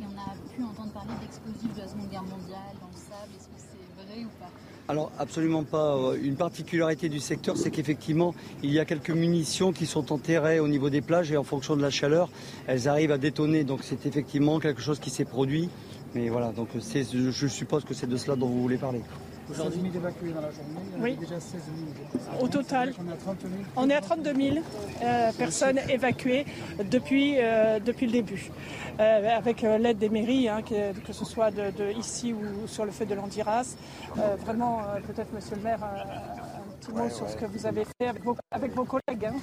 Et on a pu entendre parler d'explosifs de la Seconde Guerre mondiale dans le sable. Est-ce que c'est vrai ou pas? Alors absolument pas. Euh, une particularité du secteur, c'est qu'effectivement, il y a quelques munitions qui sont enterrées au niveau des plages et en fonction de la chaleur, elles arrivent à détonner. Donc c'est effectivement quelque chose qui s'est produit. Mais voilà, donc je suppose que c'est de cela dont vous voulez parler. Aujourd'hui, 16 000 évacués dans la journée. oui. déjà 16 000. Au total, on est à 32 000, on est à 32 000 euh, personnes évacuées depuis, euh, depuis le début. Euh, avec l'aide des mairies, hein, que, que, ce soit de, de, ici ou sur le fait de l'Andiras. vraiment, peut-être, monsieur le maire, un petit mot sur ce que vous avez fait avec vos, avec vos collègues. Hein.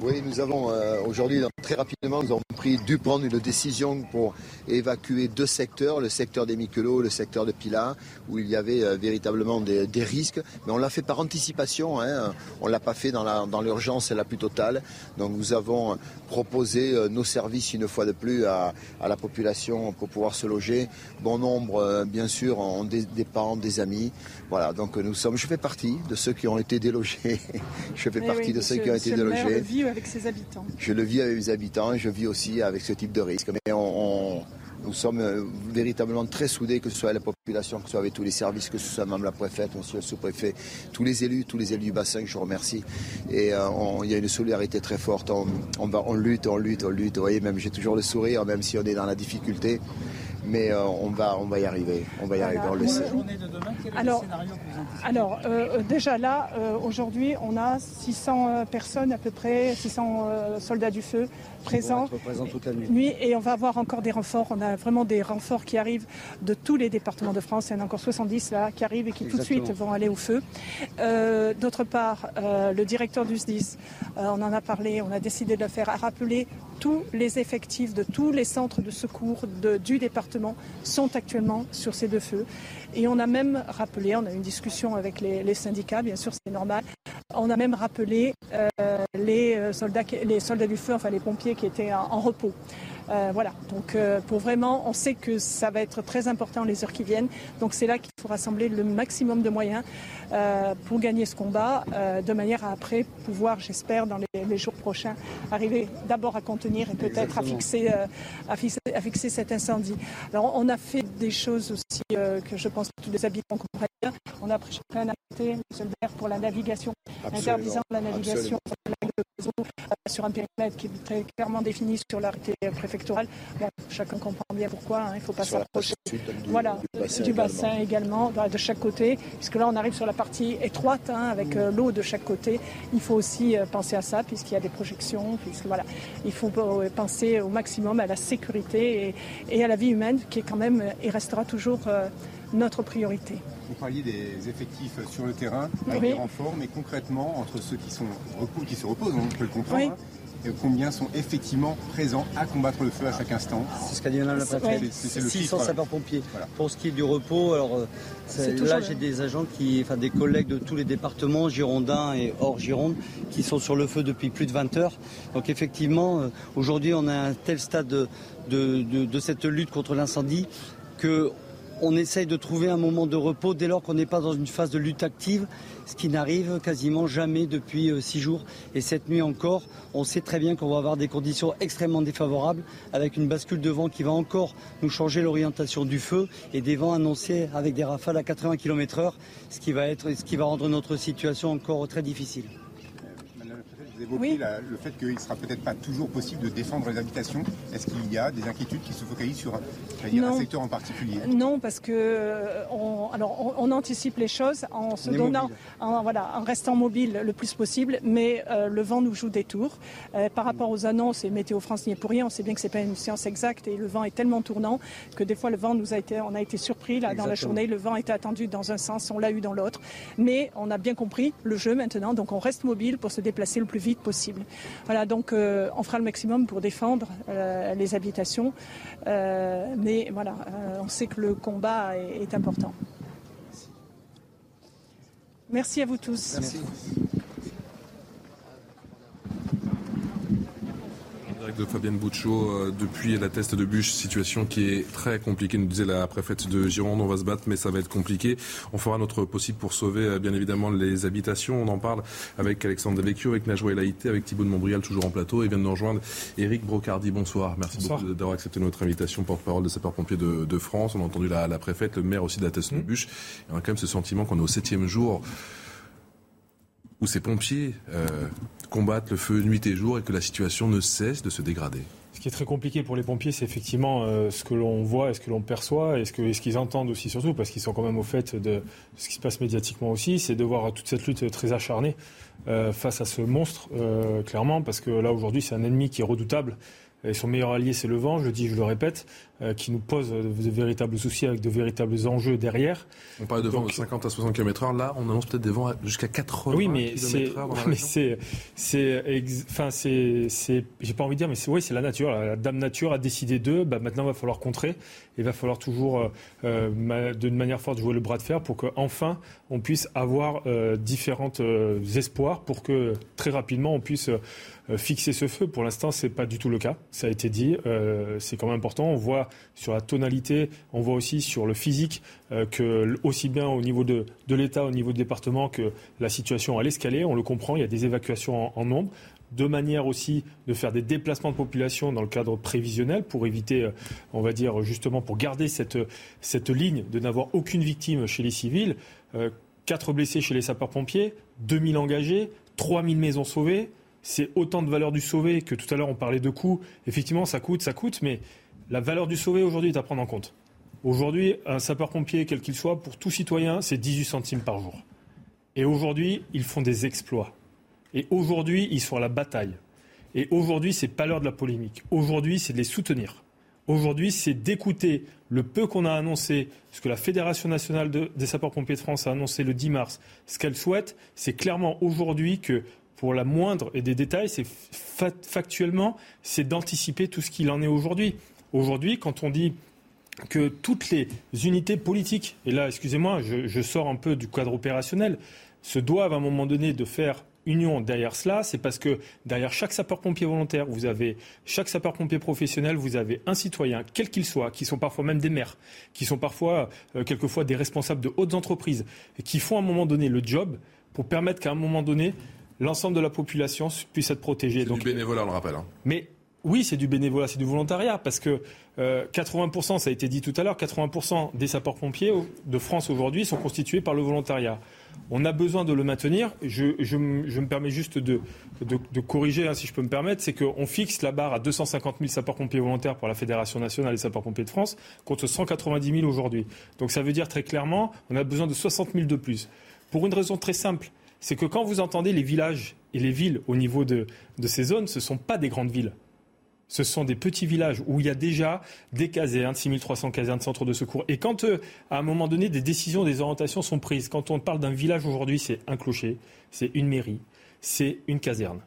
Oui, nous avons euh, aujourd'hui, très rapidement, nous avons pris dû prendre une décision pour évacuer deux secteurs, le secteur des Miquelots, le secteur de Pila, où il y avait euh, véritablement des, risques. Mais on l'a fait par anticipation, hein. on ne l'a pas fait dans l'urgence la, la plus totale. Donc nous avons proposé euh, nos services une fois de plus à, la population pour pouvoir se loger. Bon nombre, bien sûr, ont des, des parents, des amis. Voilà, donc nous sommes, je fais partie de ceux qui ont été délogés. je fais eh partie de ceux qui ont été délogés avec ses habitants. Je le vis avec mes habitants je vis aussi avec ce type de risque. Mais on, nous sommes euh, véritablement très soudés, que ce soit la population, que ce soit avec tous les services, que ce soit même la préfète, monsieur le sous-préfet, tous les élus, tous les élus du bassin, je vous remercie. Et euh, il y a une solidarité très forte. On, on lutte, on lutte, on lutte. Vous voyez, même j'ai toujours le sourire, même si on est dans la difficulté mais euh, on, va, on va y arriver. On va y arriver, on le sait. alors, alors euh, déjà là, euh, aujourd'hui, on a 600 personnes à peu près, 600 soldats du feu présents. toute la nuit. Et on va avoir encore des renforts. On a vraiment des renforts qui arrivent de tous les départements de France. Il y en a encore 70 là qui arrivent et qui tout de suite vont aller au feu. D'autre part, le directeur du SDIS, on en a parlé, on a décidé de le faire, a rappelé tous les effectifs de tous les centres de secours du département sont actuellement sur ces deux feux. Et on a même rappelé, on a eu une discussion avec les, syndicats, bien sûr c'est normal, on a même rappelé euh, les, euh, soldats, les soldats du feu, enfin les pompiers qui étaient en repos. Euh, voilà, donc euh, pour vraiment, on sait que ça va être très important les heures qui viennent. Donc c'est là qu'il faut rassembler le maximum de moyens euh, pour gagner ce combat, de manière à après pouvoir, j'espère, dans les, jours prochains, arriver d'abord à contenir et peut-être à fixer, à fixer, cet incendie. Alors on a fait des choses aussi que je pense que tous les habitants comprennent bien. On a pris un arrêté, M. pour la navigation, interdisant la navigation sur un périmètre qui est très clairement défini sur l'arrêté préfectoral. chacun comprend bien pourquoi, hein, il ne faut pas s'approcher voilà, du bassin, également, de chaque côté, puisque là on arrive sur la partie étroite hein, avec euh, l'eau de chaque côté. Il faut aussi euh, penser à ça, puisqu'il y a des projections, puisque voilà, il faut euh, penser au maximum à la sécurité et, à la vie humaine, qui est quand même et restera toujours notre priorité. Vous parliez des effectifs sur le terrain, avec des renforts, mais concrètement, entre ceux qui, sont, qui se reposent, on peut le comprendre, hein, et combien sont effectivement présents à combattre le feu à chaque instant. C'est ce qu'a dit Madame la préfète. C'est 600 sapeurs-pompiers. Pour ce qui est du repos, alors euh, là j'ai des agents qui, enfin des collègues de tous les départements, girondins et hors Gironde, qui sont sur le feu depuis plus de 20 heures. Donc effectivement, euh, aujourd'hui on a un tel stade de, de cette lutte contre l'incendie que on essaye de trouver un moment de repos dès lors qu'on n'est pas dans une phase de lutte active, ce qui n'arrive quasiment jamais depuis euh, six jours. Et cette nuit encore, on sait très bien qu'on va avoir des conditions extrêmement défavorables, avec une bascule de vent qui va encore nous changer l'orientation du feu et des vents annoncés avec des rafales à 80 km/h, ce qui va ce qui va rendre notre situation encore très difficile évoqué le fait qu'il ne sera peut-être pas toujours possible de défendre les habitations. Est-ce qu'il y a des inquiétudes qui se focalisent sur un secteur en particulier? Non, parce que euh, on, alors on, anticipe les choses en se donnant, en, voilà, en restant mobile le plus possible, mais euh, le vent nous joue des tours. Euh, par rapport aux annonces, et Météo France n'y est pour rien, on sait bien que ce n'est pas une science exacte et le vent est tellement tournant que des fois le vent nous a été, on a été surpris là dans la journée, le vent était attendu dans un sens, on l'a eu dans l'autre, mais on a bien compris le jeu maintenant, donc on reste mobile pour se déplacer le plus vite possible. Voilà, donc on fera le maximum pour défendre les habitations, mais voilà, on sait que le combat est, important. Merci à vous tous. Merci. De Fabienne Bouchot euh, depuis la test de bûche, situation qui est très compliquée, nous disait la préfète de Gironde. On va se battre, mais ça va être compliqué. On fera notre possible pour sauver, euh, bien évidemment, les habitations. On en parle avec Alexandre Devecchio, avec Najwa Elaïté, avec Thibault de Montbrial, toujours en plateau. Et vient de nous rejoindre Eric Brocardi. Bonsoir. Merci beaucoup d'avoir accepté notre invitation, porte-parole de sapeurs-pompiers de, de, France. On a entendu la, la, préfète, le maire aussi de la test de mmh. bûche. on a quand même ce sentiment qu'on est au septième jour où ces pompiers euh, combattent le feu nuit et jour et que la situation ne cesse de se dégrader. Ce qui est très compliqué pour les pompiers, c'est effectivement euh, ce que l'on voit et ce que l'on perçoit et ce qu'ils entendent aussi surtout, parce qu'ils sont quand même au fait de ce qui se passe médiatiquement aussi, c'est de voir toute cette lutte très acharnée euh, face à ce monstre, clairement, parce que là aujourd'hui c'est un ennemi qui est redoutable. Et son meilleur allié, c'est le vent, je le dis, je le répète. Euh, qui nous pose de véritables soucis avec de véritables enjeux derrière. On parle de vents de 50 à 60 km/h. Là, on annonce peut-être des vents jusqu'à 80 oui, mais km/h mais c'est, enfin, c'est, j'ai pas envie de dire, mais c'est, oui, c'est la nature. La dame nature a décidé d'eux. Bah, maintenant, il va falloir contrer. Il va falloir toujours, euh, euh d'une manière forte, jouer le bras de fer pour qu'enfin, on puisse avoir euh, différents euh, espoirs pour que très rapidement, on puisse fixer ce feu. Pour l'instant, c'est pas du tout le cas. Ça a été dit. c'est quand même important. On voit sur la tonalité, on voit aussi sur le physique euh, que aussi bien au niveau de, l'État, au niveau du département, que la situation à l'escalier, on le comprend, il y a des évacuations en, nombre de manière aussi de faire des déplacements de population dans le cadre prévisionnel pour éviter, euh, on va dire justement, pour garder cette, cette ligne de n'avoir aucune victime chez les civils. Euh, quatre blessés chez les sapeurs-pompiers, 2000 engagés, 3000 maisons sauvées. C'est autant de valeur du sauvé que tout à l'heure on parlait de coûts. Effectivement, ça coûte, ça coûte, mais la valeur du sauvé aujourd'hui est à prendre en compte. Aujourd'hui, un sapeur-pompier, quel qu'il soit, pour tout citoyen, c'est 18 centimes par jour. Et aujourd'hui, ils font des exploits. Et aujourd'hui, ils sont à la bataille. Et aujourd'hui, c'est pas l'heure de la polémique. Aujourd'hui, c'est de les soutenir. Aujourd'hui, c'est d'écouter le peu qu'on a annoncé, ce que la Fédération nationale des sapeurs-pompiers de France a annoncé le 10 mars. Ce qu'elle souhaite, c'est clairement aujourd'hui que pour la moindre et des détails, c'est factuellement, c'est d'anticiper tout ce qu'il en est aujourd'hui. Aujourd'hui, quand on dit que toutes les unités politiques, et là, excusez-moi, je, sors un peu du cadre opérationnel, se doivent à un moment donné de faire union derrière cela, c'est parce que derrière chaque sapeur-pompier volontaire, vous avez chaque sapeur-pompier professionnel, vous avez un citoyen, quel qu'il soit, qui sont parfois même des maires, qui sont parfois, euh, quelquefois, des responsables de hautes entreprises, qui font à un moment donné le job pour permettre qu'à un moment donné, l'ensemble de la population puisse être protégée. C'est du bénévolat, on le rappelle. Hein. Mais oui, c'est du bénévolat, c'est du volontariat, parce que 80%, euh, ça a été dit tout à l'heure, 80% des sapeurs-pompiers de France aujourd'hui sont constitués par le volontariat. On a besoin de le maintenir. Je, me permets juste de, corriger, hein, si je peux me permettre, c'est qu'on fixe la barre à 250 000 sapeurs-pompiers volontaires pour la Fédération nationale des sapeurs-pompiers de France, contre 190 000 aujourd'hui. Donc ça veut dire très clairement, on a besoin de 60 000 de plus. Pour une raison très simple, c'est que quand vous entendez les villages et les villes au niveau de, de ces zones, ce ne sont pas des grandes villes ce sont des petits villages où il y a déjà des casernes, 6300 casernes, centres de secours. Et quand, euh, à un moment donné, des décisions, des orientations sont prises, quand on parle d'un village aujourd'hui, c'est un clocher, c'est une mairie, c'est une caserne.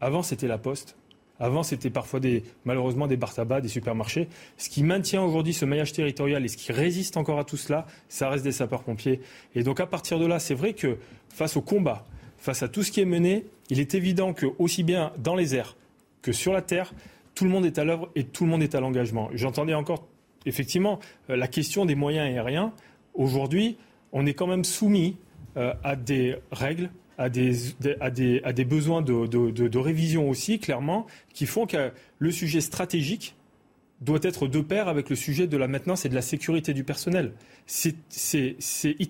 Avant, c'était la poste. Avant, c'était parfois des, malheureusement des bar tabac, des supermarchés. Ce qui maintient aujourd'hui ce maillage territorial et ce qui résiste encore à tout cela, ça reste des sapeurs-pompiers. Et donc, à partir de là, c'est vrai que face au combat, face à tout ce qui est mené, il est évident que, aussi bien dans les airs que sur la terre, tout le monde est à l'œuvre et tout le monde est à l'engagement. J'entendais encore effectivement euh, la question des moyens aériens. Aujourd'hui, on est quand même soumis euh, à des règles, à des, à des, besoins de, révision aussi, clairement, qui font que le sujet stratégique doit être de pair avec le sujet de la maintenance et de la sécurité du personnel. C'est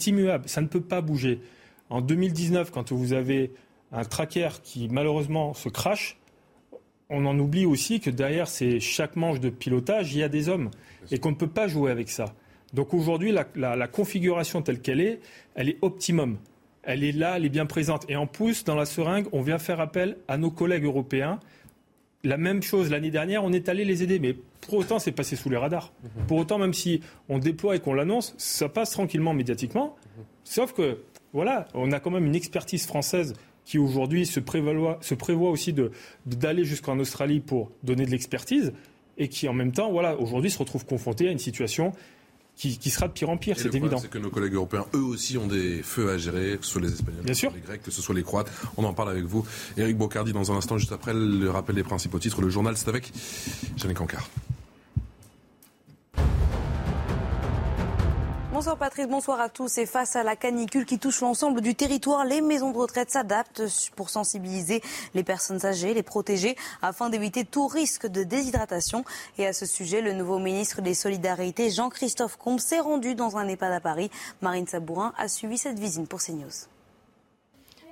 immuable, ça ne peut pas bouger. En 2019, quand vous avez un tracker qui malheureusement se crache, on en oublie aussi que derrière ces, chaque manche de pilotage, il y a des hommes et qu'on ne peut pas jouer avec ça. Donc aujourd'hui, la, configuration telle qu'elle est, elle est optimum. Elle est là, elle est bien présente. Et en plus, dans la seringue, on vient faire appel à nos collègues européens. La même chose l'année dernière, on est allé les aider, mais pour autant, c'est passé sous les radars. Mhm. Pour autant, même si on déploie et qu'on l'annonce, ça passe tranquillement médiatiquement. Sauf que, voilà, on a quand même une expertise française qui aujourd'hui se, se prévoit aussi d'aller jusqu'en Australie pour donner de l'expertise et qui en même temps, voilà, aujourd'hui se retrouve confronté à une situation qui, sera de pire en pire, c'est évident. C'est que nos collègues européens, eux aussi, ont des feux à gérer, que ce soit les Espagnols, que ce soit les Grecs, que ce soit les Croates. On en parle avec vous. Éric Bocardi, dans un instant, juste après le rappel des principaux titres. Le journal, c'est avec Jeanne Cancard. Bonsoir Patrice, bonsoir à tous. Et face à la canicule qui touche l'ensemble du territoire, les maisons de retraite s'adaptent pour sensibiliser les personnes âgées, les protéger afin d'éviter tout risque de déshydratation. Et à ce sujet, le nouveau ministre des Solidarités, Jean-Christophe Combe, s'est rendu dans un EHPAD à Paris. Marine Sabourin a suivi cette visite pour CNews.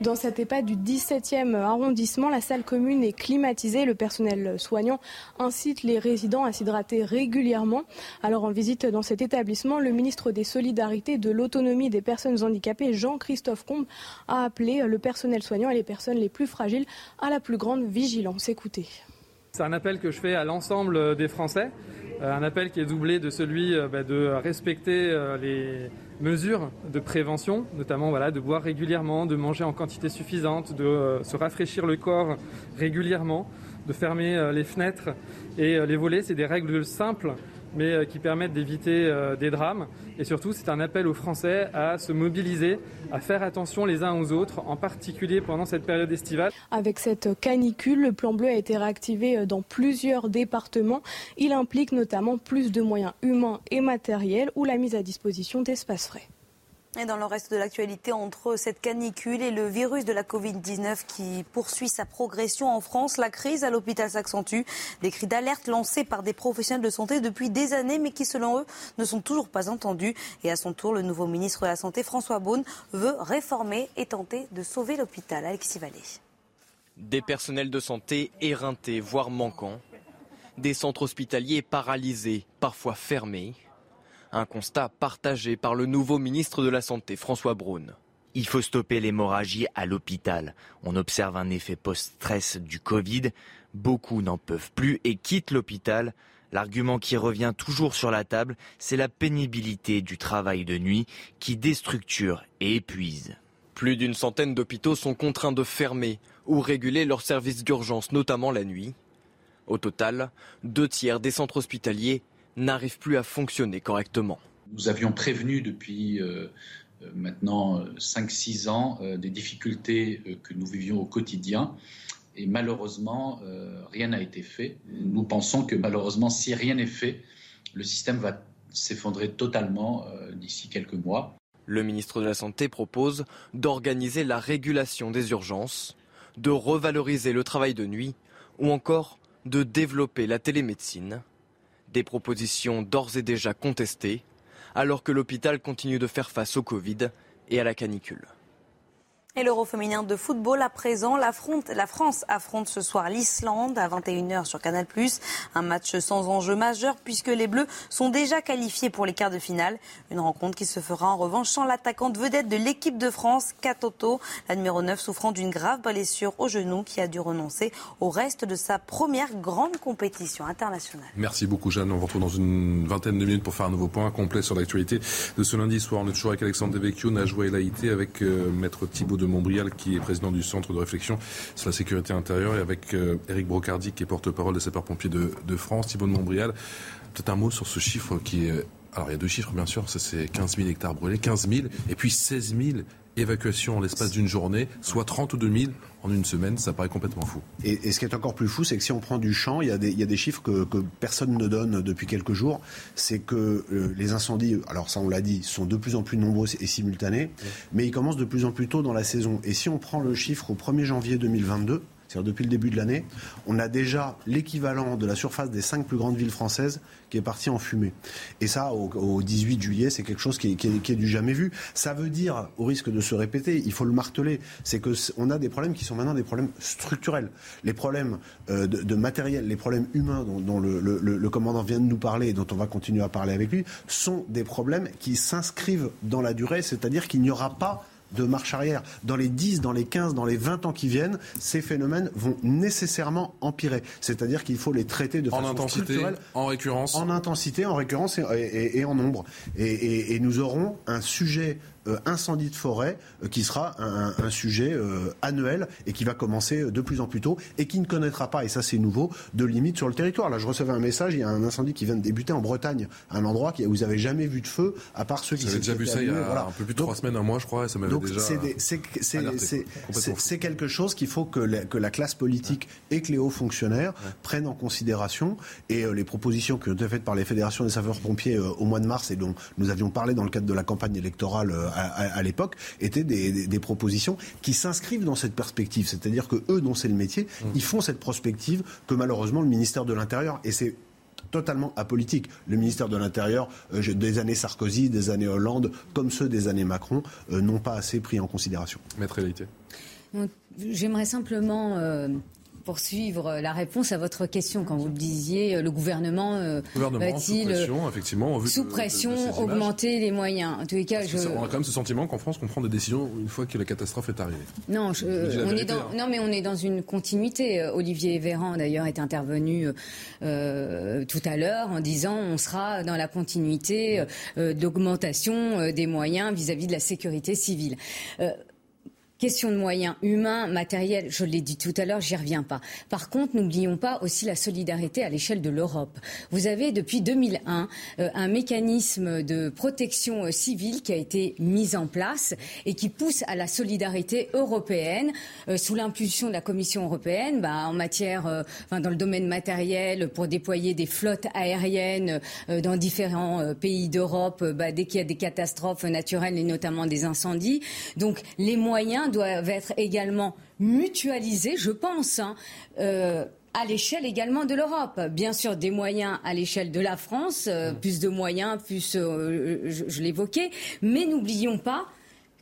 Dans cet EHPAD du 17e arrondissement, la salle commune est climatisée. Le personnel soignant incite les résidents à s'hydrater régulièrement. Alors en visite dans cet établissement, le ministre des Solidarités et de l'Autonomie des personnes handicapées, Jean-Christophe Combe, a appelé le personnel soignant et les personnes les plus fragiles à la plus grande vigilance. Écoutez. C'est un appel que je fais à l'ensemble des Français, euh, un appel qui est doublé de celui euh, bah, de respecter euh, les mesures de prévention, notamment voilà, de boire régulièrement, de manger en quantité suffisante, de euh, se rafraîchir le corps régulièrement, de fermer euh, les fenêtres et euh, les volets. C'est des règles simples mais qui permettent d'éviter des drames. Et surtout, c'est un appel aux Français à se mobiliser, à faire attention les uns aux autres, en particulier pendant cette période estivale. Avec cette canicule, le plan bleu a été réactivé dans plusieurs départements. Il implique notamment plus de moyens humains et matériels ou la mise à disposition d'espaces frais. Et dans le reste de l'actualité, entre cette canicule et le virus de la Covid-19 qui poursuit sa progression en France, la crise à l'hôpital s'accentue. Des cris d'alerte lancés par des professionnels de santé depuis des années, mais qui, selon eux, ne sont toujours pas entendus. Et à son tour, le nouveau ministre de la Santé, François Beaune, veut réformer et tenter de sauver l'hôpital. Alexis Vallée. Des personnels de santé éreintés, voire manquants. Des centres hospitaliers paralysés, parfois fermés. Un constat partagé par le nouveau ministre de la Santé, François Braun. Il faut stopper l'hémorragie à l'hôpital. On observe un effet post-stress du Covid. Beaucoup n'en peuvent plus et quittent l'hôpital. L'argument qui revient toujours sur la table, c'est la pénibilité du travail de nuit qui déstructure et épuise. Plus d'une centaine d'hôpitaux sont contraints de fermer ou réguler leurs services d'urgence, notamment la nuit. Au total, deux tiers des centres hospitaliers n'arrive plus à fonctionner correctement. Nous avions prévenu depuis euh, euh, maintenant 5-6 ans euh, des difficultés que nous vivions au quotidien. Et malheureusement, rien n'a été fait. Nous pensons que malheureusement, si rien n'est fait, le système va s'effondrer totalement d'ici quelques mois. Le ministre de la Santé propose d'organiser la régulation des urgences, de revaloriser le travail de nuit ou encore de développer la télémédecine. Des propositions d'ores et déjà contestées, alors que l'hôpital continue de faire face au Covid et à la canicule. Et l'Euro féminin de football à présent, la, France affronte ce soir l'Islande à 21h sur Canal+. Un match sans enjeu majeur puisque les Bleus sont déjà qualifiés pour les quarts de finale. Une rencontre qui se fera en revanche sans l'attaquante vedette de l'équipe de France, Katoto, la numéro 9 souffrant d'une grave blessure au genou qui a dû renoncer au reste de sa première grande compétition internationale. Merci beaucoup Jeanne. On vous retrouve dans une vingtaine de minutes pour faire un nouveau point complet sur l'actualité de ce lundi soir. On est toujours avec Alexandre Devecchio, Najwa Laïté avec euh, Maître Thibault de Montbrial, qui est président du Centre de réflexion sur la sécurité intérieure, et avec Eric euh, Brocardi, qui est porte-parole des sapeurs-pompiers de, de, France. Thibault de Montbrial, peut-être un mot sur ce chiffre qui est... Alors, il y a deux chiffres, bien sûr, c'est 15 000 hectares brûlés, 15 000, et puis 16 000 évacuation en l'espace d'une journée, soit 32 000 en une semaine, ça paraît complètement fou. Et, ce qui est encore plus fou, c'est que si on prend du champ, il y a des, il y a des chiffres que, personne ne donne depuis quelques jours, c'est que euh, les incendies, alors ça on l'a dit, sont de plus en plus nombreux et simultanés, mais ils commencent de plus en plus tôt dans la saison. Et si on prend le chiffre au 1er janvier 2022, c'est-à-dire depuis le début de l'année, on a déjà l'équivalent de la surface des cinq plus grandes villes françaises qui est parti en fumée. Et ça, au, 18 juillet, c'est quelque chose qui est, du jamais vu. Ça veut dire, au risque de se répéter, il faut le marteler, c'est que on a des problèmes qui sont maintenant des problèmes structurels. Les problèmes euh, de, matériel, les problèmes humains dont, le, commandant vient de nous parler et dont on va continuer à parler avec lui, sont des problèmes qui s'inscrivent dans la durée, c'est-à-dire qu'il n'y aura pas de marche arrière. Dans les 10, dans les 15, dans les 20 ans qui viennent, ces phénomènes vont nécessairement empirer. C'est-à-dire qu'il faut les traiter de en façon intensité, En récurrence En intensité, en récurrence et, en nombre. Et, nous aurons un sujet incendie de forêt qui sera un, sujet annuel et qui va commencer de plus en plus tôt et qui ne connaîtra pas, et ça c'est nouveau, de limite sur le territoire. Là, je recevais un message, il y a un incendie qui vient de débuter en Bretagne, un endroit où vous n'avez jamais vu de feu, à part ceux qui J'avais déjà vu ça il y a un peu plus de trois semaines, un mois, je crois, et ça m'avait déjà. C'est quelque chose qu'il faut que la, que la, classe politique et que les hauts fonctionnaires prennent en considération. Et euh, les propositions qui ont été faites par les fédérations des sapeurs-pompiers euh, au mois de mars et dont nous avions parlé dans le cadre de la campagne électorale euh, à, l'époque étaient des, des, propositions qui s'inscrivent dans cette perspective. C'est-à-dire que eux, dont c'est le métier, mmh. ils font cette prospective que malheureusement le ministère de l'Intérieur, et c'est totalement apolitique. Le ministère de l'Intérieur, des années Sarkozy, des années Hollande, comme ceux des années Macron, n'ont pas assez pris en considération. Maître Élité. J'aimerais simplement euh, poursuivre la réponse à votre question quand vous disiez euh, le gouvernement, euh, va-t-il sous pression, augmenter les moyens? En tous les cas, je... on a quand même ce sentiment qu'en France, on prend des décisions une fois que la catastrophe est arrivée. Non, on est dans, hein. non, mais on est dans une continuité. Olivier Véran d'ailleurs est intervenu tout à l'heure en disant on sera dans la continuité d'augmentation des moyens vis-à-vis -vis de la sécurité civile. Question de moyens humains, matériels, je l'ai dit tout à l'heure, j'y reviens pas. Par contre, n'oublions pas aussi la solidarité à l'échelle de l'Europe. Vous avez depuis 2001 euh, un mécanisme de protection euh, civile qui a été mis en place et qui pousse à la solidarité européenne euh, sous l'impulsion de la Commission européenne bah, en matière, enfin, dans le domaine matériel pour déployer des flottes aériennes dans différents pays d'Europe bah, dès qu'il y a des catastrophes naturelles et notamment des incendies. Donc les moyens doivent être également mutualisés, je pense. Hein, euh, à l'échelle également de l'Europe. Bien sûr, des moyens à l'échelle de la France, euh, mmh. plus de moyens, plus, euh, je l'évoquais, mais n'oublions pas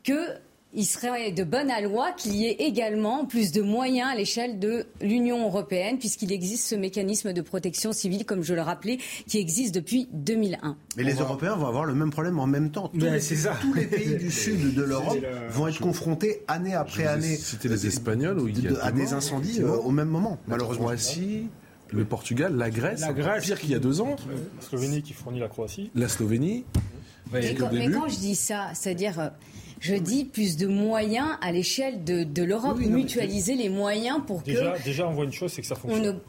que il serait de bonne loi qu'il y ait également plus de moyens à l'échelle de l'Union européenne, puisqu'il existe ce mécanisme de protection civile, comme je le rappelais, qui existe depuis 2001. Mais les Européens vont avoir le même problème en même temps. Tous, les, tous les, pays du sud de l'Europe vont être confrontés année après année. C'était les Espagnols ou à des incendies euh, au même moment, malheureusement. Croatie, le Portugal, la Grèce, la Grèce pire qu'il y a deux ans. La Slovénie qui fournit la Croatie. La Slovénie. mais, quand, mais quand je dis ça, c'est-à-dire euh, je dis plus de moyens à l'échelle de, l'Europe, mutualiser les moyens pour que. Déjà, on voit une chose, c'est que ça fonctionne.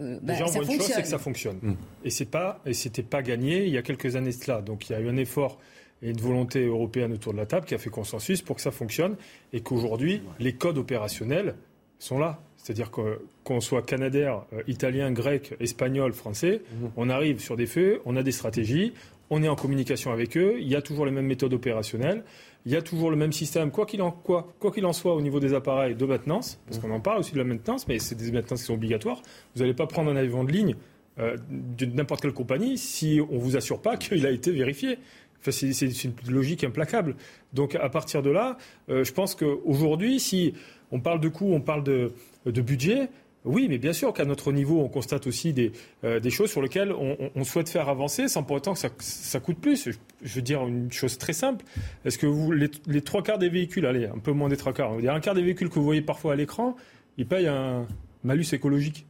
Euh, bah, déjà, on voit une chose, c'est que ça fonctionne. Mm. Et c'est pas, et c'était pas gagné il y a quelques années de cela. Donc il y a eu un effort et une volonté européenne autour de la table qui a fait consensus pour que ça fonctionne et qu'aujourd'hui les codes opérationnels sont là. C'est-à-dire qu'on soit canadair, euh, italien, grec, espagnol, français, mm. on arrive sur des feux, on a des stratégies, on est en communication avec eux, il y a toujours les mêmes méthodes opérationnelles, il y a toujours le même système, quoi qu'il en, quoi, quoi en soit au niveau des appareils de maintenance, parce qu'on en parle aussi de la maintenance, mais c'est des maintenances qui sont obligatoires. Vous n'allez pas prendre un avion de ligne euh, de n'importe quelle compagnie si on ne vous assure pas qu'il a été vérifié. Enfin, c'est une logique implacable. Donc à partir de là, euh, je pense qu'aujourd'hui, si on parle de coûts, on parle de, de budget, oui, mais bien sûr qu'à notre niveau, on constate aussi des, euh, choses sur lesquelles on, souhaite faire avancer sans pour autant que ça, coûte plus. Je, veux dire une chose très simple. Est-ce que vous, les, trois quarts des véhicules, allez, un peu moins des trois quarts, on va dire un quart des véhicules que vous voyez parfois à l'écran, ils payent un malus écologique.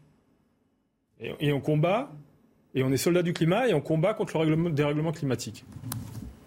Et, on combat, et on est soldat du climat, et on combat contre le dérèglement climatique.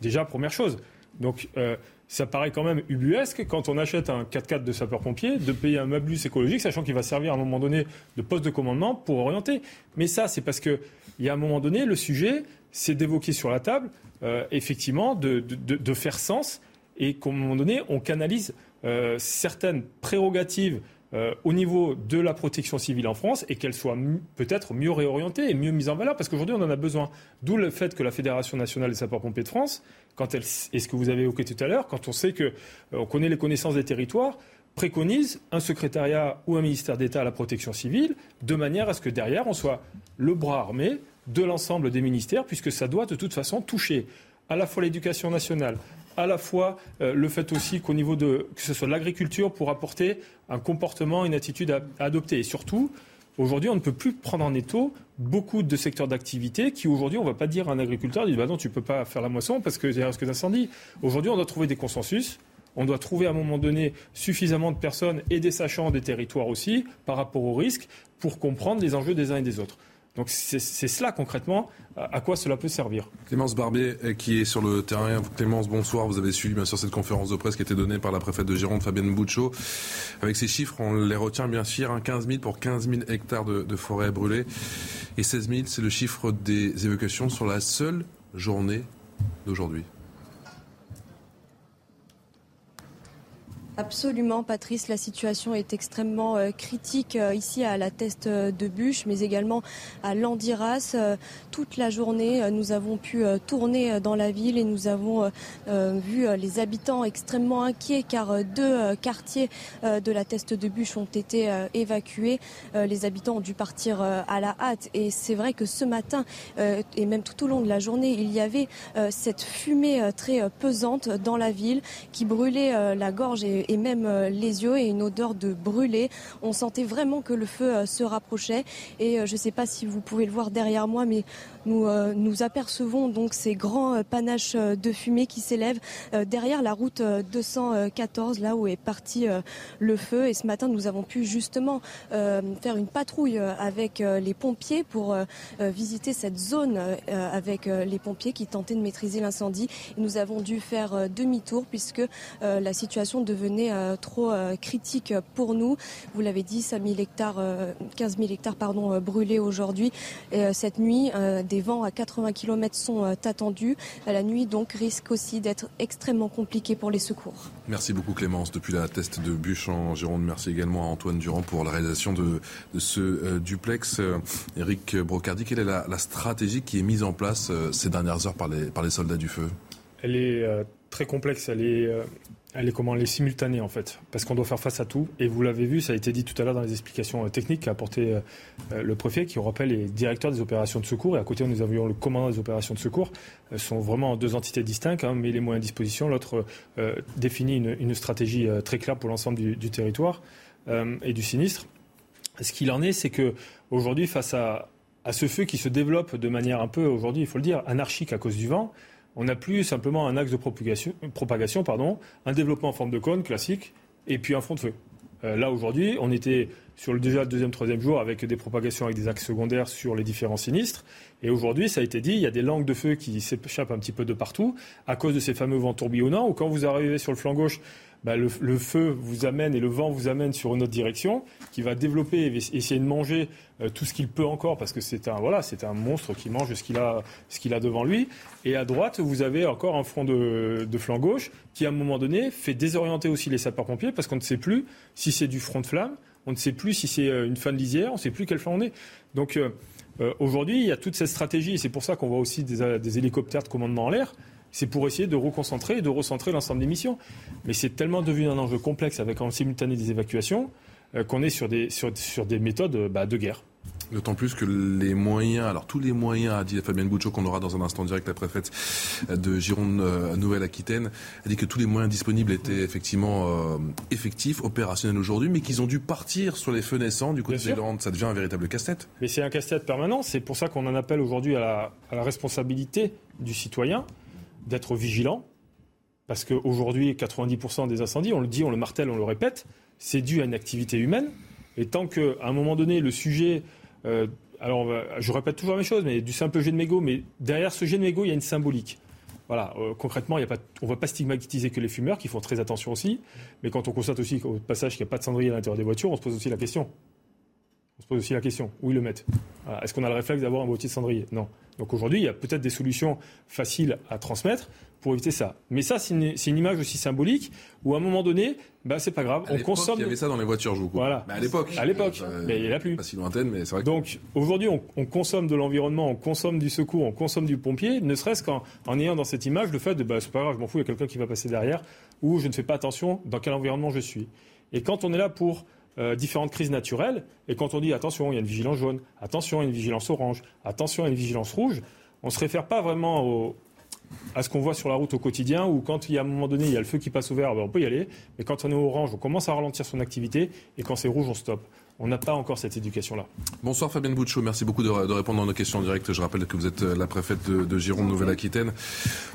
Déjà, première chose. Donc, euh, ça paraît quand même ubuesque quand on achète un 4x4 de sapeur-pompier de payer un malus écologique, sachant qu'il va servir à un moment donné de poste de commandement pour orienter. Mais ça, c'est parce qu'il y a un moment donné, le sujet, c'est d'évoquer sur la table, euh, effectivement, de, faire sens et qu'à un moment donné, on canalise euh, certaines prérogatives euh, au niveau de la protection civile en France et qu'elle soit peut-être mieux réorientée et mieux mise en valeur parce qu'aujourd'hui on en a besoin. D'où le fait que la Fédération nationale des sapeurs-pompiers de France, quand elle, et ce que vous avez évoqué tout à l'heure, quand on sait que euh, on connaît les connaissances des territoires, préconise un secrétariat ou un ministère d'État à la protection civile de manière à ce que derrière on soit le bras armé de l'ensemble des ministères puisque ça doit de toute façon toucher à la fois l'éducation nationale, à la fois euh, le fait aussi qu'au niveau de que ce soit l'agriculture pour apporter un comportement, une attitude à, adopter. Et surtout, aujourd'hui, on ne peut plus prendre en étau beaucoup de secteurs d'activité qui aujourd'hui, on ne va pas dire à un agriculteur, dit bah non, tu peux pas faire la moisson parce qu'il y a un risque d'incendie. Aujourd'hui, on doit trouver des consensus. On doit trouver à un moment donné suffisamment de personnes et des sachants des territoires aussi par rapport aux risques pour comprendre les enjeux des uns et des autres. Donc c'est cela concrètement à quoi cela peut servir. Clémence Barbier qui est sur le terrain. Clémence, bonsoir. Vous avez suivi bien sûr cette conférence de presse qui a été donnée par la préfète de Gironde, Fabienne Bouchot. Avec ces chiffres, on les retient bien sûr. 15 hein, 000 pour 15 000 hectares de, de forêt brûlée. Et 16 000, c'est le chiffre des évacuations sur la seule journée d'aujourd'hui. Absolument, Patrice. La situation est extrêmement euh, critique euh, ici à la Teste de Bûche, mais également à Landiras. Euh, toute la journée, nous avons pu tourner dans la ville et nous avons vu les habitants extrêmement inquiets car deux quartiers de la Teste de Bûche ont été évacués. Les habitants ont dû partir à la hâte et c'est vrai que ce matin et même tout au long de la journée, il y avait cette fumée très pesante dans la ville qui brûlait la gorge et et même euh, les yeux et une odeur de brûlé. On sentait vraiment que le feu euh, se rapprochait et euh, je ne sais pas si vous pouvez le voir derrière moi, mais nous, nous apercevons donc ces grands panaches de fumée qui s'élèvent derrière la route 214, là où est parti le feu. Et ce matin, nous avons pu justement faire une patrouille avec les pompiers pour visiter cette zone avec les pompiers qui tentaient de maîtriser l'incendie. Nous avons dû faire demi-tour puisque la situation devenait euh, trop euh, critique pour nous. Vous l'avez dit, 5 hectares, 15 euh, 000 hectares pardon, brûlés aujourd'hui. cette nuit, des vents à 80 km sont attendus. La nuit donc risque aussi d'être extrêmement compliquée pour les secours. Merci beaucoup Clémence. Depuis la test de Bûche en Gironde, merci également à Antoine Durand pour la réalisation de, ce duplex. Eric Brocardi, quelle est la, stratégie qui est mise en place ces dernières heures par les, par les soldats du feu? Elle est très complexe. Elle est elle est comment Elle est simultanée en fait, parce qu'on doit faire face à tout. Et vous l'avez vu, ça a été dit tout à l'heure dans les explications euh, techniques qu'a apporté euh, euh, le préfet, qui rappelle les directeurs des opérations de secours. Et à côté, nous avions le commandant des opérations de secours. Ce sont vraiment deux entités distinctes, hein, mais les moyens à disposition. L'autre définit une, stratégie très claire pour l'ensemble du, territoire et du sinistre. Ce qu'il en est, c'est que aujourd'hui, face à ce feu qui se développe de manière un peu, aujourd'hui, il faut le dire, anarchique à cause du vent, on n'a plus simplement un axe de propagation, un développement en forme de cône classique et puis un front de feu. Euh, là, aujourd'hui, on était sur le, déjà deuxième, troisième jour avec des propagations avec des axes secondaires sur les différents sinistres. Et aujourd'hui, ça a été dit, il y a des langues de feu qui s'échappent un petit peu de partout à cause de ces fameux vents tourbillonnants ou quand vous arrivez sur le flanc gauche, bah, le, feu vous amène et le vent vous amène sur une autre direction, qui va développer et essayer de manger euh, tout ce qu'il peut encore, parce que c'est un voilà, c'est un monstre qui mange ce qu'il a, ce qu'il a devant lui. Et à droite, vous avez encore un front de, flanc gauche qui, à un moment donné, fait désorienter aussi les sapeurs-pompiers, parce qu'on ne sait plus si c'est du front de flamme, on ne sait plus si c'est euh, une fin de lisière, on ne sait plus quel flanc on est. Donc euh, aujourd'hui, il y a toute cette stratégie, et c'est pour ça qu'on voit aussi des, des hélicoptères de commandement en l'air c'est pour essayer de reconcentrer et de recentrer l'ensemble des missions. Mais c'est tellement devenu un enjeu complexe avec en simultané des évacuations euh, qu'on est sur des, sur, des méthodes euh, bah, de guerre. D'autant plus que les moyens, alors tous les moyens, a dit Fabienne Bouchot, qu'on aura dans un instant direct la préfète de Gironde euh, Nouvelle-Aquitaine, a dit que tous les moyens disponibles étaient effectivement effectifs, opérationnels aujourd'hui, mais qu'ils ont dû partir sur les feux naissants du côté des Landes. Ça devient un véritable casse-tête. Mais c'est un casse-tête permanent. C'est pour ça qu'on en appelle aujourd'hui à la responsabilité du citoyen d'être vigilant, parce qu'aujourd'hui, 90% des incendies, on le dit, on le martèle, on le répète, c'est dû à une activité humaine. Et tant qu'à un moment donné, le sujet. Euh, alors, je répète toujours la même chose, mais du simple jet de mégot, mais derrière ce jet de mégot, il y a une symbolique. Voilà, euh, concrètement, y a pas, on ne va pas stigmatiser que les fumeurs, qui font très attention aussi. Mais quand on constate aussi au passage qu'il n'y a pas de cendrier à l'intérieur des voitures, on se pose aussi la question. On se pose aussi la question, où ils le mettent Est-ce qu'on a le réflexe d'avoir un boîtier de cendrier? Non. Donc aujourd'hui, il y a peut-être des solutions faciles à transmettre pour éviter ça. Mais ça, c'est une, image aussi symbolique où à un moment donné, bah, c'est pas grave. on consomme. Il y avait ça dans les voitures, je vous Voilà. à l'époque. À l'époque. mais il n'y en a plus. Pas si lointaine, mais c'est vrai. Donc aujourd'hui, on, consomme de l'environnement, on consomme du secours, on consomme du pompier, ne serait-ce qu'en ayant dans cette image le fait de, bah, c'est pas grave, je m'en fous, il y a quelqu'un qui va passer derrière, ou je ne fais pas attention dans quel environnement je suis. Et quand on est là pour euh, différentes crises naturelles, et quand on dit attention, il y a une vigilance jaune, attention, il y a une vigilance orange, attention, il y a une vigilance rouge, on ne se réfère pas vraiment à ce qu'on voit sur la route au quotidien, où quand il y a un moment donné, il y a le feu qui passe au vert, ben, on peut y aller, mais quand on est orange, on commence à ralentir son activité, et quand c'est rouge, on stoppe. On n'a pas encore cette éducation-là. Bonsoir Fabienne Bouchot, merci beaucoup de, répondre à nos questions en direct. Je rappelle que vous êtes euh, la préfète de, Gironde, Nouvelle-Aquitaine.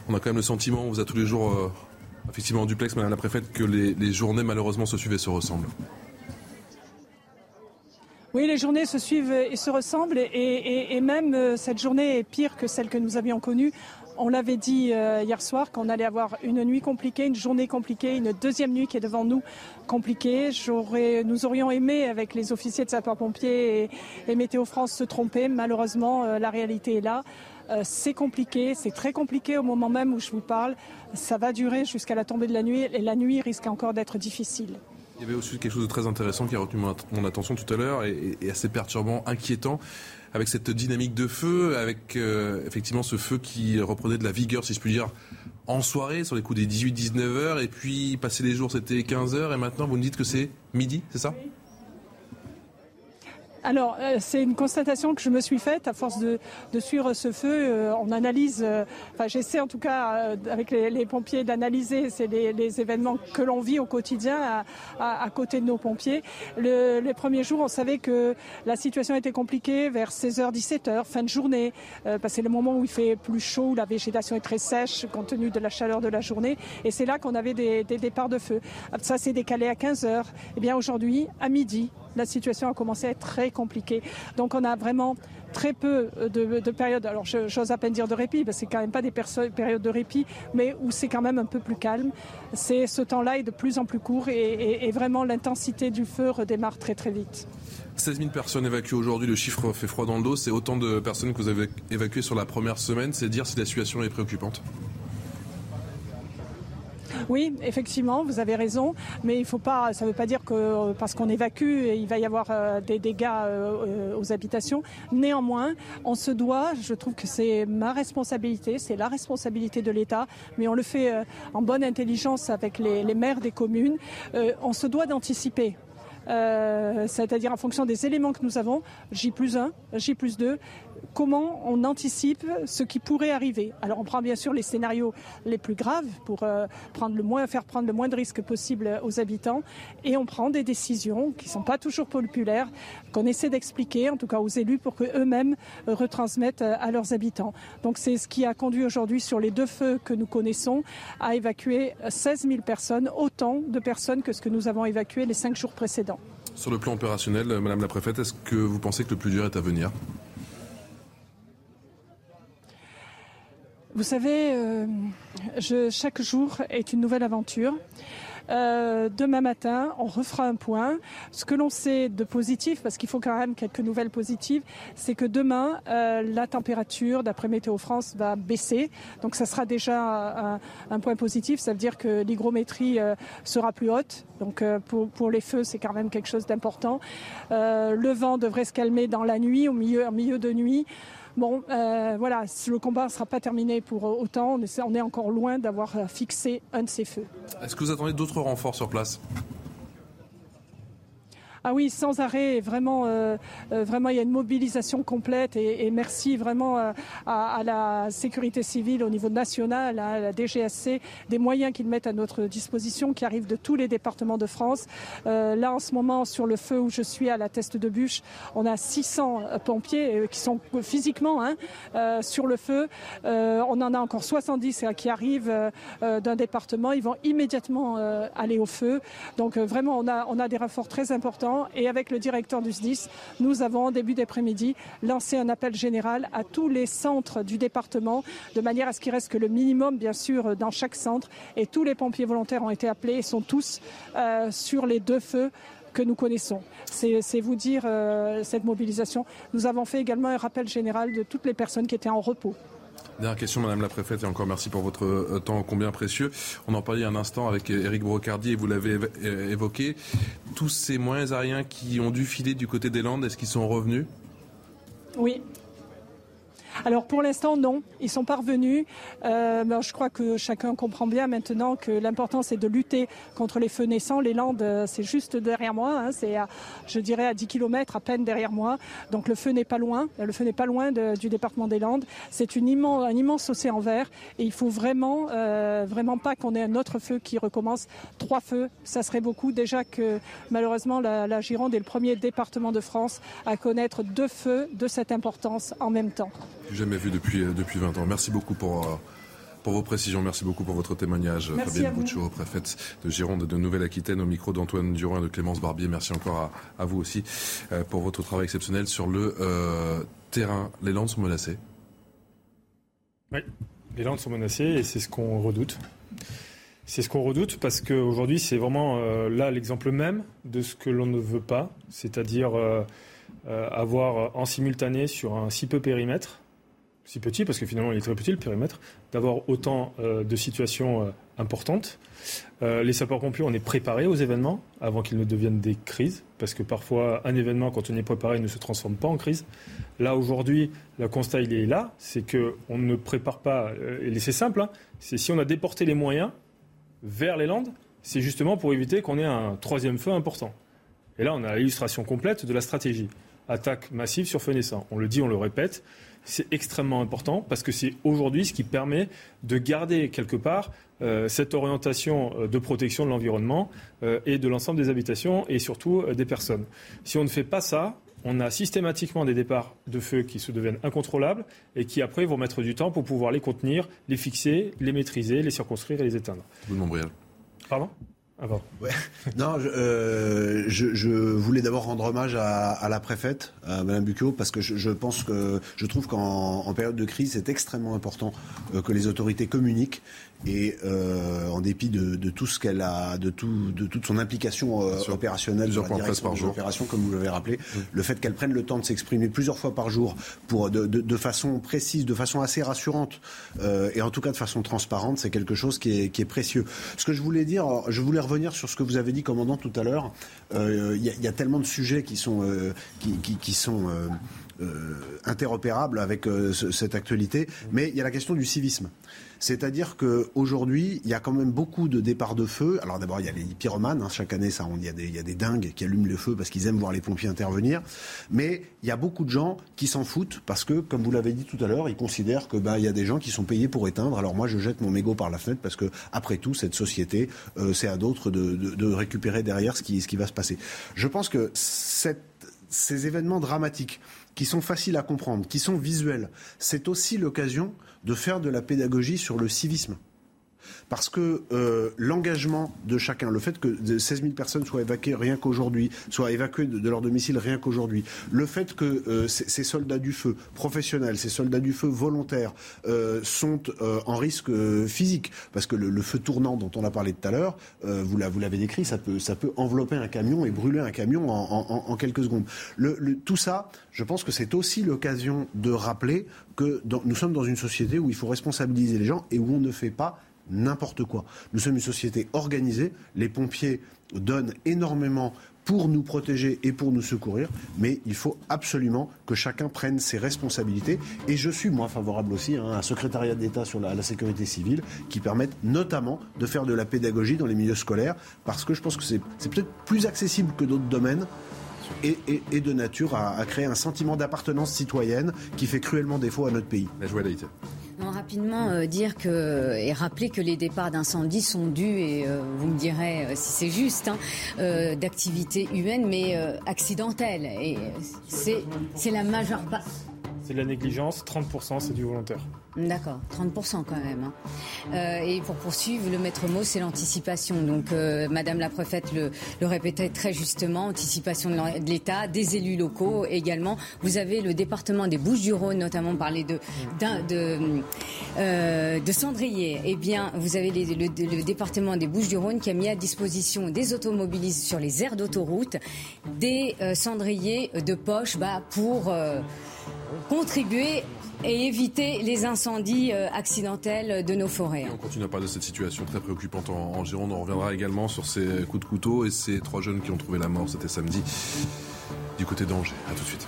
On a quand même le sentiment, on vous a tous les jours, euh, effectivement en duplex, Madame la préfète, que les journées malheureusement se suivent et se ressemblent. Oui, les journées se suivent et se ressemblent et, même euh, cette journée est pire que celle que nous avions connue. On l'avait dit euh, hier soir qu'on allait avoir une nuit compliquée, une journée compliquée, une deuxième nuit qui est devant nous compliquée. nous aurions aimé, avec les officiers de sapeurs-pompiers et, Météo France, se tromper. Malheureusement, euh, la réalité est là. c'est compliqué, c'est très compliqué au moment même où je vous parle. Ça va durer jusqu'à la tombée de la nuit et la nuit risque encore d'être difficile. Il y avait aussi quelque chose de très intéressant qui a retenu mon, attention tout à l'heure et, assez perturbant, inquiétant, avec cette dynamique de feu, avec euh, effectivement ce feu qui reprenait de la vigueur, si je puis dire, en soirée, sur les coups des 18-19 heures, et puis passer les jours c'était 15 heures, et maintenant vous me dites que c'est midi, c'est ça? Alors, euh, c'est une constatation que je me suis faite à force de, suivre ce feu. Euh, on analyse, euh, enfin j'essaie en tout cas avec les, pompiers d'analyser les, événements que l'on vit au quotidien à, côté de nos pompiers. les premiers jours, on savait que la situation était compliquée vers 16h, 17h, fin de journée, parce que c'est le moment où il fait plus chaud, où la végétation est très sèche compte tenu de la chaleur de la journée. Et c'est là qu'on avait des, départs de feu. Ça s'est décalé à 15h. Et eh bien aujourd'hui, à midi, la situation a commencé à être très compliquée. Donc on a vraiment très peu de, périodes, alors j'ose à peine dire de répit, parce que c'est quand même pas des périodes de répit, mais où c'est quand même un peu plus calme. Ce temps-là est de plus en plus court et, vraiment l'intensité du feu redémarre très très vite. 16 000 personnes évacuées aujourd'hui, le chiffre fait froid dans le dos. C'est autant de personnes que vous avez évacuées sur la première semaine. C'est dire si la situation est préoccupante. Oui, effectivement, vous avez raison, mais il faut pas, ça ne veut pas dire que euh, parce qu'on évacue, il va y avoir euh, des dégâts euh, aux habitations. Néanmoins, on se doit, je trouve que c'est ma responsabilité, c'est la responsabilité de l'État, mais on le fait en bonne intelligence avec les, les maires des communes. on se doit d'anticiper. c'est-à-dire en fonction des éléments que nous avons, J plus 1, J plus 2, comment on anticipe ce qui pourrait arriver. Alors on prend bien sûr les scénarios les plus graves pour euh, le moins, faire prendre le moins de risques possible aux habitants et on prend des décisions qui ne sont pas toujours populaires, qu'on essaie d'expliquer en tout cas aux élus pour qu'eux-mêmes retransmettent euh, à leurs habitants. Donc c'est ce qui a conduit aujourd'hui sur les deux feux que nous connaissons à évacuer 16 000 personnes, autant de personnes que ce que nous avons évacué les cinq jours précédents. Sur le plan opérationnel, Madame la Préfète, est-ce que vous pensez que le plus dur est à venir? Vous savez, euh, chaque jour est une nouvelle aventure. Euh, demain matin, on refera un point. Ce que l'on sait de positif, parce qu'il faut quand même quelques nouvelles positives, c'est que demain, euh, la température, d'après Météo France, va baisser. Donc ça sera déjà un, point positif. Ça veut dire que l'hygrométrie sera plus haute. Donc pour, pour les feux, c'est quand même quelque chose d'important. le vent devrait se calmer dans la nuit, au milieu, au milieu de nuit. Bon, euh, voilà, le combat ne sera pas terminé pour autant. On est encore loin d'avoir fixé un de ces feux. Est-ce que vous attendez d'autres renforts sur place? Ah oui, sans arrêt, vraiment, euh, euh, vraiment, il y a une mobilisation complète et, merci vraiment euh, à, la sécurité civile au niveau national, à la DGSC, des moyens qu'ils mettent à notre disposition, qui arrivent de tous les départements de France. là, en ce moment, sur le feu où je suis à la Teste de Bûche, on a 600 pompiers qui sont physiquement hein, sur le feu. on en a encore 70 qui arrivent d'un département. Ils vont immédiatement aller au feu. Donc vraiment, on a, on a des renforts très importants et avec le directeur du SDIS, nous avons, en début d'après-midi, lancé un appel général à tous les centres du département, de manière à ce qu'il reste que le minimum, bien sûr, dans chaque centre. Et tous les pompiers volontaires ont été appelés et sont tous euh, sur les deux feux que nous connaissons. C'est vous dire euh, cette mobilisation. Nous avons fait également un rappel général de toutes les personnes qui étaient en repos. Dernière question, Madame la Préfète, et encore merci pour votre euh, temps combien précieux. On en parlait un instant avec Éric Brocardi et vous l'avez euh, évoqué. Tous ces moyens aériens qui ont dû filer du côté des Landes, est-ce qu'ils sont revenus? Oui, alors pour l'instant, non. Ils sont parvenus. Euh, je crois que chacun comprend bien maintenant que l'important c'est de lutter contre les feux naissants. Les Landes, euh, c'est juste derrière moi. Hein. c'est, je dirais, à 10 km à peine derrière moi. Donc le feu n'est pas loin. Le feu n'est pas loin du département des Landes. C'est un immense océan vert et il faut vraiment, euh, vraiment pas qu'on ait un autre feu qui recommence. Trois feux, ça serait beaucoup. Déjà que malheureusement la Gironde est le premier département de France à connaître deux feux de cette importance en même temps jamais vu depuis, euh, depuis 20 ans. Merci beaucoup pour, euh, pour vos précisions. Merci beaucoup pour votre témoignage, Fabienne Bouchot, préfète de Gironde et de Nouvelle-Aquitaine, au micro d'Antoine Durand et de Clémence Barbier. Merci encore à, vous aussi euh, pour votre travail exceptionnel sur le euh, terrain. Les Landes sont menacées. Oui, les Landes sont menacées et c'est ce qu'on redoute. C'est ce qu'on redoute parce qu'aujourd'hui, c'est vraiment euh, là l'exemple même de ce que l'on ne veut pas, c'est-à-dire avoir en simultané sur un si peu périmètre si petit, parce que finalement il est très petit le périmètre, d'avoir autant euh, de situations euh, importantes. Euh, les sapeurs-pompiers, on est préparés aux événements avant qu'ils ne deviennent des crises, parce que parfois un événement, quand on est préparé, ne se transforme pas en crise. Là aujourd'hui, le constat il est là, c'est qu'on ne prépare pas, et c'est simple, hein, c'est si on a déporté les moyens vers les Landes, c'est justement pour éviter qu'on ait un troisième feu important. Et là, on a l'illustration complète de la stratégie. Attaque massive sur feu naissant. On le dit, on le répète c'est extrêmement important parce que c'est aujourd'hui ce qui permet de garder quelque part euh, cette orientation euh, de protection de l'environnement euh, et de l'ensemble des habitations et surtout des personnes. Si on ne fait pas ça, on a systématiquement des départs de feu qui se deviennent incontrôlables et qui après vont mettre du temps pour pouvoir les contenir, les fixer, les maîtriser, les circonscrire et les éteindre. Pardon? Ah non, euh, je, voulais d'abord rendre hommage à, la préfète, à Madame Bucchot, parce que je, je pense que je trouve qu'en période de crise, c'est extrêmement important euh, que les autorités communiquent et euh, en dépit de, de, tout ce qu'elle a, de, tout, de toute son implication euh, opérationnelle dans la direction par jour. comme vous l'avez rappelé, le fait qu'elle prenne le temps de s'exprimer plusieurs fois par jour pour de, de, façon précise, de façon assez rassurante euh, et en tout cas de façon transparente, c'est quelque chose qui est, qui est, précieux. Ce que je voulais dire, je voulais revenir sur ce que vous avez dit, commandant, tout à l'heure. Il y, y, a tellement de sujets qui sont, qui, qui, qui, sont interopérables avec cette actualité, mais il y a la question du civisme. C'est-à-dire qu'aujourd'hui, il y a quand même beaucoup de départs de feu. Alors d'abord, il y a les pyromanes. Hein. chaque année, ça, il, y a des, il y a des dingues qui allument le feu parce qu'ils aiment voir les pompiers intervenir. Mais il y a beaucoup de gens qui s'en foutent parce que, comme vous l'avez dit tout à l'heure, ils considèrent que bah, il y a des gens qui sont payés pour éteindre. Alors moi, je jette mon mégot par la fenêtre parce que, après tout, cette société, euh, c'est à d'autres de, de, de, récupérer derrière ce qui, ce qui va se passer. Je pense que cette, ces événements dramatiques qui sont faciles à comprendre, qui sont visuels, c'est aussi l'occasion de faire de la pédagogie sur le civisme. Parce que euh, l'engagement de chacun, le fait que 16 000 personnes soient évacuées rien qu'aujourd'hui, soient évacuées de, leur domicile rien qu'aujourd'hui, le fait que euh, ces soldats du feu professionnels, ces soldats du feu volontaires euh, sont en risque physique, parce que le, feu tournant dont on a parlé tout à l'heure, vous l'avez décrit, ça peut, ça peut envelopper un camion et brûler un camion en, quelques secondes. tout ça, je pense que c'est aussi l'occasion de rappeler que nous sommes dans une société où il faut responsabiliser les gens et où on ne fait pas n'importe quoi. Nous sommes une société organisée, les pompiers donnent énormément pour nous protéger et pour nous secourir, mais il faut absolument que chacun prenne ses responsabilités. Et je suis, moi, favorable aussi hein, à un secrétariat d'État sur la, sécurité civile qui permette notamment de faire de la pédagogie dans les milieux scolaires, parce que je pense que c'est peut-être plus accessible que d'autres domaines. Et, de nature à, créer un sentiment d'appartenance citoyenne qui fait cruellement défaut à notre pays. La rapidement euh, dire que et rappeler que les départs d'incendie sont dus et euh, vous me direz euh, si c'est juste hein, d'activités humaines mais accidentelles et c'est la majeure partie c'est de la négligence, 30% c'est du volontaire. D'accord, 30% quand même. Hein. Euh, et pour poursuivre, le maître mot, c'est l'anticipation. Donc, euh, Madame la préfète le, répétait très justement, anticipation de l'État, des élus locaux également. Vous avez le département des Bouches-du-Rhône, notamment parlé de, de, euh. Eh bien, vous avez le, département des Bouches-du-Rhône qui a mis à disposition des automobilistes sur les aires d'autoroute des cendriers de poche bah, pour contribuer et éviter les incendies euh, accidentels de nos forêts. on continue à parler de cette situation très préoccupante en, Gironde. On reviendra également sur ces coups de couteau et ces trois jeunes qui ont trouvé la mort, c'était samedi, du côté d'Angers. A tout de suite.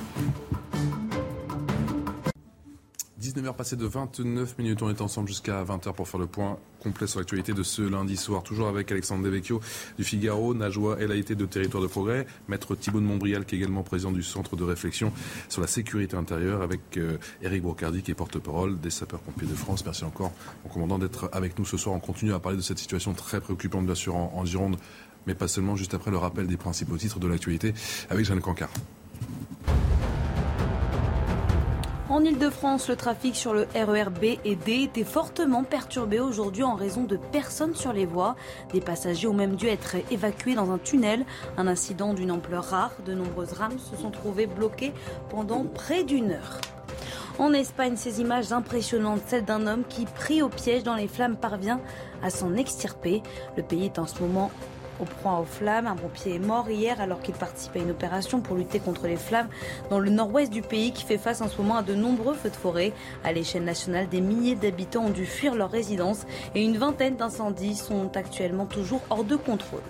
19h passé de 29 minutes. On est ensemble jusqu'à 20h pour faire le point complet sur l'actualité de ce lundi soir. Toujours avec Alexandre Devecchio du Figaro, Najwa Elaïté de Territoire de Progrès, Maître Thibault de Montbrial qui est également président du Centre de réflexion sur la sécurité intérieure avec euh, Eric Brocardi qui est porte-parole des sapeurs-pompiers de France. Merci encore au commandant d'être avec nous ce soir. On continue à parler de cette situation très préoccupante bien sûr en, Gironde, mais pas seulement juste après le rappel des principaux titres de l'actualité avec Jeanne Cancard. En Ile-de-France, le trafic sur le RER B et D était fortement perturbé aujourd'hui en raison de personnes sur les voies. Des passagers ont même dû être évacués dans un tunnel. Un incident d'une ampleur rare. De nombreuses rames se sont trouvées bloquées pendant près d'une heure. En Espagne, ces images impressionnantes, celles d'un homme qui, pris au piège dans les flammes, parvient à s'en extirper. Le pays est en ce moment au point aux flammes. Un pompier est mort hier alors qu'il participe à une opération pour lutter contre les flammes dans le nord-ouest du pays qui fait face en ce moment à de nombreux feux de forêt. À l'échelle nationale, des milliers d'habitants ont dû fuir leur résidence et une vingtaine d'incendies sont actuellement toujours hors de contrôle.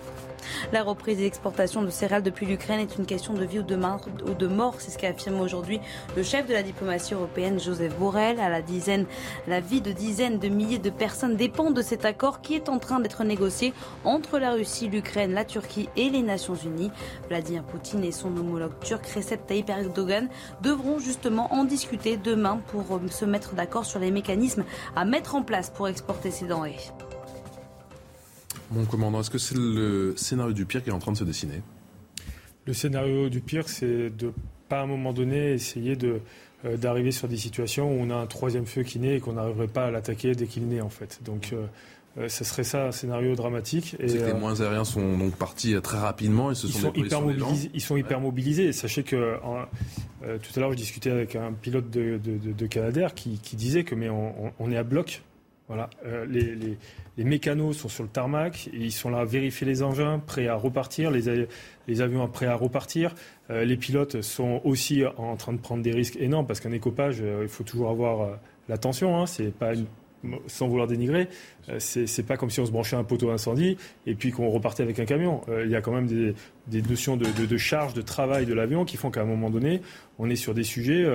La reprise des exportations de céréales depuis l'Ukraine est une question de vie ou de, mort, c'est ce qu'a affirmé aujourd'hui le chef de la diplomatie européenne, Joseph Borrell. La la vie de dizaines de milliers de personnes dépend de cet accord qui est en train d'être négocié entre la Russie, l'Ukraine, la Turquie et les Nations Unies. Vladimir Poutine et son homologue turc Recep Tayyip Erdogan devront justement en discuter demain pour euh, se mettre d'accord sur les mécanismes à mettre en place pour exporter ces denrées. Mon commandant, est-ce que c'est le scénario du pire qui est en train de se dessiner? Le scénario du pire, c'est de pas à un moment donné essayer de euh, d'arriver sur des situations où on a un troisième feu qui naît et qu'on n'arriverait pas à l'attaquer dès qu'il naît en fait. Donc euh, euh, ce serait ça un scénario dramatique. Et, les moins aériens sont donc partis très rapidement et se sont, ils sont hyper mobilisés. Ils sont hyper mobilisés. Sachez que tout à l'heure je discutais avec un pilote de, de, Canadair qui, disait que mais on est à bloc voilà, euh, les, mécanos sont sur le tarmac, ils sont là à vérifier les engins, prêts à repartir, les, avions prêts à repartir. Euh, les pilotes sont aussi en train de prendre des risques énormes parce qu'un écopage, euh, il faut toujours avoir l'attention. Hein, c'est pas sans vouloir dénigrer, c'est pas comme si on se branchait un poteau incendie et puis qu'on repartait avec un camion. il y a quand même des, notions de, de, charge, de travail de l'avion qui font qu'à un moment donné, on est sur des sujets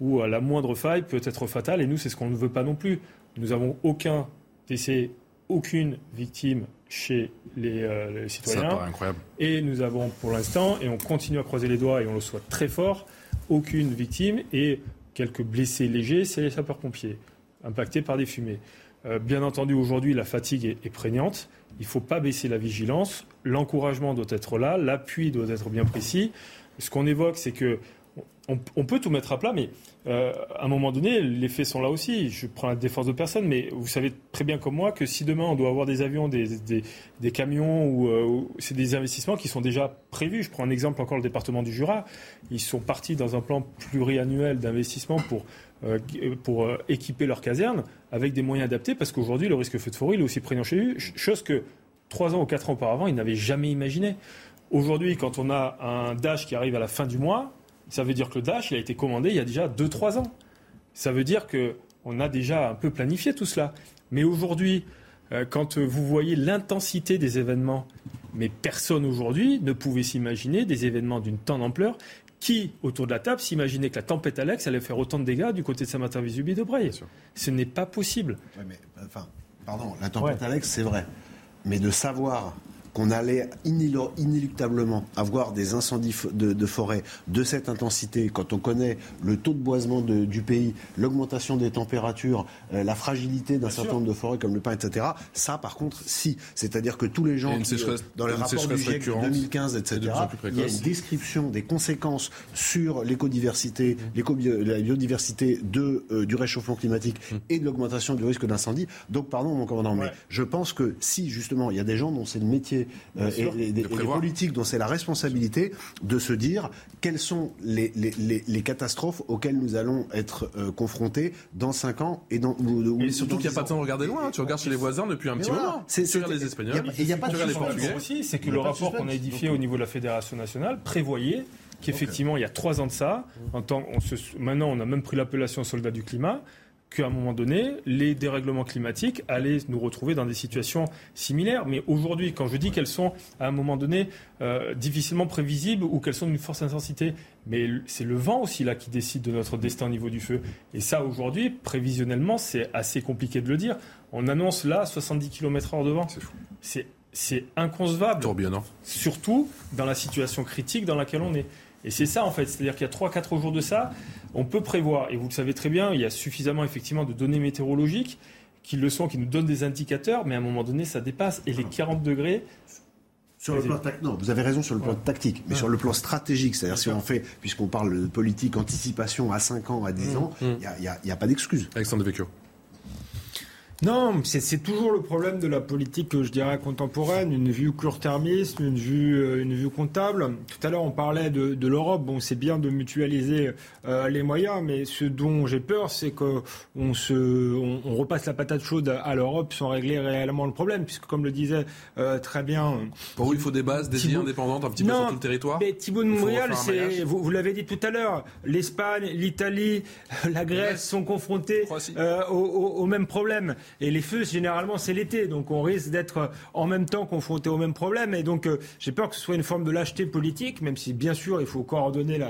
où la moindre faille peut être fatale et nous, c'est ce qu'on ne veut pas non plus. Nous n'avons aucun décès, aucune victime chez les, euh, citoyens. Ça incroyable. Et nous avons pour l'instant, et on continue à croiser les doigts et on le souhaite très fort, aucune victime et quelques blessés légers, c'est les sapeurs-pompiers, impactés par des fumées. Euh, bien entendu, aujourd'hui, la fatigue est, est prégnante. Il ne faut pas baisser la vigilance. L'encouragement doit être là, l'appui doit être bien précis. Ce qu'on évoque, c'est que on, peut tout mettre à plat, mais euh, à un moment donné, les faits sont là aussi. Je prends la défense de personne, mais vous savez très bien comme moi que si demain on doit avoir des avions, des, camions, ou euh, c'est des investissements qui sont déjà prévus. Je prends un exemple encore le département du Jura. Ils sont partis dans un plan pluriannuel d'investissement pour euh, pour équiper leurs casernes avec des moyens adaptés, parce qu'aujourd'hui le risque feu de forêt il est aussi prégnant chez eux, chose que trois ans ou quatre ans auparavant ils n'avaient jamais imaginé. Aujourd'hui, quand on a un dash qui arrive à la fin du mois, ça veut dire que le Dash, il a été commandé il y a déjà 2-3 ans. Ça veut dire qu'on a déjà un peu planifié tout cela. Mais aujourd'hui, euh, quand vous voyez l'intensité des événements, mais personne aujourd'hui ne pouvait s'imaginer des événements d'une telle ampleur. Qui, autour de la table, s'imaginait que la tempête Alex allait faire autant de dégâts du côté de Saint-Martin-Vésubie de Bray Ce n'est pas possible. mais, enfin, pardon, la tempête Alex, c'est vrai. Mais de savoir qu'on allait inéluctablement avoir des incendies de, forêt de cette intensité, quand on connaît le taux de boisement du pays, l'augmentation des températures, euh, la fragilité d'un certain nombre de forêts comme le pin, etc., ça, par contre, si. C'est-à-dire que tous les gens, qui, euh, dans les rapports du GIEC de 2015, etc., il y a une description des conséquences sur l'écodiversité, mmh. la biodiversité de, euh, du réchauffement climatique mmh. et de l'augmentation du risque d'incendie. Donc, pardon, mon commandant, mais je pense que si, justement, il y a des gens dont c'est le métier euh, et, des, politiques dont c'est la responsabilité de se dire quelles sont les, catastrophes auxquelles nous allons être euh, confrontés dans 5 ans et dans. et surtout qu'il n'y a pas de temps de regarder loin. Hein. Tu regardes chez les voisins depuis un petit moment. Tu regardes les Espagnols. Il n'y a, pas de les Portugais. aussi, c'est que le rapport qu'on a édifié au niveau de la Fédération nationale prévoyait qu'effectivement, il y a trois ans de ça, en maintenant on a même pris l'appellation soldat du climat, qu'à un moment donné, les dérèglements climatiques allaient nous retrouver dans des situations similaires. Mais aujourd'hui, quand je dis qu'elles sont à un moment donné euh, difficilement prévisibles ou qu'elles sont d'une force intensité, mais c'est le vent aussi là qui décide de notre destin au niveau du feu. Et ça, aujourd'hui, prévisionnellement, c'est assez compliqué de le dire. On annonce là 70 km/h de vent. C'est c'est inconcevable. Surtout dans la situation critique dans laquelle on est. Et c'est ça en fait, c'est-à-dire qu'il y a 3-4 jours de ça, on peut prévoir, et vous le savez très bien, il y a suffisamment effectivement de données météorologiques qui le sont, qui nous donnent des indicateurs, mais à un moment donné, ça dépasse. Et les 40 degrés, Sur le plan non, vous avez raison sur le plan tactique, mais sur le plan stratégique, c'est-à-dire si on fait, puisqu'on parle de politique anticipation à 5 ans, à 10 mmh. ans, il n'y a, a, pas d'excuse. Alexandre Devecchio. Non, c'est toujours le problème de la politique, je dirais, contemporaine, une vue court-termiste, une vue, euh, une vue comptable. Tout à l'heure, on parlait de, de l'Europe. Bon, c'est bien de mutualiser euh, les moyens, mais ce dont j'ai peur, c'est qu'on se, on, on, repasse la patate chaude à l'Europe sans régler réellement le problème, puisque comme le disait euh, très bien. Pour vous, il faut des bases, des idées indépendantes, un petit peu sur tout le territoire. Mais Thibault de Montréal, c'est, vous, vous l'avez dit tout à l'heure, l'Espagne, l'Italie, la Grèce sont confrontés euh, au, au, au même problème. Et les feux, généralement, c'est l'été. Donc on risque d'être en même temps confronté au même problème. Et donc euh, j'ai peur que ce soit une forme de lâcheté politique, même si bien sûr il faut coordonner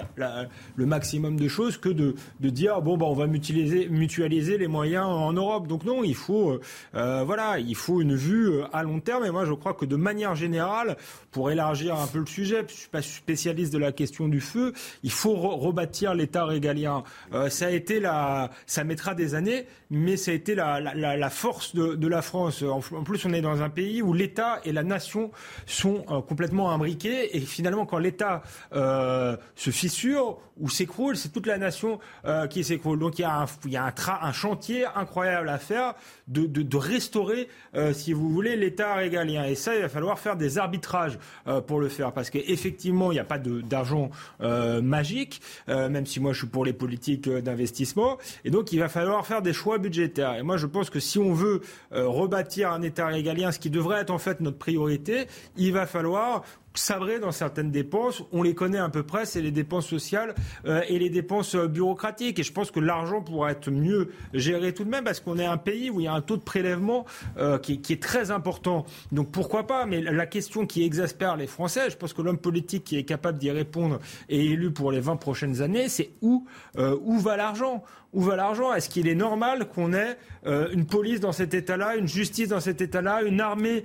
le maximum de choses, que de, dire bon bah on va mutualiser, les moyens en Europe. Donc non, il faut euh, euh, voilà, il faut une vue à long terme. Et moi je crois que de manière générale, pour élargir un peu le sujet, je suis pas spécialiste de la question du feu, il faut rebâtir l'État régalien. ça a été la, ça mettra des années, mais ça a été la force de, la France. En, plus, on est dans un pays où l'État et la nation sont euh, complètement imbriqués. Et finalement, quand l'État euh, se fissure ou s'écroule, c'est toute la nation euh, qui s'écroule. Donc il y a, un, chantier incroyable à faire de restaurer, euh, si vous voulez, l'État régalien. Et ça, il va falloir faire des arbitrages euh, pour le faire. Parce qu'effectivement, il n'y a pas d'argent magique, même si moi je suis pour les politiques d'investissement. Et donc il va falloir faire des choix budgétaires. Et moi je pense que si on veut rebâtir un État régalien, ce qui devrait être en fait notre priorité, il va falloir sabrer dans certaines dépenses. On les connaît à peu près, c'est les dépenses sociales euh, et les dépenses euh, bureaucratiques. Et je pense que l'argent pourra être mieux géré tout de même parce qu'on est un pays où il y a un taux de prélèvement euh, qui, est très important. Donc pourquoi pas? Mais la question qui exaspère les Français, je pense que l'homme politique qui est capable d'y répondre est élu pour les 20 prochaines années, c'est où, où va l'argent? Où va l'argent? Est-ce qu'il est normal qu'on ait une police dans cet état-là, une justice dans cet état-là, une armée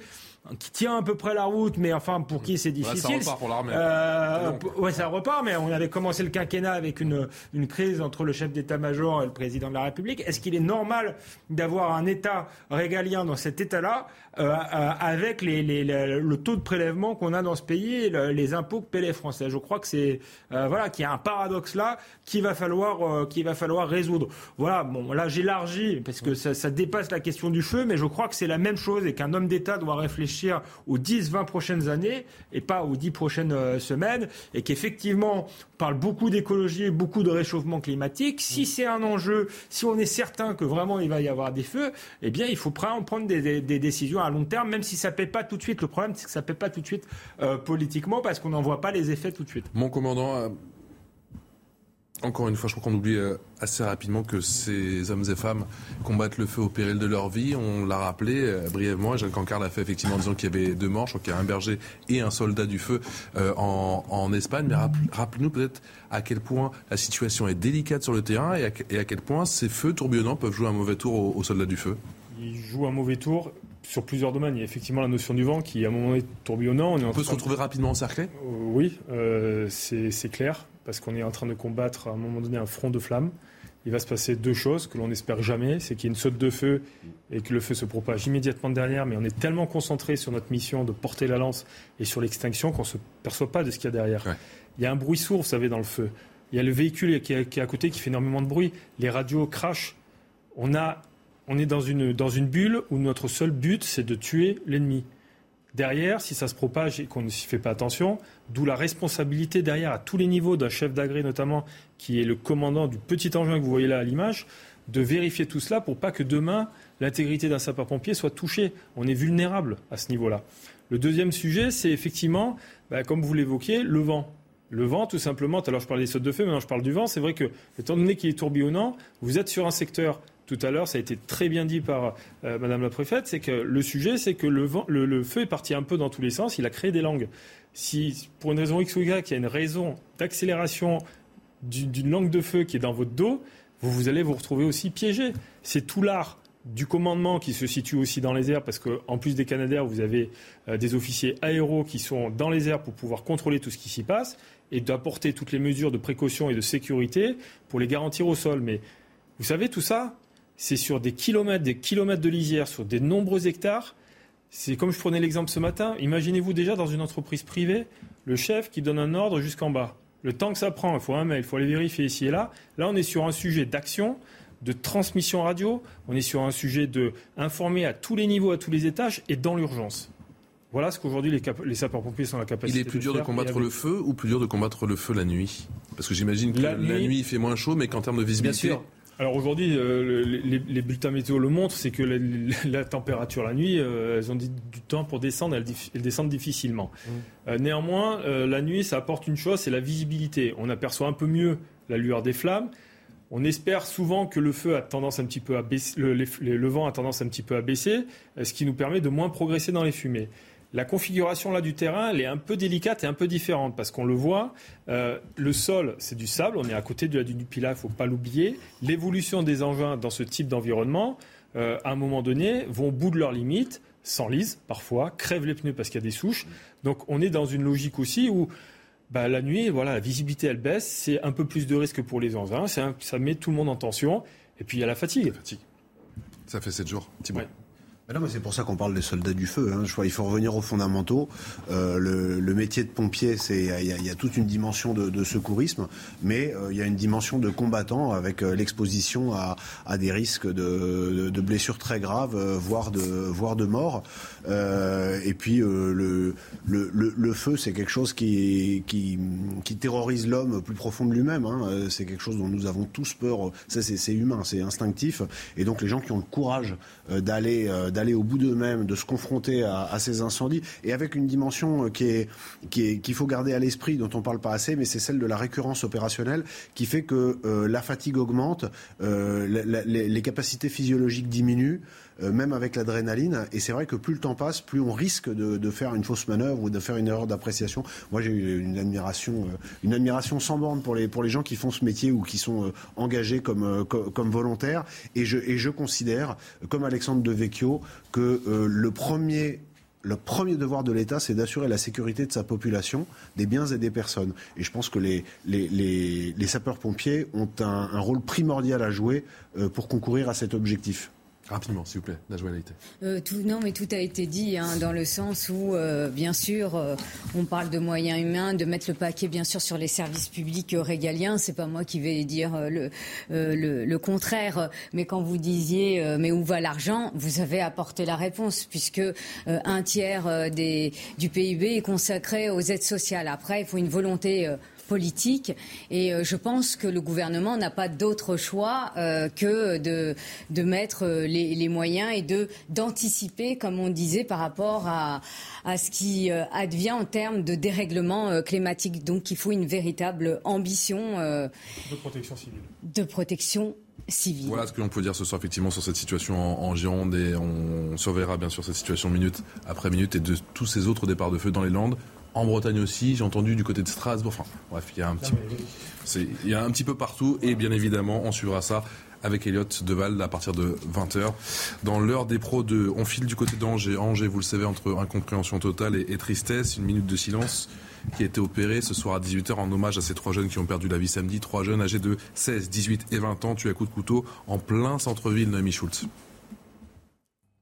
qui tient à peu près la route, mais enfin pour qui c'est difficile. ça repart pour l'armée. Euh, ouais, ça repart, mais on avait commencé le quinquennat avec une, une crise entre le chef d'état-major et le président de la République. Est-ce qu'il est normal d'avoir un État régalien dans cet État-là euh, euh, avec les, les, le taux de prélèvement qu'on a dans ce pays et les impôts que paient les Français? Je crois que c'est euh, voilà qu'il y a un paradoxe là qu'il va falloir qu'il va falloir résoudre. Voilà, bon là j'élargis parce que ça, ça dépasse la question du feu, mais je crois que c'est la même chose et qu'un homme d'État doit réfléchir aux 10-20 prochaines années et pas aux 10 prochaines euh, semaines, et qu'effectivement, on parle beaucoup d'écologie, beaucoup de réchauffement climatique. Si mm. c'est un enjeu, si on est certain que vraiment il va y avoir des feux, eh bien, il faut prendre des, décisions à long terme, même si ça ne paie pas tout de suite. Le problème, c'est que ça ne paie pas tout de suite euh, politiquement parce qu'on n'en voit pas les effets tout de suite. Mon commandant, euh, encore une fois, je crois qu'on oublie euh, assez rapidement que ces hommes et femmes combattent le feu au péril de leur vie. On l'a rappelé euh, brièvement. Jacques Cancard l'a fait effectivement en disant qu'il y avait deux morts. Je crois qu'il y a un berger et un soldat du feu euh, en, Espagne. Mais rappelez-nous peut-être à quel point la situation est délicate sur le terrain et à, quel point ces feux tourbillonnants peuvent jouer un mauvais tour aux, soldats du feu. Ils jouent un mauvais tour sur plusieurs domaines. Il y a effectivement la notion du vent qui, à un moment donné, tourbillonnant. On, peut se retrouver rapidement encerclé? Oui, c'est clair parce qu'on est en train de combattre à un moment donné un front de flammes. Il va se passer deux choses que l'on n'espère jamais, c'est qu'il y ait une saute de feu et que le feu se propage immédiatement derrière, mais on est tellement concentré sur notre mission de porter la lance et sur l'extinction qu'on ne se perçoit pas de ce qu'il y a derrière. Il y a un bruit sourd, vous savez, dans le feu. Il y a le véhicule qui est, à côté qui fait énormément de bruit. Les radios crachent. On, a, on est dans une, dans une bulle où notre seul but, c'est de tuer l'ennemi. Derrière, si ça se propage et qu'on ne s'y fait pas attention, d'où la responsabilité derrière à tous les niveaux d'un chef d'agré notamment, qui est le commandant du petit engin que vous voyez là à l'image, de vérifier tout cela pour pas que demain l'intégrité d'un sapeur-pompier soit touchée. On est vulnérable à ce niveau-là. Le deuxième sujet, c'est effectivement, bah, comme vous l'évoquiez, le vent. Le vent, tout simplement, alors je parlais des sautes de feu, maintenant je parle du vent, c'est vrai que, étant donné qu'il est tourbillonnant, vous êtes sur un secteur tout à l'heure, ça a été très bien dit par euh, Madame la préfète, c'est que le sujet, c'est que le, feu est parti un peu dans tous les sens, il a créé des langues. Si, pour une raison X ou Y, il y a une raison d'accélération d'une langue de feu qui est dans votre dos, vous, vous allez vous retrouver aussi piégé. C'est tout l'art du commandement qui se situe aussi dans les airs, parce qu'en plus des Canadaires, vous avez euh, des officiers aéros qui sont dans les airs pour pouvoir contrôler tout ce qui s'y passe et d'apporter toutes les mesures de précaution et de sécurité pour les garantir au sol. Mais vous savez, tout ça, c'est sur des kilomètres, des kilomètres de lisière, sur des nombreux hectares. C'est comme je prenais l'exemple ce matin. Imaginez-vous déjà dans une entreprise privée, le chef qui donne un ordre jusqu'en bas. Le temps que ça prend, il faut un mail, il faut aller vérifier ici et là. Là, on est sur un sujet d'action, de transmission radio. On est sur un sujet de informer à tous les niveaux, à tous les étages et dans l'urgence. Voilà ce qu'aujourd'hui les, les sapeurs-pompiers sont la capacité. Il est plus dur de, combattre le feu ou plus dur de combattre le feu la nuit? Parce que j'imagine que la, nuit, il fait moins chaud, mais qu'en termes de visibilité. Bien sûr. Alors aujourd'hui, euh, les, bulletins météo le montrent, c'est que la, température la nuit, euh, elles ont du temps pour descendre, elles, descendent difficilement. Mmh. Euh, néanmoins, la nuit, ça apporte une chose, c'est la visibilité. On aperçoit un peu mieux la lueur des flammes. On espère souvent que le feu a tendance un petit peu à baisser, le, vent a tendance un petit peu à baisser, ce qui nous permet de moins progresser dans les fumées. La configuration là du terrain, elle est un peu délicate et un peu différente parce qu'on le voit. Euh, le sol, c'est du sable. On est à côté de la dune du Pilat, il ne faut pas l'oublier. L'évolution des engins dans ce type d'environnement, euh, à un moment donné, vont au bout de leurs limites, s'enlisent parfois, crèvent les pneus parce qu'il y a des souches. Donc on est dans une logique aussi où bah, la nuit, voilà, la visibilité elle baisse, c'est un peu plus de risque pour les engins, ça met tout le monde en tension. Et puis il y a la fatigue. fatigue. Ça fait 7 jours, Thibault c'est pour ça qu'on parle des soldats du feu. Hein. Je crois qu'il faut revenir aux fondamentaux. Euh, le, métier de pompier, c'est il y, a toute une dimension de, secourisme, mais euh, il y a une dimension de combattant avec euh, l'exposition à, des risques de, blessures très graves, voire de voire mort. et puis le, feu, c'est quelque chose qui, terrorise l'homme plus profond de lui-même. Hein. C'est quelque chose dont nous avons tous peur. Ça, c'est humain, c'est instinctif. Et donc les gens qui ont le courage d'aller d'aller au bout d'eux-mêmes, de se confronter à, ces incendies, et avec une dimension euh, qui est qu'il faut garder à l'esprit, dont on parle pas assez, mais c'est celle de la récurrence opérationnelle, qui fait que euh, la fatigue augmente, euh, les, capacités physiologiques diminuent. Même avec l'adrénaline. Et c'est vrai que plus le temps passe, plus on risque de, faire une fausse manœuvre ou de faire une erreur d'appréciation. Moi, j'ai eu une admiration, une admiration sans borne pour les, pour les gens qui font ce métier ou qui sont engagés comme, comme, volontaires. Et je, et je considère, comme Alexandre de Vecchio, que euh, le premier le premier devoir de l'État, c'est d'assurer la sécurité de sa population, des biens et des personnes. Et je pense que les, les, sapeurs-pompiers ont un, rôle primordial à jouer euh, pour concourir à cet objectif. Rapidement, s'il vous plaît, la journalité. Euh, non, mais tout a été dit, hein, dans le sens où, euh, bien sûr, euh, on parle de moyens humains, de mettre le paquet, bien sûr, sur les services publics régaliens. C'est pas moi qui vais dire le, le, contraire. Mais quand vous disiez, mais où va l'argent Vous avez apporté la réponse, puisque un tiers des, du PIB est consacré aux aides sociales. Après, il faut une volonté politique. Et euh, je pense que le gouvernement n'a pas d'autre choix euh, que de, de mettre euh, les, moyens et de d'anticiper, comme on disait, par rapport à, à ce qui advient en termes de dérèglement climatique. Donc il faut une véritable ambition de protection civile. De protection Civile. Voilà ce que l'on peut dire ce soir effectivement sur cette situation en, en, Gironde et on surveillera bien sûr cette situation minute après minute et de tous ces autres départs de feu dans les Landes en Bretagne aussi, j'ai entendu du côté de Strasbourg. Enfin, bref, il y a un petit, il y a un petit peu partout et bien évidemment, on suivra ça avec Elliot Deval à partir de 20h. Dans l'heure des pros de, on file du côté d'Angers. Angers, vous le savez, entre incompréhension totale et, et, tristesse, une minute de silence qui a été opérée ce soir à 18h en hommage à ces trois jeunes qui ont perdu la vie samedi. Trois jeunes âgés de 16, 18 et 20 ans tués à coups de couteau en plein centre-ville, Noémie Schultz.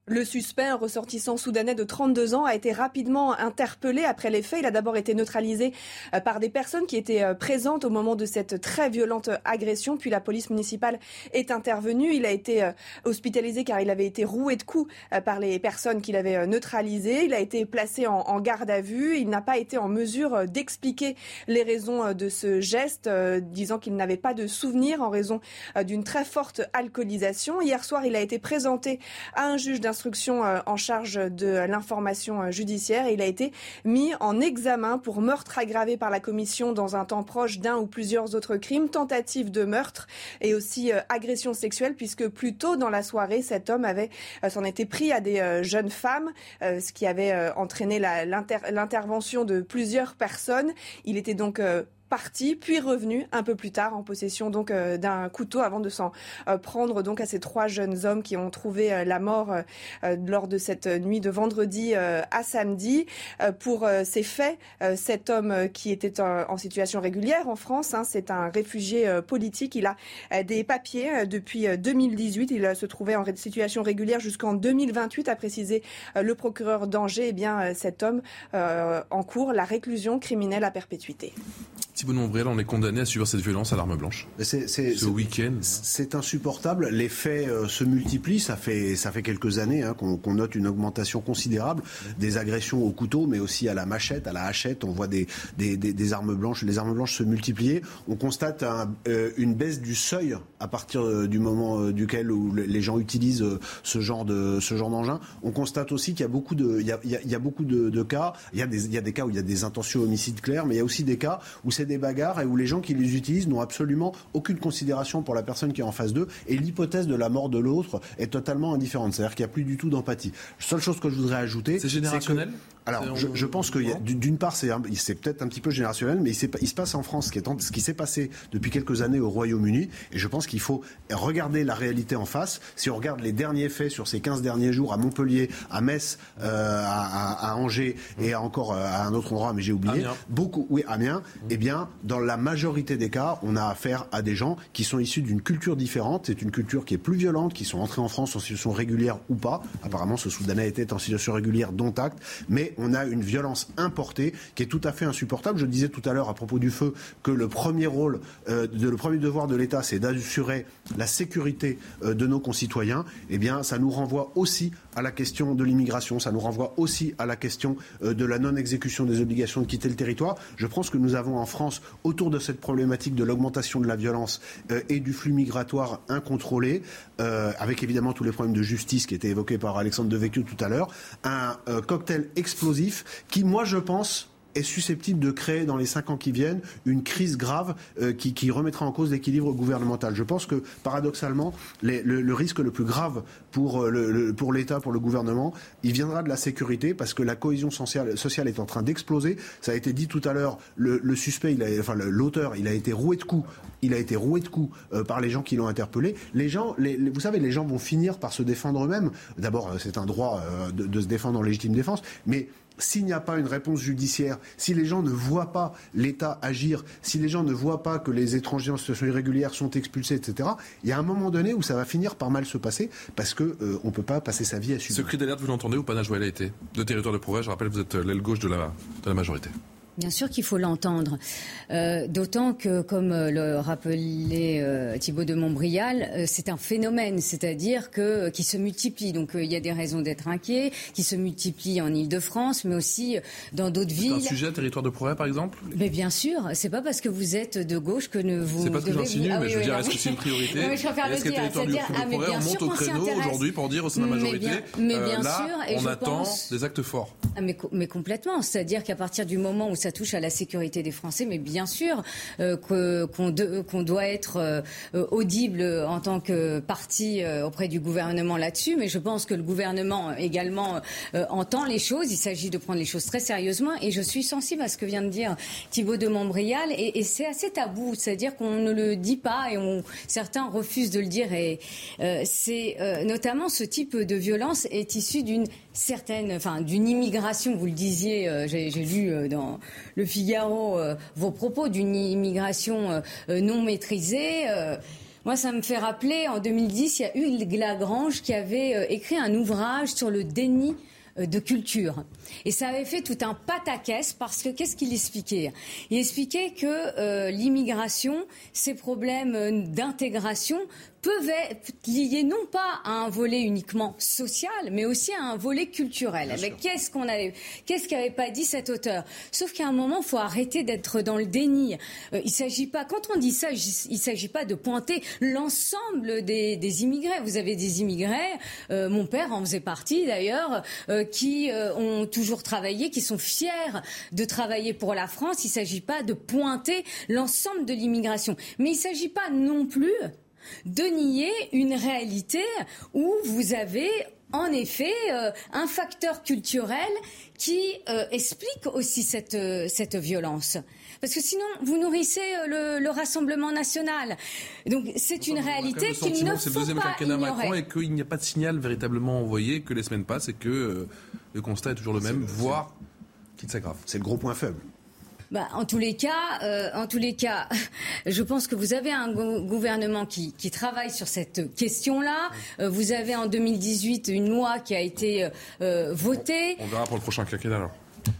Le suspect, un ressortissant soudanais de 32 ans, a été rapidement interpellé après les faits. Il a d'abord été neutralisé euh, par des personnes qui étaient euh, présentes au moment de cette très violente agression. Puis la police municipale est intervenue. Il a été euh, hospitalisé car il avait été roué de coups par les personnes qu'il avait neutralisées. Il a été placé en garde à vue. Il n'a pas été en mesure d'expliquer les raisons de ce geste, disant qu'il n'avait pas de souvenir en raison d'une très forte alcoolisation. Hier soir, il a été présenté à un juge d'un euh, en charge de l'information euh, judiciaire. Il a été mis en examen pour meurtre aggravé par la commission dans un temps proche d'un ou plusieurs autres crimes, tentative de meurtre et aussi euh, agression sexuelle, puisque plus tôt dans la soirée, cet homme avait s'en était pris à des jeunes femmes, ce qui avait entraîné l'intervention de plusieurs personnes. Il était donc parti, puis revenu un peu plus tard en possession donc euh, d'un couteau avant de s'en euh, prendre donc à ces trois jeunes hommes qui ont trouvé euh, la mort lors de cette nuit de vendredi à samedi. pour ces faits, cet homme qui était en, situation régulière en France, hein, c'est un réfugié politique. Il a des papiers depuis 2018. Il se trouvait en situation régulière jusqu'en 2028, a précisé le procureur d'Angers. Eh bien, cet homme en cours la réclusion criminelle à perpétuité. Thibault Montbrial, on est condamné à subir cette violence à l'arme blanche. C'est, Ce week-end. C'est insupportable. Les faits euh, se multiplient. Ça fait, ça fait quelques années hein, qu'on, note une augmentation considérable des agressions au couteau, mais aussi à la machette, à la hachette. On voit des, des, des, armes blanches, les armes blanches se multiplier. On constate euh, une baisse du seuil à partir euh, du moment duquel où les gens utilisent ce genre de ce genre d'engin. On constate aussi qu'il y a beaucoup de, il y a, il y a beaucoup de, de, cas. Il y a des, il y a des cas où il y a des intentions homicides claires, mais il y a aussi des cas où c'est des bagarres et où les gens qui les utilisent n'ont absolument aucune considération pour la personne qui est en face d'eux et l'hypothèse de la mort de l'autre est totalement indifférente. C'est-à-dire qu'il n'y a plus du tout d'empathie. La seule chose que je voudrais ajouter, c'est générationnel? Alors, je, pense que d'une part, c'est peut-être un petit peu générationnel, mais il, il se passe en France ce qui, est, ce qui s'est passé depuis quelques années au Royaume-Uni, et je pense qu'il faut regarder la réalité en face. Si on regarde les derniers faits sur ces 15 derniers jours à Montpellier, à Metz, euh, à, Angers et encore euh, à un autre endroit, mais j'ai oublié, beaucoup, oui, Amiens, eh bien, dans la majorité des cas, on a affaire à des gens qui sont issus d'une culture différente. C'est une culture qui est plus violente, qui sont entrés en France en situation régulière ou pas. Apparemment, ce Soudanais était en situation régulière, dont acte, mais on a une violence importée qui est tout à fait insupportable. Je disais tout à l'heure à propos du feu que le premier rôle, euh, le premier devoir de l'État, c'est d'assurer la sécurité euh, de nos concitoyens. Eh bien, ça nous renvoie aussi à la question de l'immigration, ça nous renvoie aussi à la question euh, de la non-exécution des obligations de quitter le territoire. Je pense que nous avons en France, autour de cette problématique de l'augmentation de la violence et du flux migratoire incontrôlé, avec évidemment tous les problèmes de justice qui étaient évoqués par Alexandre Devecchio tout à l'heure, un cocktail explosif qui, moi, je pense, est susceptible de créer dans les cinq ans qui viennent une crise grave euh, qui, remettra en cause l'équilibre gouvernemental. Je pense que paradoxalement, le, risque le plus grave pour, euh, pour l'État, pour le gouvernement, il viendra de la sécurité parce que la cohésion sociale, sociale est en train d'exploser. Ça a été dit tout à l'heure, le, suspect, il enfin l'auteur, il a été roué de coups, il a été roué de coups euh, par les gens qui l'ont interpellé. Les gens, vous savez, les gens vont finir par se défendre eux-mêmes. D'abord, c'est un droit de, de se défendre en légitime défense, mais s'il n'y a pas une réponse judiciaire, si les gens ne voient pas l'État agir, si les gens ne voient pas que les étrangers en situation irrégulière sont expulsés, etc., il y a un moment donné où ça va finir par mal se passer parce qu'on euh, ne peut pas passer sa vie à subir. Ce cri d'alerte, vous l'entendez ou pas, Najwa été De territoire de progrès, je rappelle, vous êtes l'aile gauche de la majorité. Bien sûr qu'il faut l'entendre. Euh, d'autant que, comme euh, le rappelait euh, Thibault de Montbrial, c'est un phénomène, c'est-à-dire que qui se multiplie. Donc il y a des raisons d'être inquiet, qui se multiplient en Ile-de-France, mais aussi dans d'autres villes. un sujet, territoire de progrès, par exemple? Mais bien sûr, c'est pas parce que vous êtes de gauche que ne vous. C'est pas ce que j'insinue, mais je veux dire, est-ce que c'est une priorité Est-ce que territoire de ah, progrès, on monte au créneau aujourd'hui pour dire au sein de la majorité Mais bien, sûr, et on attend des actes forts. Ah, mais, mais complètement, c'est-à-dire qu'à partir du moment où ça touche à la sécurité des Français, mais bien sûr euh, qu'on doit être euh, audible en tant que parti euh, auprès du gouvernement là-dessus, mais je pense que le gouvernement également entend les choses. Il s'agit de prendre les choses très sérieusement, et je suis sensible à ce que vient de dire Thibault de Montbrial, et, c'est assez tabou, c'est-à-dire qu'on ne le dit pas et on, certains refusent de le dire, et c'est notamment ce type de violence est issu d'une certaine, enfin d'une immigration, vous le disiez, j'ai lu dans le Figaro euh, vos propos d'une immigration euh, euh, non maîtrisée. Moi, ça me fait rappeler, en 2010, il y a Hugues Lagrange qui avait écrit un ouvrage sur le déni de culture. Et ça avait fait tout un pataquès parce que qu'est-ce qu'il expliquait? Il expliquait que l'immigration, ces problèmes d'intégration peuvent être liés non pas à un volet uniquement social, mais aussi à un volet culturel. Avec qu'est-ce qu'on avait, qu'est-ce qu'avait pas dit cet auteur? Sauf qu'à un moment, faut arrêter d'être dans le déni. Euh, il s'agit pas, quand on dit ça, il s'agit pas de pointer l'ensemble des, des, immigrés. Vous avez des immigrés, euh, mon père en faisait partie d'ailleurs, euh, qui euh, ont toujours travaillé, qui sont fiers de travailler pour la France. Il s'agit pas de pointer l'ensemble de l'immigration, mais il s'agit pas non plus de nier une réalité où vous avez en effet euh, un facteur culturel qui euh, explique aussi cette, euh, cette violence. Parce que sinon, vous nourrissez le, Rassemblement national. Donc c'est une réalité qu'il ne faut C'est le deuxième quinquennat Macron et qu'il n'y a pas de signal véritablement envoyé, que les semaines passent et que le constat est toujours le même, voire qu'il s'aggrave. C'est le gros point faible. Bah, en tous les cas, euh, en tous les cas, je pense que vous avez un gouvernement qui, qui, travaille sur cette question-là. Euh, vous avez en 2018 une loi qui a été euh, votée. On, verra pour le prochain quinquennat alors.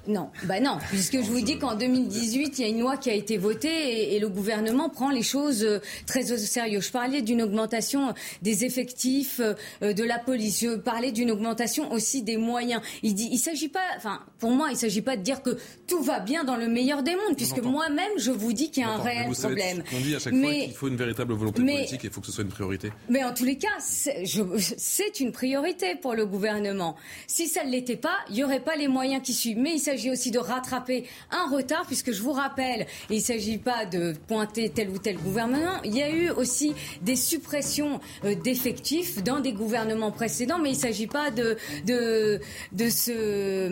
Non, bah non, puisque je vous dis qu'en 2018, il y a une loi qui a été votée et, le gouvernement prend les choses euh, très au sérieux. Je parlais d'une augmentation des effectifs euh, de la police. Je parlais d'une augmentation aussi des moyens. Il dit, il s'agit pas, enfin, pour moi, il s'agit pas de dire que tout va bien dans le meilleur des mondes, puisque moi-même, je vous dis qu'il y a un réel problème. On dit à chaque fois qu'il faut une véritable volonté politique et il faut que ce soit une priorité. Mais en tous les cas, c'est une priorité pour le gouvernement. Si ça ne l'était pas, il n'y aurait pas les moyens qui suivent. Mais il s'agit aussi de rattraper un retard, puisque je vous rappelle, il ne s'agit pas de pointer tel ou tel gouvernement, il y a eu aussi des suppressions euh, d'effectifs dans des gouvernements précédents, mais il ne s'agit pas de, de, de, se,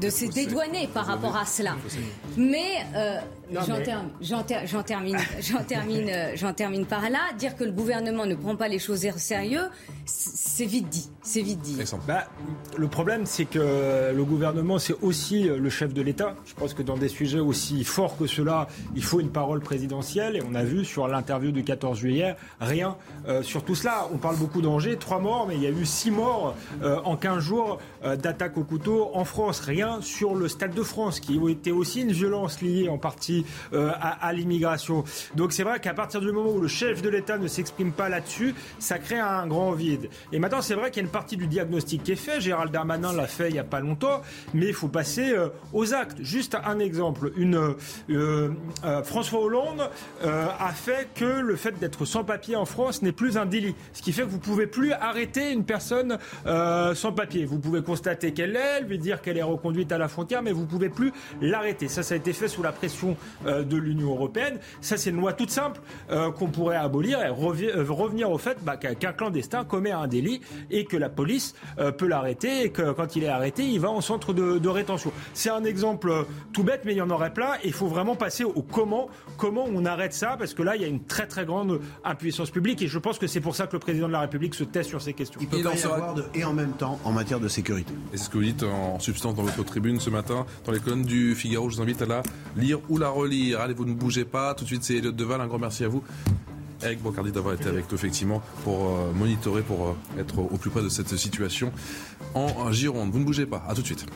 de se dédouaner par rapport à cela. Mais euh, J'en termine, j'en termine, j'en termine, euh, j'en termine par là. Dire que le gouvernement ne prend pas les choses au sérieux, c'est vite dit. C'est vite dit. Bah, le problème, c'est que le gouvernement, c'est aussi le chef de l'État. Je pense que dans des sujets aussi forts que cela, il faut une parole présidentielle. Et on a vu sur l'interview du 14 juillet, rien euh, sur tout cela. On parle beaucoup d'Angers, trois morts, mais il y a eu six morts euh, en 15 jours d'attaque au couteau en France. Rien sur le Stade de France, qui était aussi une violence liée en partie euh, à, l'immigration. Donc c'est vrai qu'à partir du moment où le chef de l'État ne s'exprime pas là-dessus, ça crée un grand vide. Et maintenant, c'est vrai qu'il y a une partie du diagnostic qui est fait. Gérald Darmanin l'a fait il n'y a pas longtemps, mais il faut passer euh, aux actes. Juste un exemple. Une, euh, François Hollande a fait que le fait d'être sans papier en France n'est plus un délit. Ce qui fait que vous pouvez plus arrêter une personne sans papier. Vous pouvez constater qu'elle est, lui dire qu'elle est reconduite à la frontière, mais vous pouvez plus l'arrêter. Ça, ça a été fait sous la pression euh, de l'Union européenne. Ça, c'est une loi toute simple euh, qu'on pourrait abolir et euh, revenir au fait bah, qu'un clandestin commet un délit et que la police peut l'arrêter et que quand il est arrêté, il va en centre de, rétention. C'est un exemple tout bête, mais il y en aurait plein. Et il faut vraiment passer au comment, comment on arrête ça, parce que là, il y a une très très grande impuissance publique et je pense que c'est pour ça que le président de la République se tait sur ces questions. Il peut y avoir de, et en même temps en matière de sécurité. Et c'est ce que vous dites en substance dans votre tribune ce matin, dans les colonnes du Figaro. Je vous invite à la lire ou la relire. Allez, vous ne bougez pas. Tout de suite, c'est Elliot Deval. Un grand merci à vous. Eric Bocardi d'avoir été avec nous effectivement pour euh, monitorer, pour euh, être au plus près de cette situation en Gironde. Vous ne bougez pas. À tout de suite.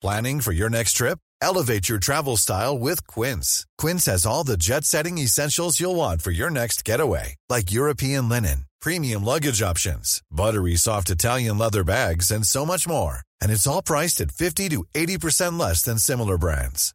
Planning for your next trip? Elevate your travel style with Quince. Quince has all the jet-setting essentials you'll want for your next getaway, like European linen, premium luggage options, buttery soft Italian leather bags, and so much more. and it's all priced at 50 to 80% less than similar brands.